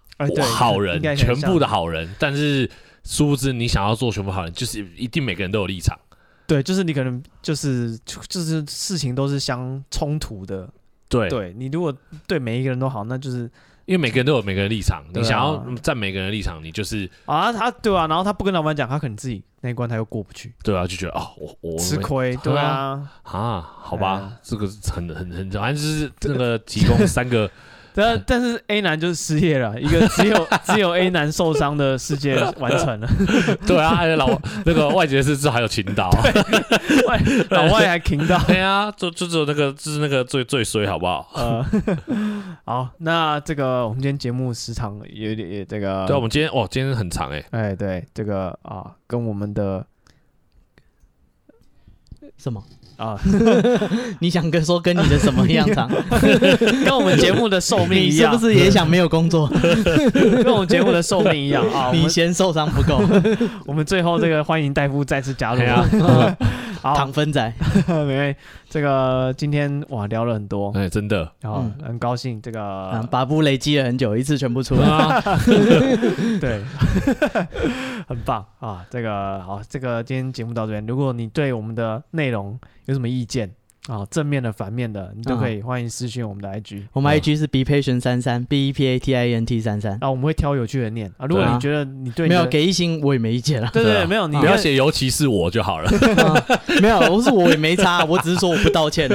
好人，全部的好人。但是殊不知，你想要做全部好人，就是一定每个人都有立场。对，就是你可能就是就是事情都是相冲突的。对，对你如果对每一个人都好，那就是。因为每个人都有每个人立场，你想要站每个人的立场，你就是啊，他对啊，然后他不跟老板讲，他可能自己那一关他又过不去，对啊，就觉得啊，我我吃亏，*laughs* 对啊，啊，好吧，这个很很很，反正就是那个提供三个。但 *laughs* 但是 A 男就是失业了，一个只有 *laughs* 只有 A 男受伤的世界完成了。*laughs* 对啊，还有老那个外籍是至少还有情岛，外老外还情岛。对啊，就就只有那个就是那个最最衰，好不好？呃，好，那这个我们今天节目时长有点这个，对，我们今天哦，今天很长哎，哎，对，这个啊，跟我们的什么？啊，*laughs* 你想跟说跟你的什么一样长？*laughs* 跟我们节目的寿命一样，是不是也想没有工作？*laughs* 跟我们节目的寿命一样啊，你嫌受伤不够，我们最后这个欢迎戴夫再次加入啊。好，糖分仔，*laughs* 因为这个今天哇聊了很多，哎，真的，然后很高兴这个把布累积了很久，一次全部出。来 *laughs* *laughs* 对，很棒。啊，这个好，这个今天节目到这边，如果你对我们的内容有什么意见？啊，正面的、反面的，你都可以欢迎私信我们的 IG。我们 IG 是 bepatient 三三 B E P A T I N T 三三。啊，我们会挑有趣的念啊。如果你觉得你对没有给一星，我也没意见了。对对，没有，你不要写，尤其是我就好了。*laughs* *laughs* 没有，我是我也没差，我只是说我不道歉。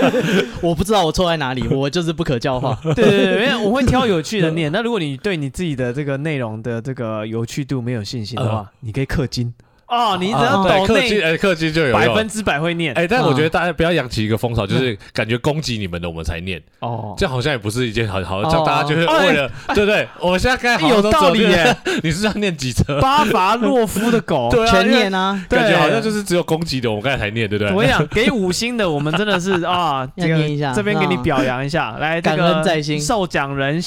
*laughs* 我不知道我错在哪里，我就是不可教化。对对对，没有我会挑有趣的念。那如果你对你自己的这个内容的这个有趣度没有信心的话，你可以氪金。哦，你只要抖内，哎，氪金就有百分之百会念。哎，但我觉得大家不要养起一个风潮，就是感觉攻击你们的我们才念。哦，这样好像也不是一件好好，叫大家就是为了，对不对？我们现在该有道理耶。*laughs* 你是要念几则？巴伐洛夫的狗，*laughs* 全念啊。感觉好像就是只有攻击的，我们刚才才念，对不对？我跟你讲，*laughs* 给五星的，我们真的是啊，要念一下，这边给你表扬一下，来，感恩在心。受奖人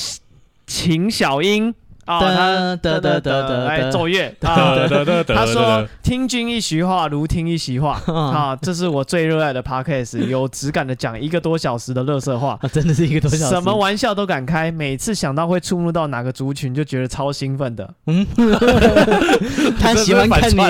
秦小英。啊，他得得得得来奏乐啊！他说：“听君一席话，如听一席话 *laughs* 啊！这是我最热爱的 podcast，有质感的讲一个多小时的乐色话，真的是一个多小时，什么玩笑都敢开，每次想到会触怒到哪个族群，就觉得超兴奋的。嗯，*laughs* 他喜欢看你。*laughs* ”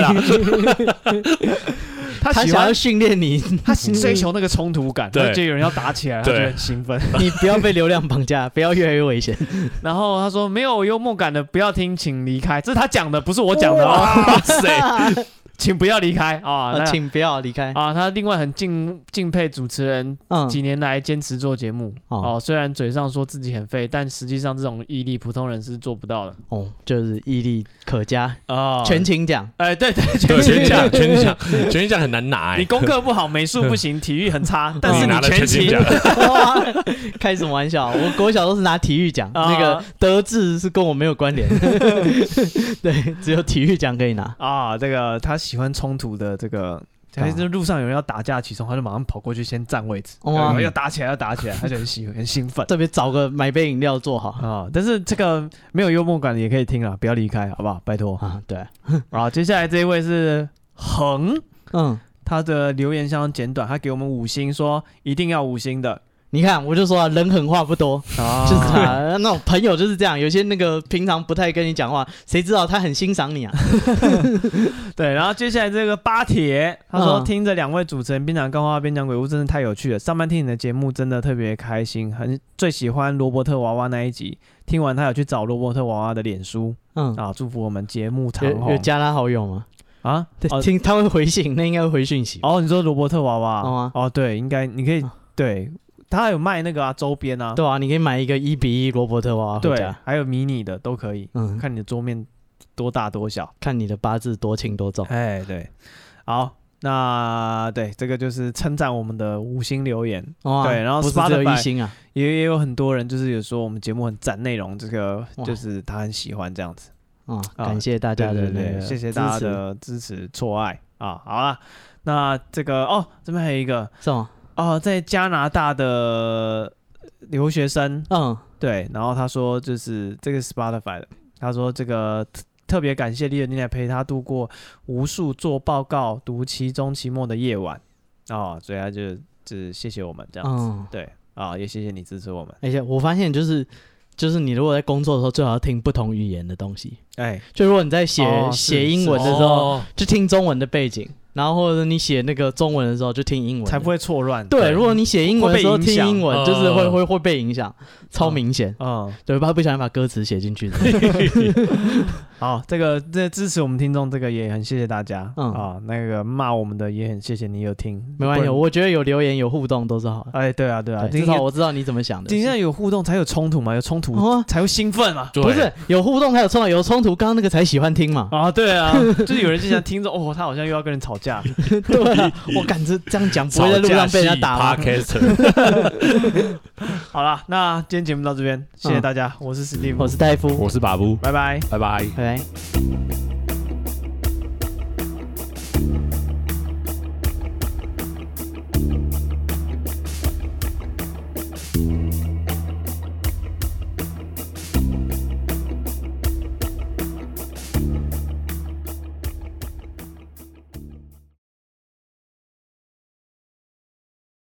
他想要训练你，*laughs* 他追求那个冲突感，对，就有人要打起来，他就很兴奋。*laughs* 你不要被流量绑架，不要越来越危险。*laughs* 然后他说：“没有幽默感的不要听，请离开。”这是他讲的，不是我讲的哦。哇塞！请不要离开啊！请不要离开啊！他另外很敬敬佩主持人，几年来坚持做节目哦。虽然嘴上说自己很废，但实际上这种毅力普通人是做不到的哦。就是毅力可嘉哦。全勤奖，哎，对对，全勤奖，全勤奖，全勤奖很难拿。你功课不好，美术不行，体育很差，但是你全勤奖。*laughs* 开什么玩笑？我国小都是拿体育奖，那个德智是跟我没有关联。*laughs* 对，只有体育奖可以拿啊。这个他。喜欢冲突的这个，还是路上有人要打架起冲，他就马上跑过去先占位置。哦，要打起来，要打起来，他就很喜欢，很兴奋，特别找个买杯饮料坐好啊。但是这个没有幽默感的也可以听啊，不要离开，好不好？拜托啊。对，*laughs* 然后接下来这一位是恒，嗯，他的留言相当简短，他给我们五星，说一定要五星的。你看，我就说啊，人狠话不多，啊、就是他那种朋友就是这样。有些那个平常不太跟你讲话，谁知道他很欣赏你啊？*laughs* 对，然后接下来这个巴铁，他说、嗯、听着两位主持人边讲干话边讲鬼屋，真的太有趣了。上班听你的节目真的特别开心，很最喜欢罗伯特娃娃那一集。听完他有去找罗伯特娃娃的脸书，嗯啊，祝福我们节目长红。有加他好友吗？啊，听他会回信，那应该会回讯息。哦，你说罗伯特娃娃？哦，啊、哦，对，应该你可以、哦、对。他还有卖那个啊周边啊，对啊，你可以买一个一比一罗伯特娃娃回家，对，还有迷你的都可以，嗯，看你的桌面多大多小，看你的八字多轻多重，哎，对，好，那对这个就是称赞我们的五星留言，哦啊、对，然后 Spotify 不是只有一星啊，也也有很多人就是有说我们节目很赞内容，这个就是他很喜欢这样子，啊，感谢大家的，对，谢谢大家的支持。错爱。啊，好了，那这个哦，这边还有一个。是吗？哦，在加拿大的留学生，嗯，对，然后他说就是这个 Spotify 的，他说这个特别感谢丽尔，你来陪他度过无数做报告、读期中、期末的夜晚，哦，所以他就就是谢谢我们这样子，嗯、对，啊、哦，也谢谢你支持我们。而且我发现就是就是你如果在工作的时候，最好要听不同语言的东西，哎，就如果你在写写、哦、英文的时候，哦、就听中文的背景。然后或者你写那个中文的时候就听英文，才不会错乱。对，如果你写英文的时候听英文，就是会会会被影响，超明显。嗯，对，怕不小心把歌词写进去。*laughs* 好，这个这支持我们听众，这个也很谢谢大家。嗯啊，那个骂我们的也很谢谢你有听，没关系，我觉得有留言有互动都是好。哎，对啊对啊，至少我知道你怎么想的。今天有互动才有冲突嘛，有冲突才会兴奋嘛。不是有互动才有冲突，有冲突刚刚那个才喜欢听嘛。啊，对啊，就是有人就想听着，*laughs* 哦，他好像又要跟人吵架。*laughs* 对啊，我感觉这样讲不会在路上被人家打吗？*laughs* 好了，那今天节目到这边，谢谢大家，我是史蒂夫，我是戴夫，我是巴布，拜拜，拜拜，拜拜。